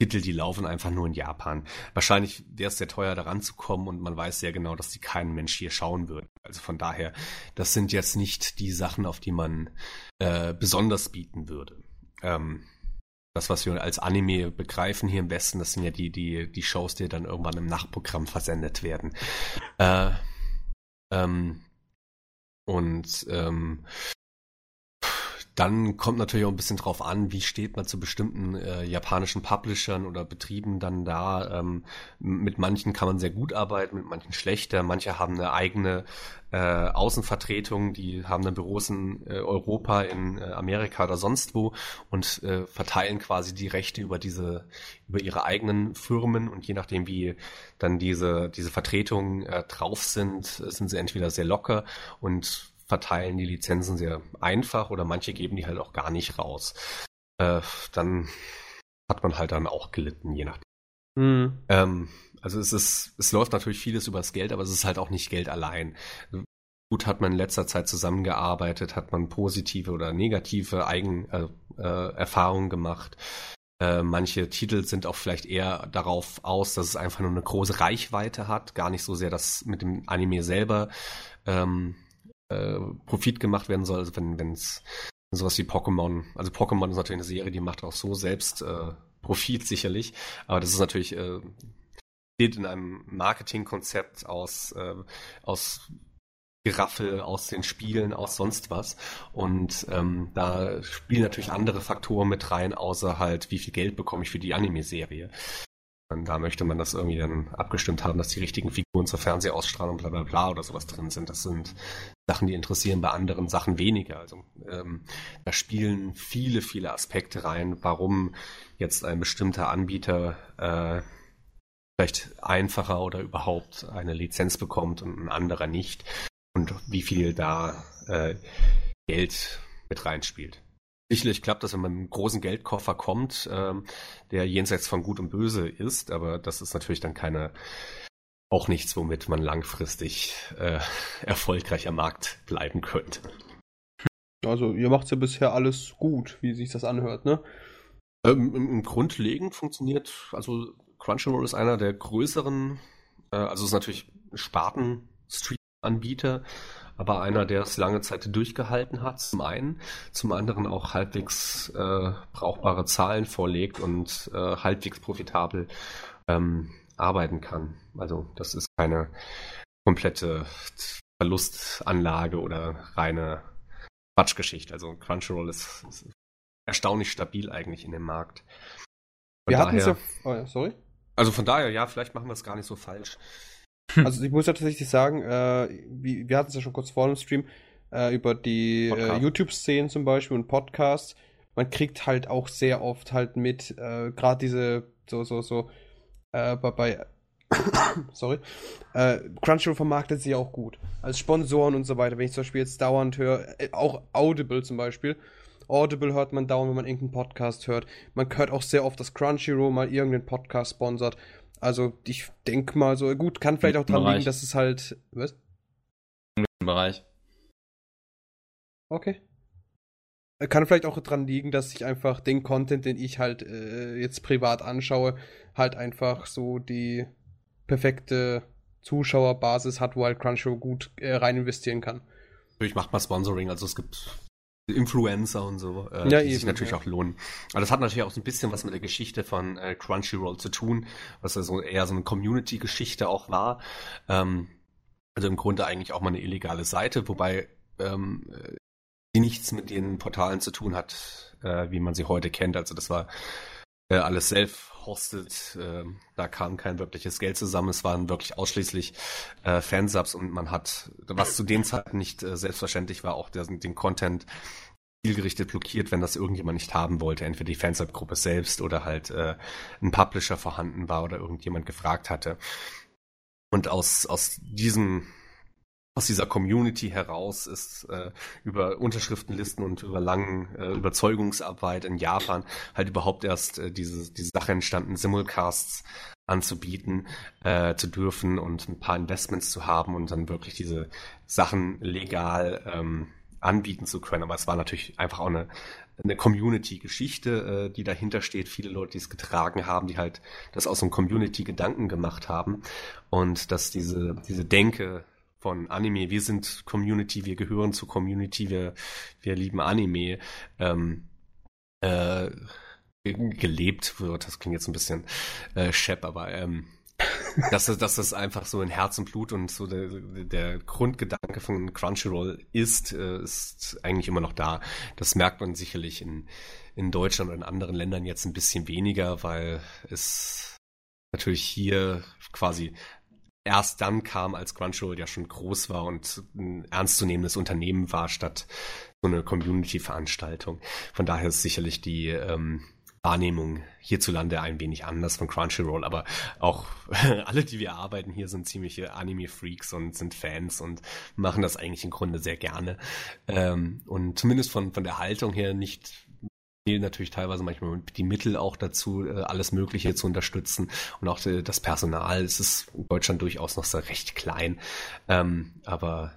Titel, die laufen einfach nur in Japan. Wahrscheinlich wäre es sehr teuer, daran zu kommen und man weiß sehr genau, dass die kein Mensch hier schauen wird. Also von daher, das sind jetzt nicht die Sachen, auf die man äh, besonders bieten würde. Ähm, das, was wir als Anime begreifen hier im Westen, das sind ja die, die, die Shows, die dann irgendwann im Nachtprogramm versendet werden. Äh, ähm, und ähm, dann kommt natürlich auch ein bisschen drauf an, wie steht man zu bestimmten äh, japanischen Publishern oder Betrieben dann da. Ähm, mit manchen kann man sehr gut arbeiten, mit manchen schlechter. Manche haben eine eigene äh, Außenvertretung, die haben dann Büros in äh, Europa, in äh, Amerika oder sonst wo und äh, verteilen quasi die Rechte über diese, über ihre eigenen Firmen und je nachdem, wie dann diese, diese Vertretungen äh, drauf sind, sind sie entweder sehr locker und verteilen die Lizenzen sehr einfach oder manche geben die halt auch gar nicht raus. Äh, dann hat man halt dann auch gelitten, je nachdem. Mhm. Ähm, also es ist, es läuft natürlich vieles übers Geld, aber es ist halt auch nicht Geld allein. Gut hat man in letzter Zeit zusammengearbeitet, hat man positive oder negative Eigen, äh, äh, gemacht. Äh, manche Titel sind auch vielleicht eher darauf aus, dass es einfach nur eine große Reichweite hat, gar nicht so sehr, dass mit dem Anime selber ähm, äh, Profit gemacht werden soll. Also wenn es sowas wie Pokémon, also Pokémon ist natürlich eine Serie, die macht auch so selbst äh, Profit sicherlich, aber das ist natürlich äh, steht in einem Marketingkonzept aus äh, aus Geraffel aus den Spielen, aus sonst was. Und ähm, da spielen natürlich andere Faktoren mit rein, außer halt, wie viel Geld bekomme ich für die Anime-Serie. Und da möchte man das irgendwie dann abgestimmt haben, dass die richtigen Figuren zur Fernsehausstrahlung bla bla bla oder sowas drin sind. Das sind Sachen, die interessieren bei anderen Sachen weniger. Also ähm, da spielen viele, viele Aspekte rein, warum jetzt ein bestimmter Anbieter äh, vielleicht einfacher oder überhaupt eine Lizenz bekommt und ein anderer nicht. Und wie viel da äh, Geld mit reinspielt. Sicherlich klappt das, wenn man mit einem großen Geldkoffer kommt, ähm, der jenseits von Gut und Böse ist, aber das ist natürlich dann keine, auch nichts, womit man langfristig äh, erfolgreicher Markt bleiben könnte. Also ihr macht ja bisher alles gut, wie sich das anhört, ne? Ähm, im, im Grundlegend funktioniert, also Crunchyroll ist einer der größeren, äh, also ist natürlich Sparten-Stream-Anbieter, aber einer, der es lange Zeit durchgehalten hat, zum einen, zum anderen auch halbwegs äh, brauchbare Zahlen vorlegt und äh, halbwegs profitabel ähm, arbeiten kann. Also das ist keine komplette Verlustanlage oder reine Quatschgeschichte. Also Crunchyroll ist, ist erstaunlich stabil eigentlich in dem Markt. Von wir hatten es ja. Oh ja, sorry. Also von daher, ja, vielleicht machen wir es gar nicht so falsch. Also ich muss ja tatsächlich sagen, äh, wie, wir hatten es ja schon kurz vor dem Stream, äh, über die äh, YouTube-Szenen zum Beispiel und Podcasts. Man kriegt halt auch sehr oft halt mit, äh, gerade diese, so, so, so, äh, bei, bei sorry, äh, Crunchyroll vermarktet sie auch gut. Als Sponsoren und so weiter. Wenn ich zum Beispiel jetzt dauernd höre, auch Audible zum Beispiel. Audible hört man dauernd, wenn man irgendeinen Podcast hört. Man hört auch sehr oft, dass Crunchyroll mal irgendeinen Podcast sponsert. Also ich denke mal so, gut, kann vielleicht auch dran Bereich. liegen, dass es halt. Was? Im Bereich. Okay. Kann vielleicht auch dran liegen, dass ich einfach den Content, den ich halt äh, jetzt privat anschaue, halt einfach so die perfekte Zuschauerbasis hat, wo halt Crunchyroll gut äh, rein investieren kann. Natürlich macht man Sponsoring, also es gibt Influencer und so, äh, ja, die eben, sich natürlich ja. auch lohnen. Aber das hat natürlich auch so ein bisschen was mit der Geschichte von äh, Crunchyroll zu tun, was also eher so eine Community-Geschichte auch war. Ähm, also im Grunde eigentlich auch mal eine illegale Seite, wobei ähm, die nichts mit den Portalen zu tun hat, äh, wie man sie heute kennt. Also das war äh, alles self-hosted, äh, da kam kein wirkliches Geld zusammen, es waren wirklich ausschließlich äh, Fansubs und man hat, was zu den Zeiten nicht äh, selbstverständlich war, auch der, den Content zielgerichtet blockiert, wenn das irgendjemand nicht haben wollte, entweder die Fansub-Gruppe selbst oder halt äh, ein Publisher vorhanden war oder irgendjemand gefragt hatte. Und aus, aus diesem aus dieser Community heraus ist äh, über Unterschriftenlisten und über langen äh, Überzeugungsarbeit in Japan halt überhaupt erst äh, diese, diese Sache entstanden, Simulcasts anzubieten, äh, zu dürfen und ein paar Investments zu haben und dann wirklich diese Sachen legal ähm, anbieten zu können. Aber es war natürlich einfach auch eine, eine Community-Geschichte, äh, die dahinter steht. Viele Leute, die es getragen haben, die halt das aus einem Community-Gedanken gemacht haben und dass diese, diese Denke von Anime. Wir sind Community, wir gehören zur Community, wir, wir lieben Anime. Ähm, äh, gelebt wird. Das klingt jetzt ein bisschen äh, schepp, aber ähm, dass, dass das einfach so in Herz und Blut und so der, der Grundgedanke von Crunchyroll ist, äh, ist eigentlich immer noch da. Das merkt man sicherlich in, in Deutschland und in anderen Ländern jetzt ein bisschen weniger, weil es natürlich hier quasi erst dann kam, als Crunchyroll ja schon groß war und ein ernstzunehmendes Unternehmen war, statt so eine Community-Veranstaltung. Von daher ist sicherlich die ähm, Wahrnehmung hierzulande ein wenig anders von Crunchyroll, aber auch alle, die wir arbeiten hier, sind ziemliche Anime-Freaks und sind Fans und machen das eigentlich im Grunde sehr gerne. Ähm, und zumindest von, von der Haltung her nicht natürlich teilweise manchmal die Mittel auch dazu, äh, alles Mögliche zu unterstützen. Und auch äh, das Personal es ist in Deutschland durchaus noch so recht klein. Ähm, aber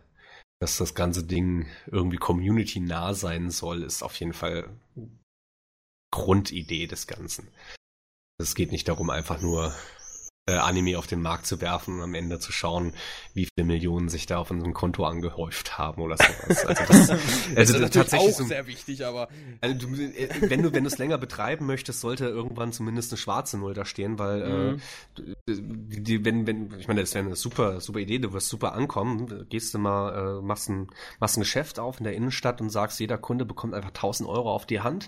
dass das ganze Ding irgendwie community-nah sein soll, ist auf jeden Fall Grundidee des Ganzen. Es geht nicht darum, einfach nur äh, Anime auf den Markt zu werfen und am Ende zu schauen, wie viele Millionen sich da auf unserem Konto angehäuft haben oder sowas. Also das, also das ist tatsächlich auch so, sehr wichtig, aber also du, äh, wenn du wenn du es länger betreiben möchtest, sollte irgendwann zumindest eine schwarze Null da stehen, weil äh, mhm. äh, die, wenn wenn ich meine, das wäre eine super super Idee, du wirst super ankommen, gehst du mal äh, machst ein machst ein Geschäft auf in der Innenstadt und sagst, jeder Kunde bekommt einfach 1000 Euro auf die Hand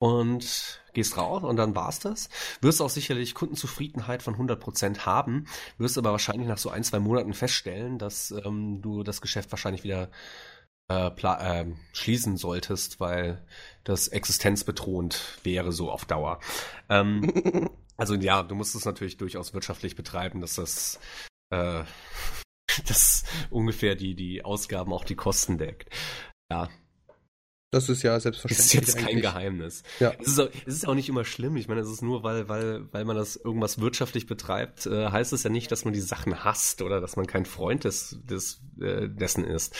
und gehst raus und dann war's das. Wirst auch sicherlich Kundenzufriedenheit von 100% haben, wirst aber wahrscheinlich nach so ein, zwei Monaten feststellen, dass ähm, du das Geschäft wahrscheinlich wieder äh, äh, schließen solltest, weil das existenzbedrohend wäre so auf Dauer. Ähm, also ja, du musst es natürlich durchaus wirtschaftlich betreiben, dass das äh, dass ungefähr die, die Ausgaben auch die Kosten deckt. Ja, Das ist ja selbstverständlich. Das ist jetzt kein eigentlich. Geheimnis. Ja. Es ist, auch, es ist auch nicht immer schlimm. Ich meine, es ist nur, weil, weil, weil man das irgendwas wirtschaftlich betreibt, äh, heißt es ja nicht, dass man die Sachen hasst oder dass man kein Freund des, des, äh, dessen ist.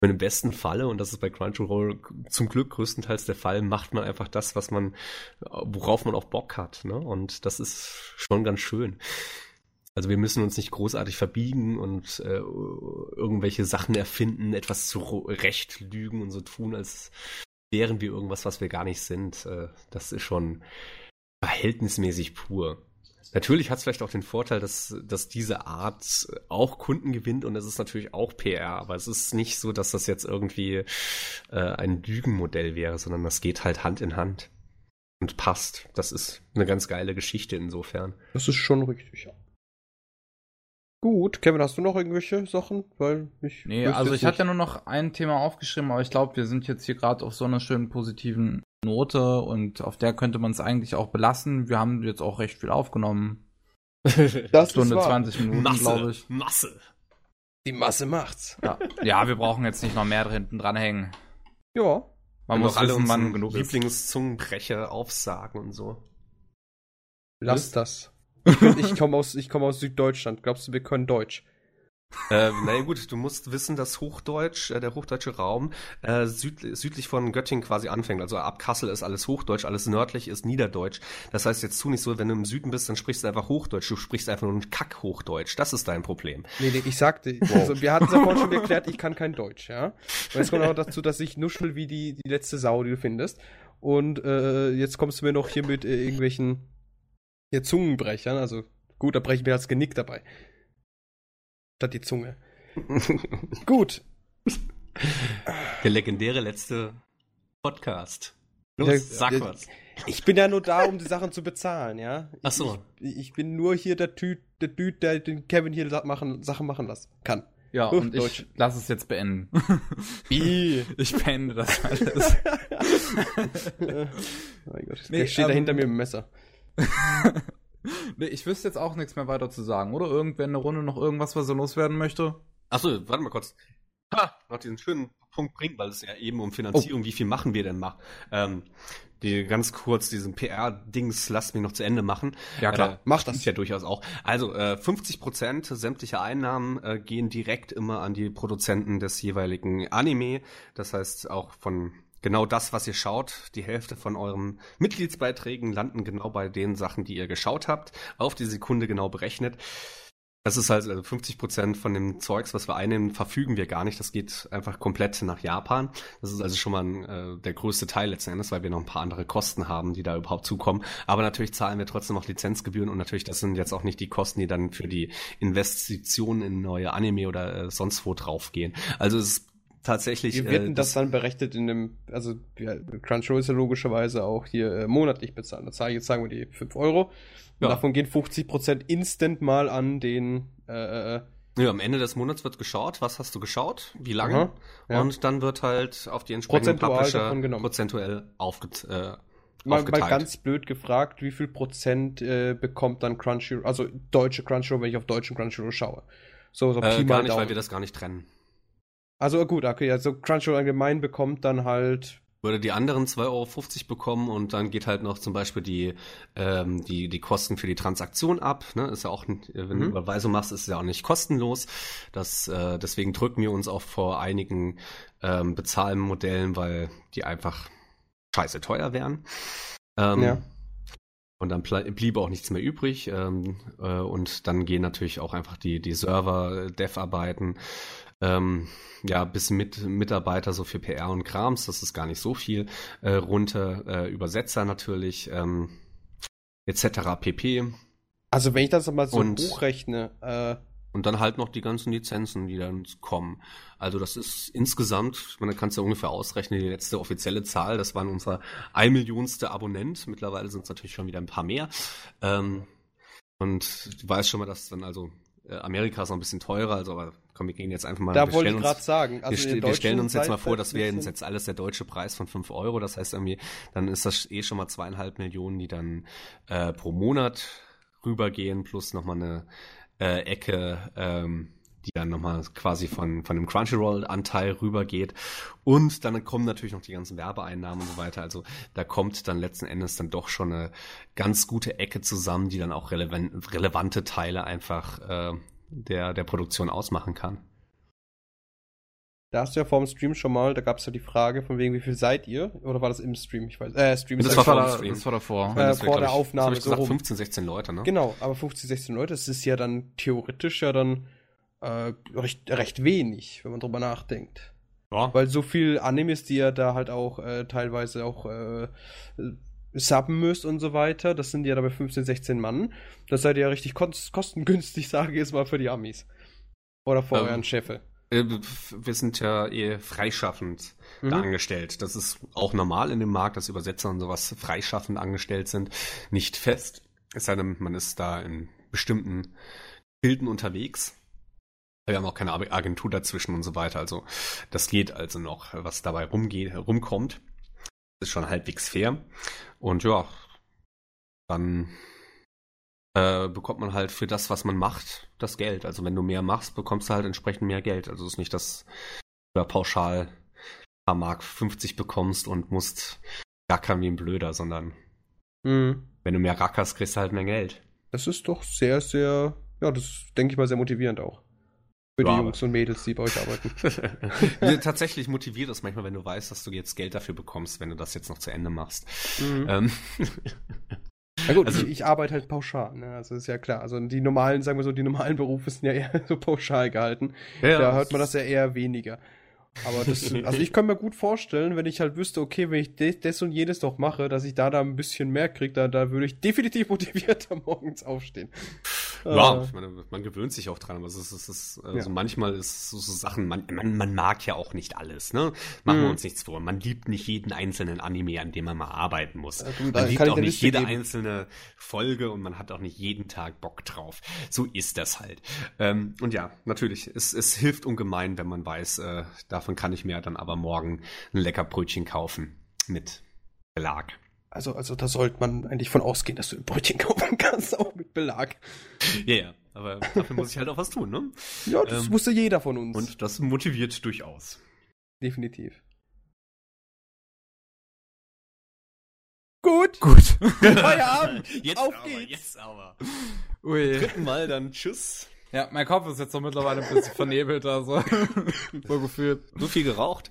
Und im besten Falle, und das ist bei Crunchyroll zum Glück größtenteils der Fall, macht man einfach das, was man, worauf man auch Bock hat. Ne? Und das ist schon ganz schön. Also wir müssen uns nicht großartig verbiegen und äh, irgendwelche Sachen erfinden, etwas zu recht lügen und so tun, als wären wir irgendwas, was wir gar nicht sind. Äh, das ist schon verhältnismäßig pur. Natürlich hat es vielleicht auch den Vorteil, dass, dass diese Art auch Kunden gewinnt und es ist natürlich auch PR, aber es ist nicht so, dass das jetzt irgendwie äh, ein Lügenmodell wäre, sondern das geht halt Hand in Hand und passt. Das ist eine ganz geile Geschichte insofern. Das ist schon richtig, ja. Gut, Kevin, hast du noch irgendwelche Sachen? Weil ich nee, also ich hatte ja nur noch ein Thema aufgeschrieben, aber ich glaube, wir sind jetzt hier gerade auf so einer schönen positiven Note und auf der könnte man es eigentlich auch belassen. Wir haben jetzt auch recht viel aufgenommen. Das Stunde 20 Minuten, glaube ich. Masse. Die Masse macht's. Ja. ja, wir brauchen jetzt nicht noch mehr hinten dranhängen. Ja. Man muss alle wissen, wann genug Lieblingszungenbrecher aufsagen und so. Lass das. Ich, ich komme aus, komm aus Süddeutschland. Glaubst du, wir können Deutsch? äh, naja gut, du musst wissen, dass Hochdeutsch, äh, der hochdeutsche Raum, äh, süd, südlich von Göttingen quasi anfängt. Also ab Kassel ist alles Hochdeutsch, alles nördlich ist Niederdeutsch. Das heißt jetzt tu nicht so, wenn du im Süden bist, dann sprichst du einfach Hochdeutsch. Du sprichst einfach nur ein Kack-Hochdeutsch. Das ist dein Problem. Nee, nee, ich sagte, wow. also wir hatten es ja vorhin schon geklärt, ich kann kein Deutsch, ja. Und es kommt auch dazu, dass ich nuschel wie die, die letzte Sau, die du findest. Und äh, jetzt kommst du mir noch hier mit äh, irgendwelchen hier Zungenbrechern, also gut, da breche ich mir das Genick dabei statt die Zunge. Gut. Der legendäre letzte Podcast. Los, ja, sag ja, was. Ich bin ja nur da, um die Sachen zu bezahlen, ja. Ach so. Ich, ich bin nur hier der Typ, der Typ, der den Kevin hier machen, Sachen machen lassen kann. Ja, Uff, und Deutsch. ich lass es jetzt beenden. Wie? Ich beende das alles. oh mein Gott, nee, der steht ähm, da hinter mir mit dem Messer. nee, ich wüsste jetzt auch nichts mehr weiter zu sagen, oder? Irgendwer in der Runde noch irgendwas, was er loswerden möchte? Achso, warte mal kurz. Ha, noch diesen schönen Punkt bringen, weil es ja eben um Finanzierung, oh. wie viel machen wir denn mal? Ähm, die ganz kurz diesen PR-Dings lasst mich noch zu Ende machen. Ja klar, äh, mach das. Ist ja durchaus auch. Also äh, 50 Prozent sämtlicher Einnahmen äh, gehen direkt immer an die Produzenten des jeweiligen Anime. Das heißt auch von genau das, was ihr schaut. Die Hälfte von euren Mitgliedsbeiträgen landen genau bei den Sachen, die ihr geschaut habt, auf die Sekunde genau berechnet. Das ist halt also 50 Prozent von dem Zeugs, was wir einnehmen, verfügen wir gar nicht. Das geht einfach komplett nach Japan. Das ist also schon mal äh, der größte Teil letzten Endes, weil wir noch ein paar andere Kosten haben, die da überhaupt zukommen. Aber natürlich zahlen wir trotzdem noch Lizenzgebühren und natürlich, das sind jetzt auch nicht die Kosten, die dann für die Investitionen in neue Anime oder äh, sonst wo draufgehen. Also es ist tatsächlich. Wie wird äh, das, das, dann berechnet in dem, also ja, Crunchyroll ist ja logischerweise auch hier äh, monatlich bezahlt. Da zahle ich jetzt sagen wir die 5 Euro. Ja. Davon gehen 50% instant mal an den äh, äh, ja, am Ende des Monats wird geschaut, was hast du geschaut, wie lange, ja. und dann wird halt auf die entsprechenden Publisher prozentuell aufget, äh, mal, mal ganz blöd gefragt, wie viel Prozent äh, bekommt dann Crunchyroll, also deutsche Crunchyroll, wenn ich auf deutschen Crunchyroll schaue? So, so äh, gar nicht, weil wir das gar nicht trennen. Also gut, okay, also Crunchyroll allgemein bekommt dann halt. Würde die anderen 2,50 Euro bekommen und dann geht halt noch zum Beispiel die, ähm, die, die Kosten für die Transaktion ab. Ne? Ist ja auch, wenn mhm. du Überweisung machst, ist es ja auch nicht kostenlos. Das, äh, deswegen drücken wir uns auch vor einigen ähm, Bezahlmodellen, weil die einfach scheiße teuer wären. Ähm, ja. Und dann bliebe auch nichts mehr übrig. Ähm, äh, und dann gehen natürlich auch einfach die, die Server-Dev-Arbeiten ähm, ja, bis mit Mitarbeiter so für PR und Krams, das ist gar nicht so viel, äh, runter, äh, Übersetzer natürlich, ähm, etc. pp. Also wenn ich das mal so und, hochrechne, äh, und dann halt noch die ganzen Lizenzen, die dann kommen. Also das ist insgesamt, da kannst du ja ungefähr ausrechnen, die letzte offizielle Zahl, das waren unser ein Millionste Abonnent. Mittlerweile sind es natürlich schon wieder ein paar mehr. Ähm, und du weißt schon mal, dass dann also Amerika ist noch ein bisschen teurer, also aber komm, wir gehen jetzt einfach mal. Da wollte ich gerade sagen. Also wir, wir stellen uns jetzt mal vor, das wäre jetzt alles der deutsche Preis von 5 Euro. Das heißt irgendwie, dann ist das eh schon mal zweieinhalb Millionen, die dann äh, pro Monat rübergehen, plus nochmal eine äh, Ecke ähm, die dann nochmal quasi von, von dem Crunchyroll-Anteil rübergeht. Und dann kommen natürlich noch die ganzen Werbeeinnahmen und so weiter. Also da kommt dann letzten Endes dann doch schon eine ganz gute Ecke zusammen, die dann auch relevant, relevante Teile einfach äh, der, der Produktion ausmachen kann. Da hast du ja vor dem Stream schon mal, da gab es ja die Frage von wegen, wie viel seid ihr? Oder war das im Stream? Ich weiß. Äh, Stream das, ist war vor da, Stream. das war davor. Äh, vor der ich, Aufnahme. Das ich gesagt, so 15, 16 Leute, ne? Genau, aber 15, 16 Leute, das ist ja dann theoretisch ja dann äh, recht, recht wenig, wenn man drüber nachdenkt. Ja. Weil so viel Animes, die ihr da halt auch äh, teilweise auch äh, subben müsst und so weiter, das sind ja dabei 15, 16 Mann. Das seid ihr ja richtig kostengünstig, sage ich jetzt mal, für die Amis. Oder für ähm, euren Chefe. Äh, wir sind ja eh freischaffend mhm. da angestellt. Das ist auch normal in dem Markt, dass Übersetzer und sowas freischaffend angestellt sind, nicht fest. Es sei denn, man ist da in bestimmten Bilden unterwegs. Wir haben auch keine Agentur dazwischen und so weiter. Also das geht also noch, was dabei rumgeht, rumkommt. Das ist schon halbwegs fair. Und ja, dann äh, bekommt man halt für das, was man macht, das Geld. Also wenn du mehr machst, bekommst du halt entsprechend mehr Geld. Also es ist nicht, dass du da pauschal paar Mark 50 bekommst und musst rackern wie ein Blöder, sondern mhm. wenn du mehr rackerst, kriegst du halt mehr Geld. Das ist doch sehr, sehr, ja, das denke ich mal sehr motivierend auch. Für ja, die Jungs und Mädels, die bei euch arbeiten. Tatsächlich motiviert es manchmal, wenn du weißt, dass du jetzt Geld dafür bekommst, wenn du das jetzt noch zu Ende machst. Mhm. Ähm. Na gut, also, ich, ich, arbeite halt pauschal, ne? Also ist ja klar. Also die normalen, sagen wir so, die normalen Berufe sind ja eher so pauschal gehalten. Ja, da hört man das ja eher weniger. Aber das, also ich kann mir gut vorstellen, wenn ich halt wüsste, okay, wenn ich das, und jenes doch mache, dass ich da da ein bisschen mehr kriege, da, da würde ich definitiv motivierter morgens aufstehen. Ja, äh, ich meine, man gewöhnt sich auch dran. Also, es ist, es ist, also ja. manchmal ist so, so Sachen, man, man, man mag ja auch nicht alles, ne? Machen mhm. wir uns nichts vor. Man liebt nicht jeden einzelnen Anime, an dem man mal arbeiten muss. Ja, man liebt auch nicht jede geben. einzelne Folge und man hat auch nicht jeden Tag Bock drauf. So ist das halt. Ähm, und ja, natürlich, es, es hilft ungemein, wenn man weiß, äh, davon kann ich mir dann aber morgen ein lecker Brötchen kaufen mit Belag. Also, also da sollte man eigentlich von ausgehen, dass du ein Brötchen kaufen kannst, auch mit Belag. Ja, ja. Aber dafür muss ich halt auch was tun, ne? Ja, das ähm, wusste jeder von uns. Und das motiviert durchaus. Definitiv. Gut. Gut. Feierabend. Jetzt Auf aber, geht's. Jetzt aber. Ui. Dritten Mal dann Tschüss. Ja, mein Kopf ist jetzt so mittlerweile ein bisschen vernebelt, also so gefühlt. So viel geraucht?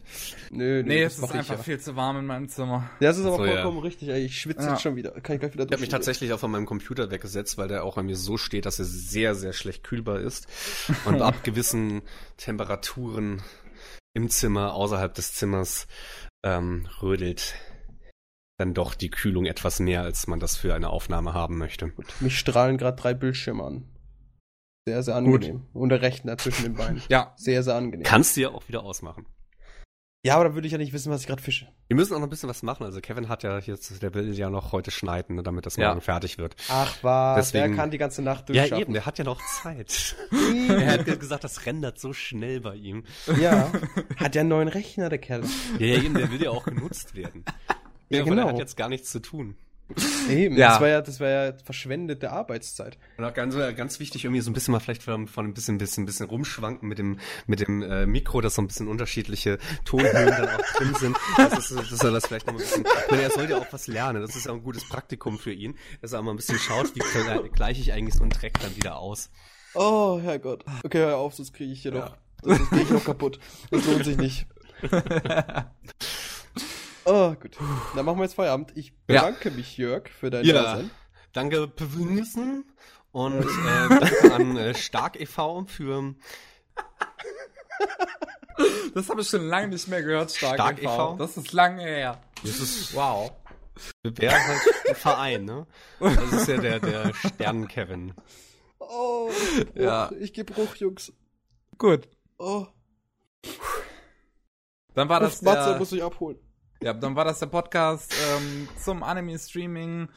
Nö, nö nee, es ist einfach ja. viel zu warm in meinem Zimmer. Ja, das ist aber so, vollkommen ja. richtig, ey. Ich schwitze ja. jetzt schon wieder. Kann ich gleich wieder Ich habe mich tatsächlich auch von meinem Computer weggesetzt, weil der auch bei mir so steht, dass er sehr, sehr schlecht kühlbar ist. Und ab gewissen Temperaturen im Zimmer, außerhalb des Zimmers, ähm, rödelt dann doch die Kühlung etwas mehr, als man das für eine Aufnahme haben möchte. Gut, mich strahlen gerade drei Bildschirme an. Sehr, sehr angenehm. Gut. Und der Rechner zwischen den Beinen. ja. Sehr, sehr angenehm. Kannst du ja auch wieder ausmachen. Ja, aber dann würde ich ja nicht wissen, was ich gerade fische. Wir müssen auch noch ein bisschen was machen. Also Kevin hat ja jetzt, der will ja noch heute schneiden, ne, damit das ja. morgen fertig wird. Ach was, Deswegen, der kann die ganze Nacht durchschaffen. Ja eben, der hat ja noch Zeit. er hat gesagt, das rendert so schnell bei ihm. Ja, hat ja einen neuen Rechner, der Kerl. Ja, ja eben, der will ja auch genutzt werden. Ja, ja genau. der hat jetzt gar nichts zu tun. Eben, ja. das war ja, das war ja verschwendete Arbeitszeit. Und auch ganz, ganz wichtig, irgendwie so ein bisschen mal vielleicht von, von ein bisschen, bisschen, bisschen rumschwanken mit dem, mit dem äh, Mikro, dass so ein bisschen unterschiedliche Tonhöhen dann auch drin sind. Das ist, das soll das vielleicht noch ein bisschen. Meine, er soll ja auch was lernen. Das ist ja ein gutes Praktikum für ihn, dass er mal ein bisschen schaut, wie gleiche ich eigentlich so einen Track dann wieder aus. Oh, Herrgott. Okay, hör auf, sonst kriege ich hier ja. noch. Sonst kriege ich noch kaputt. Das lohnt sich nicht. Oh, gut. Dann machen wir jetzt Feierabend. Ich bedanke ja. mich, Jörg, für dein ja. Dasein. Danke, Pevnissen. Und äh, danke an äh, Stark e.V. für. Das habe ich schon lange nicht mehr gehört, Stark, Stark e.V. E. Das ist lange her. Das ist wow. Wäre halt ein Verein, ne? Das ist ja der, der Stern-Kevin. Oh, ja. ich gebe Bruch, Jungs. Gut. Oh. Dann war das, Matze muss ich abholen. Ja, dann war das der Podcast ähm, zum Anime-Streaming.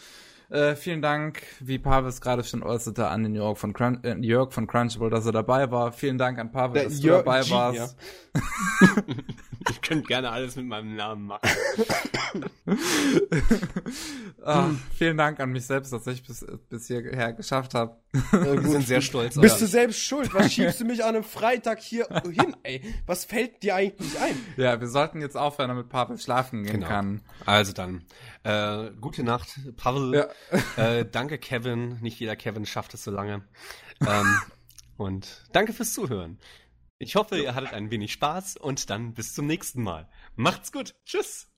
Äh, vielen Dank, wie Pavis gerade schon äußerte, an den Jörg von, Crun äh, Jörg von Crunchyroll, dass er dabei war. Vielen Dank an Pavis, dass Jörg du dabei G, warst. Ja. ich könnte gerne alles mit meinem Namen machen. ah, vielen Dank an mich selbst, dass ich bis, bis hierher geschafft habe. Wir sind sehr stolz. Bist du selbst schuld? Was schiebst du mich an einem Freitag hier hin, ey? Was fällt dir eigentlich ein? Ja, wir sollten jetzt aufhören, damit Pavel schlafen gehen Genau. kann. Also dann, äh, gute Nacht, Pavel. Ja. Äh, danke, Kevin. Nicht jeder Kevin schafft es so lange. Ähm, und danke fürs Zuhören. Ich hoffe, ihr hattet ein wenig Spaß und dann bis zum nächsten Mal. Macht's gut. Tschüss.